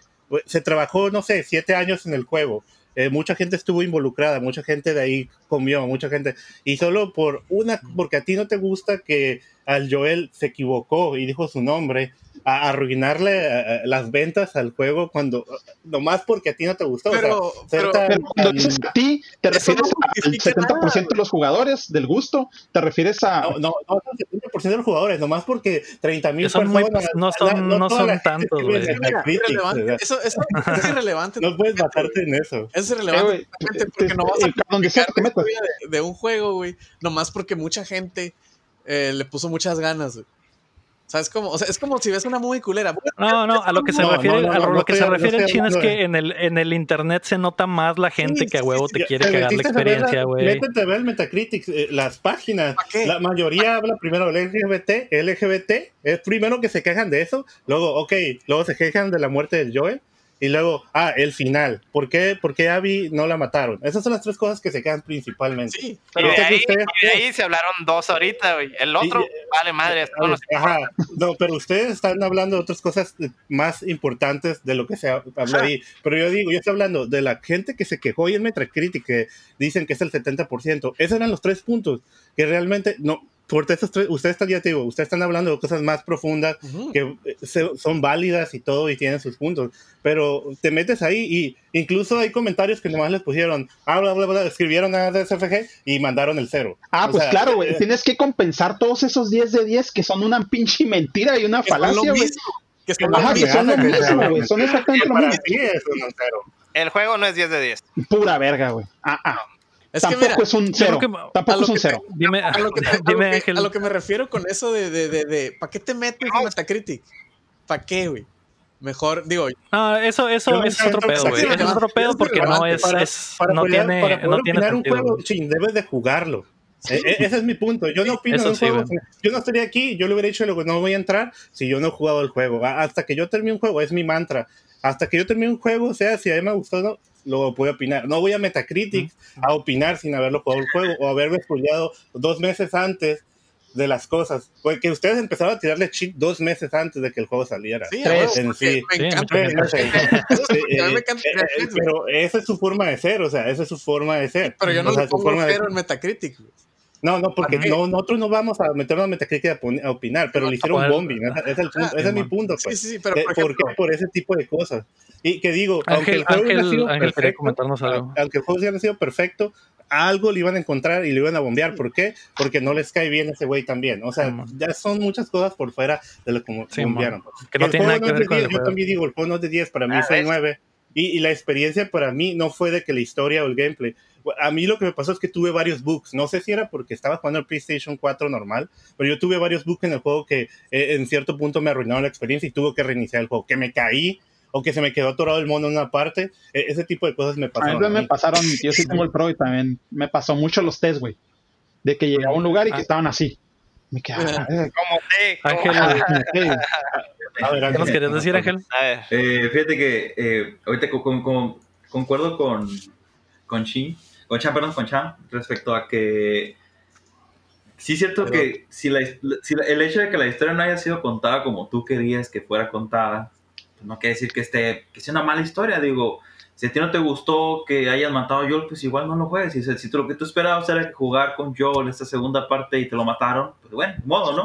se trabajó, no sé, siete años en el juego. Eh, mucha gente estuvo involucrada, mucha gente de ahí comió, mucha gente. Y solo por una, porque a ti no te gusta que al Joel se equivocó y dijo su nombre, a arruinarle eh, eh, las ventas al juego cuando nomás porque a ti no te gustó. Pero, cuando dices a ti, ¿te refieres al 70% de los jugadores del gusto? ¿Te refieres a.? No, no, no al 70% de los jugadores, nomás porque 30 mil personas. no son, no, son tantos, Eso, eso, es irrelevante. no puedes basarte en eso. Es irrelevante porque no vas a donde sea que de, de un juego, güey, nomás porque mucha gente eh, le puso muchas ganas, güey. ¿Sabes cómo? O sea, es como si ves una muy culera. No, no, a lo que se refiere, a lo que se refiere el chino es que en el, en el internet se nota más la gente que a huevo te quiere cagar la experiencia, güey. Métete a ver el Metacritic, eh, las páginas. La mayoría habla primero del LGBT, LGBT, es primero que se quejan de eso, luego, ok, luego se quejan de la muerte del Joel, y luego, ah, el final. ¿Por qué, ¿Por qué Abby no la mataron? Esas son las tres cosas que se quedan principalmente. Sí, pero de ahí, ahí, se hablaron dos ahorita, güey. El otro, vale madre. No, ajá, no, pero ustedes están hablando de otras cosas más importantes de lo que se habló ahí. Pero yo digo, yo estoy hablando de la gente que se quejó y en Metacritic que dicen que es el 70%. Esos eran los tres puntos que realmente no, porque ustedes están, ya te digo, ustedes están hablando de cosas más profundas que eh, son válidas y todo y tienen sus puntos, pero te metes ahí y incluso hay comentarios que nomás les pusieron, ah, bla, bla, bla, escribieron a DSFG y mandaron el cero. Ah, pues claro, güey, eh, tienes que compensar todos esos 10 de 10 que son una pinche mentira y una falacia, güey. Que son, Ajá, que son lo mismo, güey, son exactamente lo mismo. El juego no es 10 de 10. Pura verga, güey. Ah, ah. Es tampoco es un cero. tampoco es un cero. Dime, a, lo que, a, lo que, me refiero con eso de, de, de, de ¿para qué te metes en Metacritic? ¿Para qué, güey? Mejor, digo. No, eso, eso es otro pedo, güey. Es otro pedo porque no es. Para, es para no poder, tiene, para poder no tiene un juego, chin, debes de jugarlo. E, e, ese es mi punto. Yo no opino un juego. Yo no estaría aquí, yo le hubiera dicho, no voy a entrar si yo no he jugado el juego. Hasta que yo termine un juego, es mi mantra hasta que yo termine un juego, o sea, si a mí me gustó no, lo voy a opinar. No voy a Metacritic a opinar sin haberlo jugado el juego o haberme estudiado dos meses antes de las cosas. Porque ustedes empezaron a tirarle cheat dos meses antes de que el juego saliera. Sí, en sí. me encanta. Pero esa es su forma de ser, o sea, esa es su forma de ser. Pero yo no o sea, le pongo cero en Metacritic. No, no, porque no, nosotros no vamos a meternos a Metacritic a, opinar, pero le hicieron bombing. Ese es, el punto, ese es mi punto. Pues. Sí, sí, pero por, ¿Por qué? Por ese tipo de cosas. Y que digo, aunque el juego Ángel, sido Ángel perfecto, algo. aunque el juego hubiera sido perfecto, algo le iban a encontrar y le iban a bombear. ¿Por qué? Porque no les cae bien ese güey también. O sea, ya son muchas cosas por fuera de lo que sí, bombearon. Que no tiene nada que ver con el Yo también digo, el juego no es de 10, para mí ah, fue 9. Y, y, la experiencia para mí no fue de que la historia o el gameplay. A mí lo que me pasó es que tuve varios bugs. No sé si era porque estaba jugando el PlayStation 4 normal, pero yo tuve varios bugs en el juego que eh, en cierto punto me arruinaron la experiencia y tuve que reiniciar el juego. Que me caí o que se me quedó atorado el mono en una parte. E, ese tipo de cosas me pasaron. A mí me pasaron, yo sí tengo el Pro y también me pasó mucho los test, güey. De que llegaba a un lugar y que ah. estaban así. Me quedaba. Como te. Ángel. A ver, ¿Qué nos querías decir, Ángel? Eh, fíjate que eh, ahorita concuerdo con, con Chin, con Chan, perdón, con Chan, respecto a que sí es cierto que si, la, si el hecho de que la historia no haya sido contada como tú querías que fuera contada, no quiere decir que, esté, que sea una mala historia, digo, si a ti no te gustó que hayan matado a Joel, pues igual no lo juegues. Si, si lo que tú esperabas era jugar con Joel esta segunda parte y te lo mataron, pues bueno, modo, ¿no?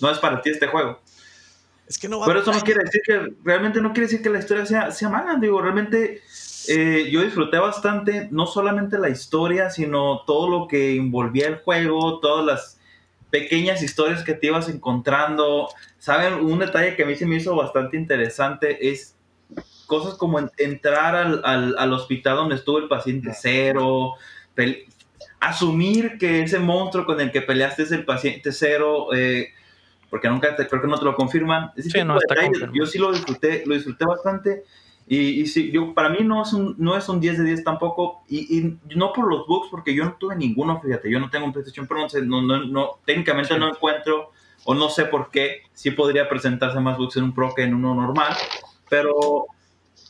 No es para ti este juego. Es que no va Pero eso no quiere decir que, realmente no quiere decir que la historia sea, sea mala, digo, realmente eh, yo disfruté bastante, no solamente la historia, sino todo lo que envolvía el juego, todas las pequeñas historias que te ibas encontrando. ¿Saben? Un detalle que a mí se me hizo bastante interesante es cosas como entrar al, hospital donde estuvo el paciente cero, asumir que ese monstruo con el que peleaste es el paciente cero, eh, porque nunca creo que no te lo confirman. yo sí lo disfruté, lo disfruté bastante. Y, sí, yo, para mí no es, un, no es un 10 de 10 tampoco, y, no por los bugs, porque yo no tuve ninguno, fíjate, yo no tengo un PlayStation Pro, no, no, no, técnicamente no encuentro, o no sé por qué, sí podría presentarse más bugs en un Pro que en uno normal, pero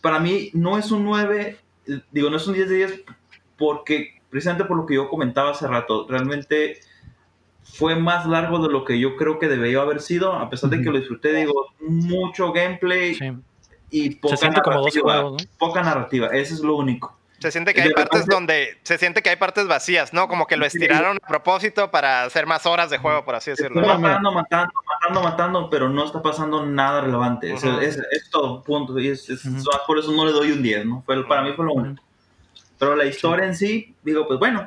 para mí no es un 9, digo, no es un 10 de 10, porque precisamente por lo que yo comentaba hace rato, realmente fue más largo de lo que yo creo que debería haber sido, a pesar de que lo disfruté, digo, mucho gameplay y poca se narrativa, como dos juegos, ¿no? Poca narrativa, eso es lo único. Se siente que hay partes donde se siente que hay partes vacías, ¿no? Como que lo estiraron a propósito para hacer más horas de juego, por así decirlo. Matando, matando, matando, matando, pero no está pasando nada relevante. es, es, todo, punto. Y es, Por eso no le doy un 10, ¿no? Fue, para mí fue lo único. Pero la historia en sí, digo, pues bueno.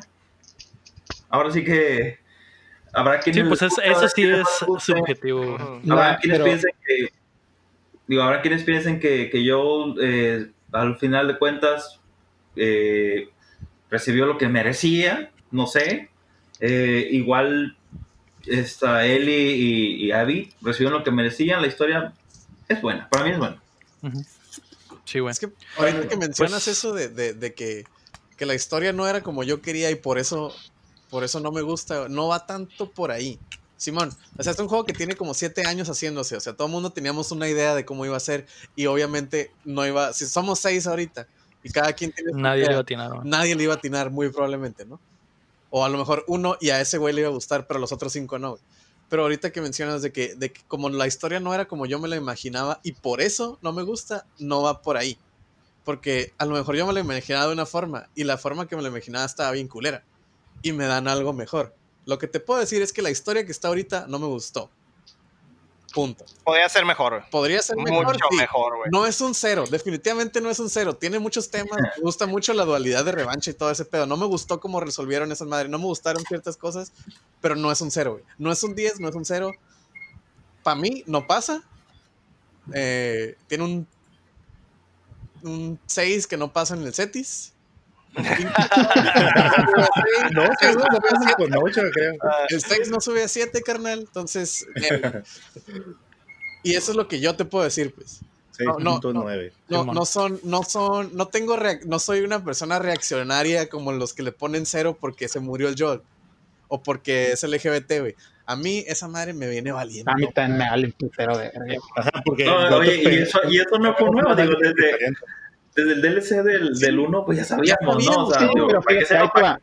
Ahora sí que habrá quienes. Sí, pues eso sí es subjetivo. Habrá quienes piensen que digo, ahora quienes piensen que, que yo eh, al final de cuentas eh, recibió lo que merecía, no sé. Eh, igual esta Ellie y, y, Abby recibieron lo que merecían, la historia es buena, para mí es buena. Sí, bueno. Es que ahorita que pues mencionas eso de, de, de que, que, la historia no era como yo quería y por eso, por eso no me gusta, no va tanto por ahí. Simón, o sea, es un juego que tiene como siete años haciéndose, o sea, todo el mundo teníamos una idea de cómo iba a ser y obviamente no iba, si somos seis ahorita y cada quien tiene... Nadie le iba a atinar. Nadie le iba a atinar, muy probablemente, ¿no? O a lo mejor uno y a ese güey le iba a gustar, pero los otros cinco no. Pero ahorita que mencionas de que, de que como la historia no era como yo me la imaginaba y por eso no me gusta, no va por ahí. Porque a lo mejor yo me la imaginaba de una forma y la forma que me la imaginaba estaba bien culera. Y me dan algo mejor. Lo que te puedo decir es que la historia que está ahorita no me gustó. Punto. Podría ser mejor. Podría ser mejor. Mucho mejor, güey. No es un cero. Definitivamente no es un cero. Tiene muchos temas. Me gusta mucho la dualidad de revancha y todo ese pedo. No me gustó cómo resolvieron esas madres. No me gustaron ciertas cosas, pero no es un cero, güey. No es un 10, no es un cero. Para mí, no pasa. Eh, tiene un, un 6 que no pasa en el Cetis no, El 6 no sube a 7, carnal. Entonces, eh, y eso es lo que yo te puedo decir, pues. no, no, no, no, son, no son, no tengo, no soy una persona reaccionaria como los que le ponen cero porque se murió el Joel o porque es LGBT, güey. A mí esa madre me viene valiendo. A mí también me vale un putero de porque no, oye, y, eso, y eso no fue nuevo, digo, desde, desde el DLC del, del 1, pues ya sabíamos, ¿no? O sea, pero para, que se, para,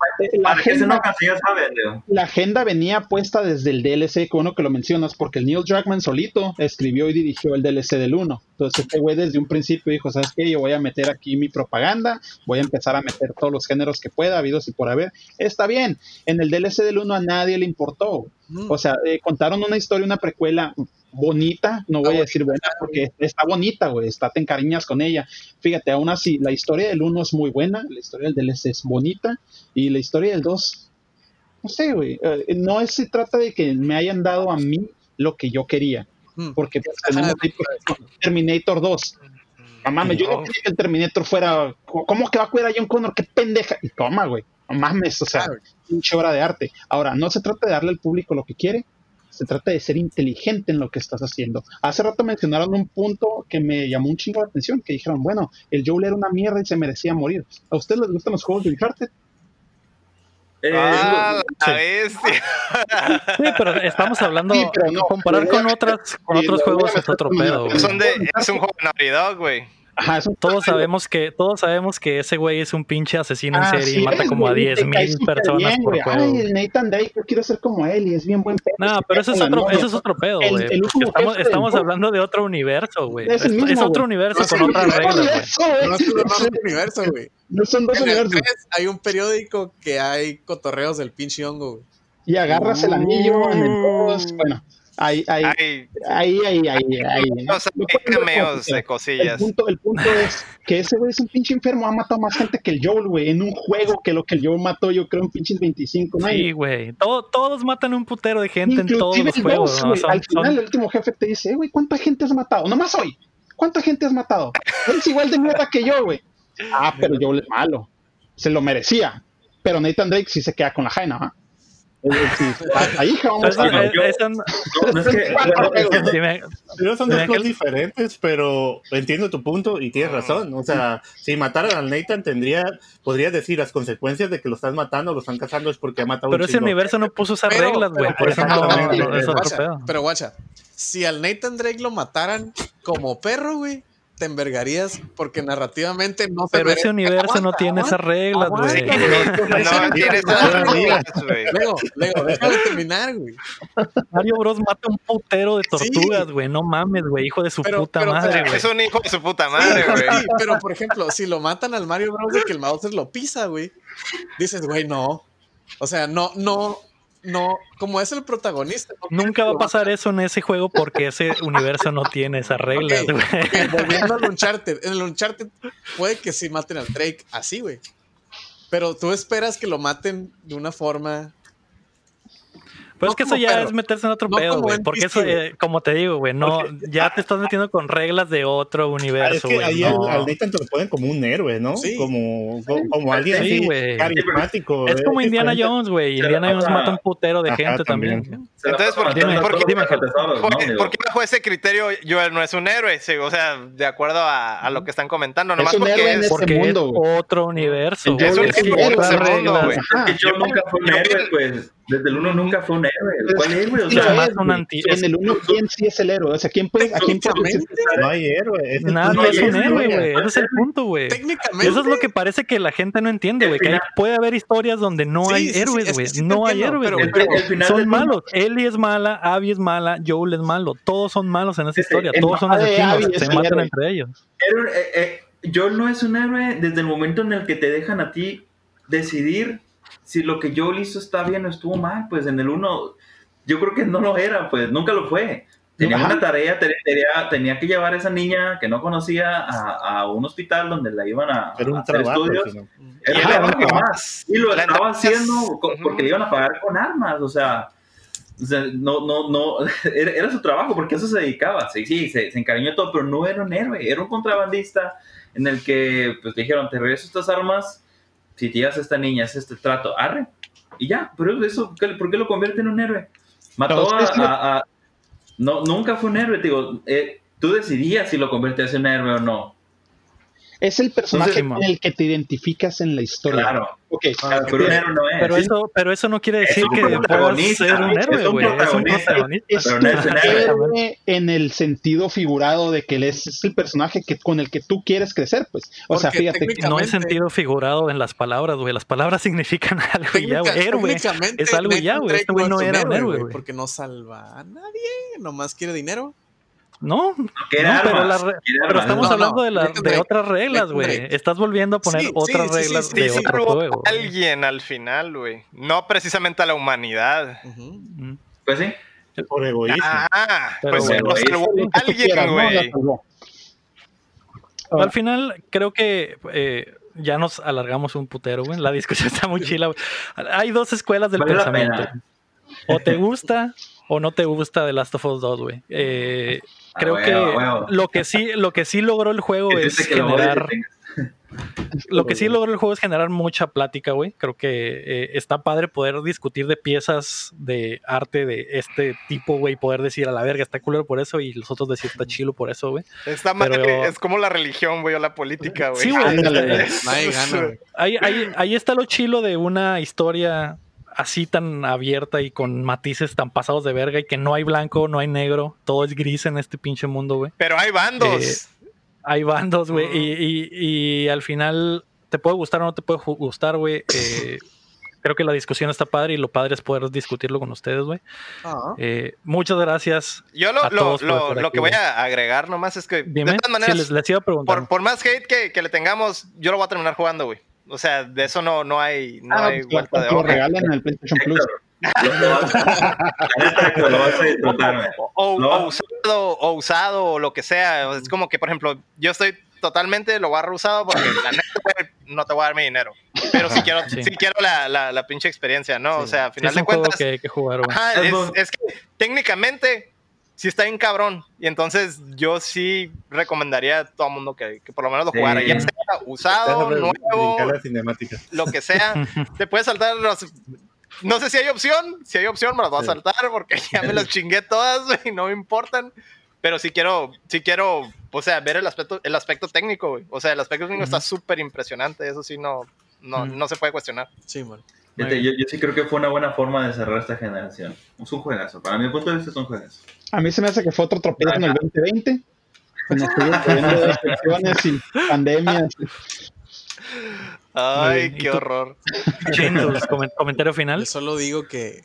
La agenda venía puesta desde el DLC, que uno que lo mencionas, porque el Neil Druckmann solito escribió y dirigió el DLC del 1. Entonces este güey desde un principio dijo, ¿sabes qué? Yo voy a meter aquí mi propaganda, voy a empezar a meter todos los géneros que pueda, habidos y por haber. Está bien, en el DLC del 1 a nadie le importó. Mm. O sea, eh, contaron una historia, una precuela bonita, no voy a decir buena porque está bonita, güey, está te encariñas con ella. Fíjate, aún así, la historia del 1 es muy buena, la historia del DLC es bonita y la historia del 2, no sé, güey, eh, no es, se trata de que me hayan dado a mí lo que yo quería, hmm. porque pues, tenemos Terminator 2. Mamá, yo no quería que el Terminator fuera, ¿cómo que va a cuidar a John Connor? ¡Qué pendeja! Y toma, güey, no mames, o sea, pinche obra de arte. Ahora, no se trata de darle al público lo que quiere, se trata de ser inteligente en lo que estás haciendo. Hace rato mencionaron un punto que me llamó un chingo la atención, que dijeron, bueno, el Joel era una mierda y se merecía morir. ¿A ustedes les gustan los juegos de Uncharted? Eh, ah, la bestia. Sí, pero estamos hablando de comparar con otras con otros juegos es otro pedo. Es un, es un juego de Navidad, güey todos sabemos que todos sabemos que ese güey es un pinche asesino en ah, serie y mata como a 10 mil personas por juego. Ay, el Nathan Drake, yo quiero ser como él y es bien buen pedo. No, pero eso es otro, eso es otro pedo, güey. Estamos, estamos hablando de otro universo, güey. Es, es, otro universo con otras reglas, güey. No es otro universo, güey. No son dos universos. Hay un periódico que hay cotorreos del pinche hongo, güey. Y agarras el anillo en el post, bueno. Ahí, ahí, ahí, ahí, ahí, ahí, cameos de cosillas. El punto, el punto es que ese güey es un pinche enfermo, ha matado más gente que el Joel, güey, en un juego que lo que el Joel mató, yo creo, en pinches 25, ¿no? Sí, güey, Todo, todos matan un putero de gente en todos los juegos. ¿no? Al final, el último jefe te dice, güey, ¿cuánta gente has matado? Nomás hoy, ¿cuánta gente has matado? Eres igual de mierda que yo, güey. Ah, pero Joel es malo, se lo merecía. Pero Nathan Drake sí se queda con la jaina, ¿ah? Ahí vamos a No, son dos cosas diferentes, pero entiendo tu punto y tienes razón. O sea, si mataran al Nathan, tendría, podrías decir las consecuencias de que lo estás matando, lo están cazando es porque ha matado Pero ese universo no puso esas reglas, güey. Por eso no, Pero guacha, si al Nathan Drake lo mataran como perro, güey te envergarías porque narrativamente no se Pero ese universo no tiene esas reglas, güey. No, tiene esas reglas, güey. Déjame terminar, güey. Mario Bros mata un putero de tortugas, güey. No mames, güey. Hijo de su puta madre, güey. Es un hijo de su puta madre, güey. Sí, pero, por ejemplo, si lo matan al Mario Bros de que el Mauser lo pisa, güey, dices, güey, no. O sea, no, no, no, como es el protagonista. Nunca va a pasar eso en ese juego porque ese universo no tiene esas reglas, güey. volviendo al Uncharted, en el Uncharted puede que sí maten al Drake así, güey. Pero tú esperas que lo maten de una forma pues es que eso ya es meterse en otro pedo, güey. Porque eso, eh, como te digo, güey, no, ya te estás metiendo con reglas de otro universo, güey. Es que ahí al, Nathan te lo ponen como un héroe, ¿no? Sí. Como, como, alguien así, carismático. Es como Indiana Jones, güey. Indiana Jones mata un putero de gente también. Entonces, ¿por, qué, ¿por qué bajo ese criterio Joel no es un héroe? O sea, de acuerdo a, lo que están comentando, nomás porque es, porque es otro universo. Es un mundo, güey. Yo nunca fui un héroe, pues. Desde el 1 nunca fue un héroe. ¿Cuál héroe? O sea, un anti en el 1, ¿quién sí es el héroe? O sea, ¿quién puede, ¿a quién puede No hay héroe. Nadie es un héroe, güey. Ese es el punto, güey. Técnicamente. Eso es lo que parece que la gente no entiende, güey. Que puede haber historias donde no hay héroes, güey. no hay héroes, güey. Son malos. Ellie es mala, Abby es mala, Joel es malo. Todos son malos en esa historia. Todos son asesinos. Se matan entre ellos. Eh, eh, Joel no es un héroe desde el momento en el que te dejan a ti decidir si lo que yo hizo está bien o estuvo mal, pues en el uno, yo creo que no lo era, pues nunca lo fue. Tenía una tarea, tenía, tenía, que llevar a esa niña que no conocía a, a un hospital donde la iban a, Era un hacer estudios. más. Y lo estaba haciendo porque le iban a pagar con armas, o sea, no, no, no, era, su trabajo porque eso se dedicaba. Sí, sí, se, se encariñó todo, pero no era un héroe, era un contrabandista en el que pues dijeron, te regreso estas armas si te llevas a esta niña, es este trato, arre, y ya, pero eso, ¿por qué lo convierte en un héroe? Mató a, No, nunca fue un héroe, digo, eh, tú decidías si lo convertías en un héroe o no. Es el personaje con el que te identificas en la historia. Claro. Okay. pero no es. Pero eso, pero eso no quiere decir que puedas ser un héroe, güey. Es un protagonista. Es, pero un héroe en el sentido figurado de que él es, es, el personaje que, con el que tú quieres crecer, pues. O sea, fíjate. No hay sentido figurado en las palabras, güey. Las palabras significan algo ya, güey. Héroe es algo ya, güey. Este güey no era un héroe, güey. Porque no salva a nadie, nomás quiere dinero. No, no pero, la pero, estamos no, hablando de, la, de otras reglas, güey. Estás volviendo a poner sí, otras sí, reglas de otro juego. alguien al final, güey. No precisamente a la humanidad. Uh -huh. Pues sí. Por egoísmo. Ah, pues lo salvó alguien, güey. Al final, creo que eh, ya nos alargamos un putero, güey. La discusión está muy chila. Hay dos escuelas del vale pensamiento. O te gusta o no te gusta The Last of Us 2, güey. Eh, creo ah, bueno, que bueno. lo que sí lo que sí logró el juego es, es generar lo que sí logró el juego es generar mucha plática, güey. Creo que eh, está padre poder discutir de piezas de arte de este tipo, güey. Poder decir a la verga está culero por eso y los otros decir está chilo por eso, güey. Está Pero... es como la religión, güey, o la política, güey. Sí, güey. ahí, ahí, ahí está lo chilo de una historia así tan abierta y con matices tan pasados de verga y que no hay blanco, no hay negro, todo es gris en este pinche mundo, güey. Pero hay bandos. Eh, hay bandos, güey, uh -huh. y, y, y, al final te puede gustar o no te puede gustar, güey. Eh, creo que la discusión está padre y lo padre es poder discutirlo con ustedes, güey. Uh -huh. eh, muchas gracias. Yo lo, lo, lo, lo, que voy a agregar nomás es que, Dime, de todas maneras, les iba a preguntar. Por, por, más hate que, que le tengamos, yo lo voy a terminar jugando, güey. O sea, de eso no, no hay, no ah, hay pues, vuelta de hoja. regalan en el PlayStation Plus. o, o, usado, o usado, o lo que sea. Es como que, por ejemplo, yo estoy totalmente lo voy a reusado porque la neta, no te voy a dar mi dinero. Pero si quiero, sí. si quiero la, la, la, pinche experiencia, ¿no? Sí. O sea, al final sí, de cuentas. Que hay que jugar, ajá, es, es, que técnicamente sí está bien cabrón. Y entonces yo sí recomendaría a todo el mundo que, que por lo menos lo jugara. Sí. Ya sea usado, nuevo, lo que sea. te puedes saltar los... No sé si hay opción. Si hay opción, me las voy a saltar porque ya me las chingué todas y no me importan. Pero sí quiero, sí quiero, o sea, ver el aspecto, el aspecto técnico, güey. O sea, el aspecto técnico uh -huh. está súper impresionante. Eso sí no, no, uh -huh. no se puede cuestionar. Sí. Fíjate, yo, yo, sí creo que fue una buena forma de cerrar esta generación. Es un juegazo. Para mi punto de vista es un juegazo. A mí se me hace que fue otro tropiezo en el 2020. Cuando estuvimos teniendo restricciones y pandemias. Ay, qué horror. Comentario final. Yo solo digo que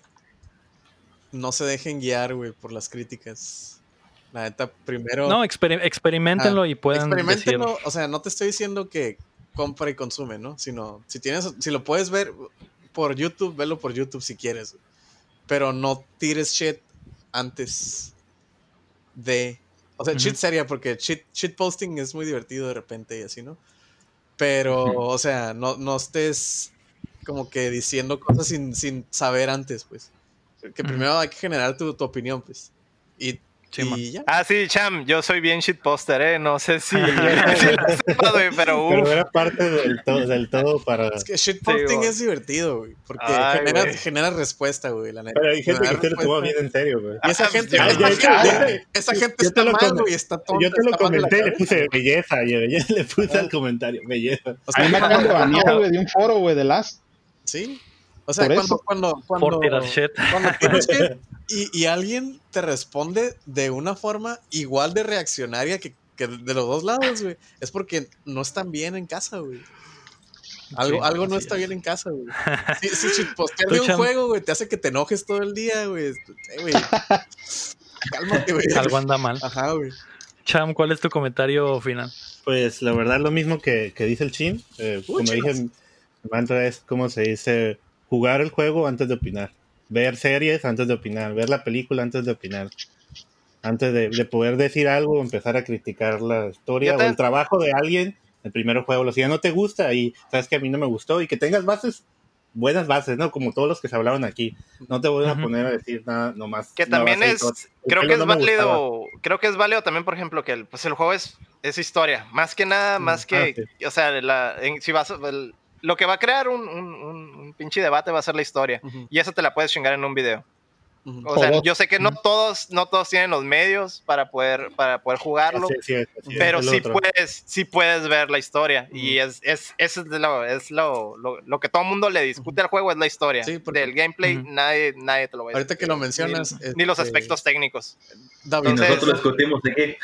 no se dejen guiar, güey, por las críticas. La neta, primero. No, exper experimentenlo ah, y puedan. Experimentenlo. Decir... O sea, no te estoy diciendo que compra y consume, ¿no? Sino, si tienes, si lo puedes ver por YouTube, velo por YouTube si quieres. Pero no tires shit antes de. O sea, uh -huh. shit seria, porque shit, shit posting es muy divertido de repente y así, ¿no? Pero, uh -huh. o sea, no, no estés como que diciendo cosas sin, sin saber antes, pues. Que primero hay que generar tu, tu opinión, pues. Y Sí. Ah, sí, Cham, yo soy bien shitposter, ¿eh? No sé si, si lo sepa, güey, pero, uf. pero era parte del todo, del todo para... Es que shitposting sí, es divertido, güey, porque Ay, genera, güey. genera, respuesta, güey, la neta. Pero hay gente que se lo toma bien en serio, güey. Y esa ah, gente, ya, ya, ya, esa gente está mal, güey, está tonta. Yo te lo comenté y le puse belleza, y belleza le puse al comentario, belleza. O sea, a mí me acaban de banear, güey, de un foro, güey, de Last. Sí, o sea, cuando, cuando, cuando, cuando tienes que, y, y, alguien te responde de una forma igual de reaccionaria que, que de los dos lados, güey, es porque no están bien en casa, güey. Algo, sí, algo no está bien en casa, güey. Si, si, si postear de un juego, güey, te hace que te enojes todo el día, güey. Eh, Cálmate, güey. Algo anda mal. Ajá, güey. Cham, ¿cuál es tu comentario final? Pues la verdad, lo mismo que, que dice el Chin. Eh, como dije, mantra es como se dice jugar el juego antes de opinar, ver series antes de opinar, ver la película antes de opinar, antes de, de poder decir algo o empezar a criticar la historia o el trabajo de alguien, el primer juego, si ya no te gusta y sabes que a mí no me gustó y que tengas bases, buenas bases, ¿no? Como todos los que se hablaron aquí, no te voy a uh -huh. poner a decir nada nomás. Que también es, creo que es no válido, creo que es válido también, por ejemplo, que el, pues el juego es, es historia, más que nada, más que, ah, sí. o sea, la, en, si vas, el, lo que va a crear un, un, un, un, pinche debate va a ser la historia. Uh -huh. Y eso te la puedes chingar en un video. O sea, yo sé que no todos, no todos tienen los medios para poder, para poder jugarlo, pero sí puedes, sí puedes ver la historia. Y es, es, eso es, lo, es lo, lo, que todo el mundo le discute al juego, es la historia. Del gameplay, nadie, nadie te lo va a decir. Ahorita que lo mencionas. Ni, los este, aspectos técnicos. David, nosotros discutimos de qué.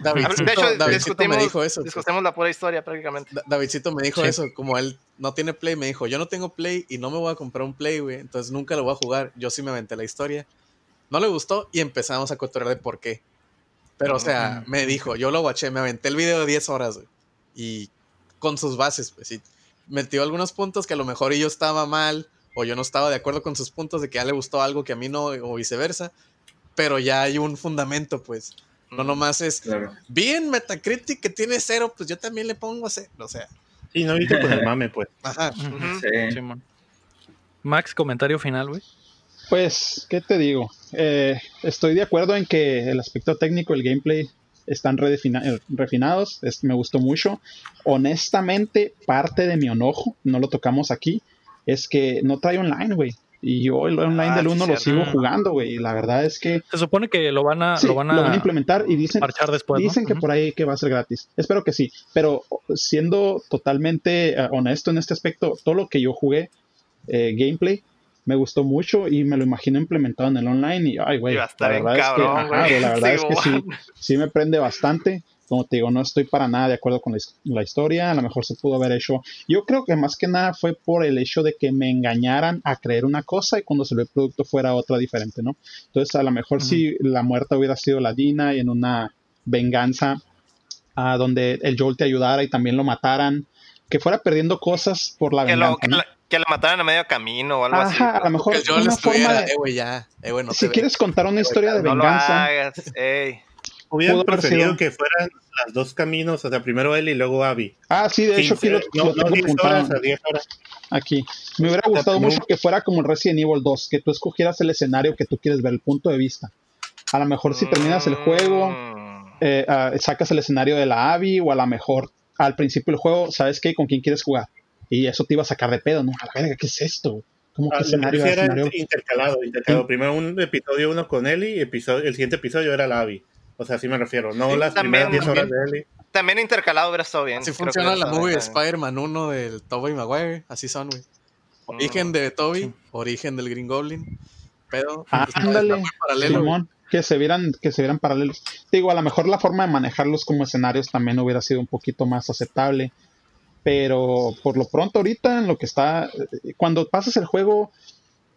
Davidcito, de hecho, Davidcito me dijo eso. Discutimos la pura historia prácticamente. Davidcito me dijo eso, como él no tiene Play, me dijo, yo no tengo Play y no me voy a comprar un Play, güey, entonces nunca lo voy a jugar. Yo sí me aventé la historia. No le gustó y empezamos a cotorrear de por qué. Pero, o sea, me dijo, yo lo watché, me aventé el video de 10 horas, güey. Y con sus bases, pues sí. Metió algunos puntos que a lo mejor yo estaba mal o yo no estaba de acuerdo con sus puntos de que a le gustó algo que a mí no o viceversa. Pero ya hay un fundamento, pues. No nomás es, claro. vi Metacritic que tiene cero, pues yo también le pongo cero, o sea. Sí, no viste con el mame, pues. Ajá. sí. Max, comentario final, güey. Pues, ¿qué te digo? Eh, estoy de acuerdo en que el aspecto técnico, el gameplay, están eh, refinados. me gustó mucho. Honestamente, parte de mi enojo, no lo tocamos aquí, es que no trae online, güey. Y yo el online ah, del 1 lo sigo jugando, güey. Y la verdad es que. Se supone que lo van a, lo van a, implementar y dicen, después, dicen que por ahí que va a ser gratis. Espero que sí. Pero siendo totalmente eh, honesto en este aspecto, todo lo que yo jugué, eh, gameplay, me gustó mucho y me lo imagino implementado en el online. Y ay, güey. La verdad es que, la verdad es que sí, sí me prende bastante como te digo, no estoy para nada de acuerdo con la, historia, a lo mejor se pudo haber hecho. Yo creo que más que nada fue por el hecho de que me engañaran a creer una cosa y cuando se ve el producto fuera otra diferente, ¿no? Entonces, a lo mejor si la muerte hubiera sido la Dina y en una venganza a donde el Joel te ayudara y también lo mataran, que fuera perdiendo cosas por la venganza. que, la, mataran a medio camino o algo así. a lo mejor una forma de, eh, si quieres contar una historia de venganza. Hubiera preferido que fueran las dos caminos, o sea, primero él y luego Abby. Ah, sí, de hecho aquí lo, no, no 10 horas a 10 horas. Aquí. Me hubiera gustado mucho que fuera como Resident Evil 2, que tú escogieras el escenario que tú quieres ver, el punto de vista. A lo mejor si terminas el juego, mm. eh, uh, sacas el escenario de la Abby, o a lo mejor al principio del juego, ¿sabes qué? ¿Con quién quieres jugar? Y eso te iba a sacar de pedo, ¿no? A la verga, ¿qué es esto? ¿Cómo que ah, escenario, escenario? Intercalado, intercalado. Primero un episodio uno con él y episodio, el siguiente episodio era la Abby. O sea, sí me refiero, no las primeras 10 horas de Ellie. También intercalado hubiera estado bien. Así funciona la movie de Spider-Man 1 del Tobey Maguire. Así son, güey. Origen de Toby, origen del Green Goblin. Pero ah, ándale, paralelo. que se vieran, que se vieran paralelos. Digo, a lo mejor la forma de manejarlos como escenarios también hubiera sido un poquito más aceptable. Pero por lo pronto ahorita en lo que está, cuando pasas el juego,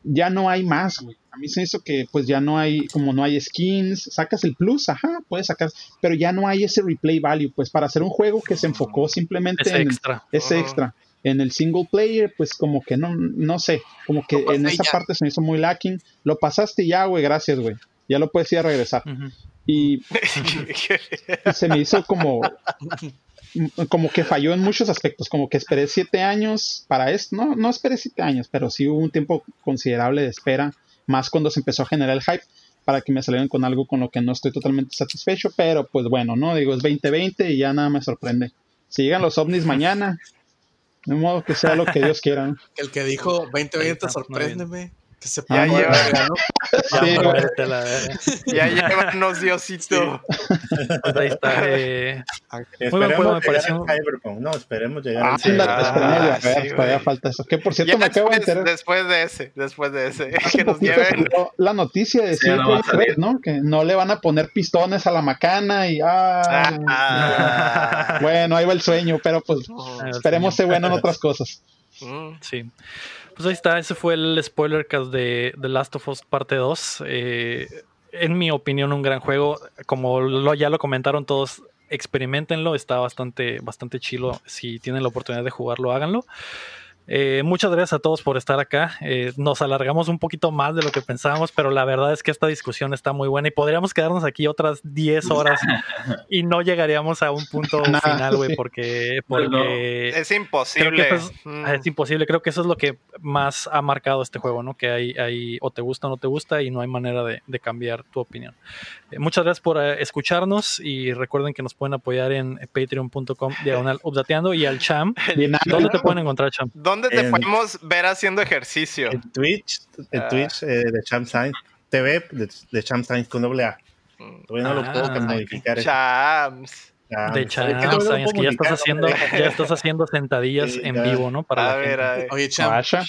ya no hay más, güey. A mí se hizo que pues ya no hay, como no hay skins, sacas el plus, ajá, puedes sacar, pero ya no hay ese replay value, pues para hacer un juego que se enfocó simplemente en extra. ese extra. En el single player, pues como que no, no sé, como que en esa parte se me hizo muy lacking. Lo pasaste ya, güey, gracias, güey. Ya lo puedes ir a regresar. y se me hizo como como que falló en muchos aspectos, como que esperé siete años para esto, no, no esperé siete años, pero sí hubo un tiempo considerable de espera, más cuando se empezó a generar el hype, para que me salieran con algo con lo que no estoy totalmente satisfecho, pero pues bueno, ¿no? Digo, es 2020 y ya nada me sorprende. Si llegan los ovnis mañana, de modo que sea lo que Dios quiera. El que dijo 2020, sorpréndeme se ya lleva, ya llévanos, Diosito. Pues ahí está. Eh. Esperemos Cyberpunk. No, esperemos llegar ah, a sí, todavía falta eso. Que por cierto me acabo de enterar. Después de ese, después de ese. que nos lleven. La noticia de no ¿no? Que no le van a poner pistones a la macana y ah, ah. bueno, ahí va el sueño, pero pues esperemos ser bueno en otras cosas. Mm. Sí. Pues ahí está, ese fue el spoiler cast de The Last of Us parte 2. Eh, en mi opinión, un gran juego. Como ya lo comentaron todos, experimentenlo, está bastante, bastante chilo. Si tienen la oportunidad de jugarlo, háganlo. Eh, muchas gracias a todos por estar acá. Eh, nos alargamos un poquito más de lo que pensábamos, pero la verdad es que esta discusión está muy buena y podríamos quedarnos aquí otras 10 horas y no llegaríamos a un punto final, güey, porque, es imposible. Mm. es, imposible. Creo que eso es lo que más ha marcado este juego, ¿no? Que hay, hay o te gusta o no te gusta y no hay manera de, cambiar tu opinión. Eh, muchas gracias por escucharnos y recuerden que nos pueden apoyar en patreon.com diagonal updateando y al Cham. ¿Dónde te pueden encontrar, Cham? ¿Dónde te podemos ver haciendo ejercicio? En Twitch, en ah. Twitch eh, de Champ TV de, de Champs Times con doble A. Todavía no lo puedo Ah, modificar. Champs. Ah, De es que es ya estás haciendo, ya estás haciendo sentadillas Sí, en vivo, ¿no? Para A la ver, gente. a ver. Oye, Cham, Vaya,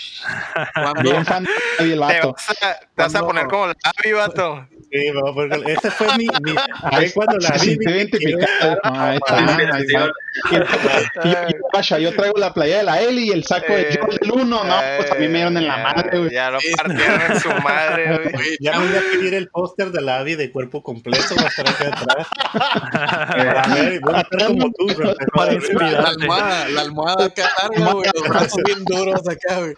¿cuándo- bien fan el Te vato. vas a, te vas a Cuando- poner como la Abby, vato. Sí, a poner- ese fue mi. mi Ahí cuando la vi. identificado. Vaya, yo traigo la playa de la Eli y el saco de George del Uno. No, pues a mí me dieron en la madre, güey. Ya lo partieron en su madre, güey. Ya me voy a pedir el póster de la Abby de cuerpo completo. Va a estar aquí atrás. A ver, voy a estar como tú, bro. Para la almohada, la almohada acá larga, güey, los brazos bien duros acá, güey.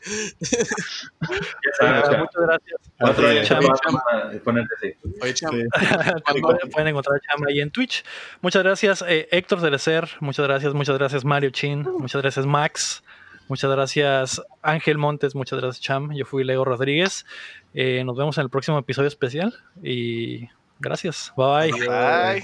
Muchas gracias. Cuatro Así años es. te vas a ponerte así. Oye, Cham, Sí. ¿cuándo- Pueden encontrar a Chama ahí en Twitch. Muchas gracias, eh, Héctor Cerecer. Muchas gracias, muchas gracias, Mario Chin. Muchas gracias, Max. Muchas gracias, Ángel Montes. Muchas gracias, Cham. Yo fui Lego Rodríguez. Eh, nos vemos en el próximo episodio especial. Y gracias. Bye bye. Bye.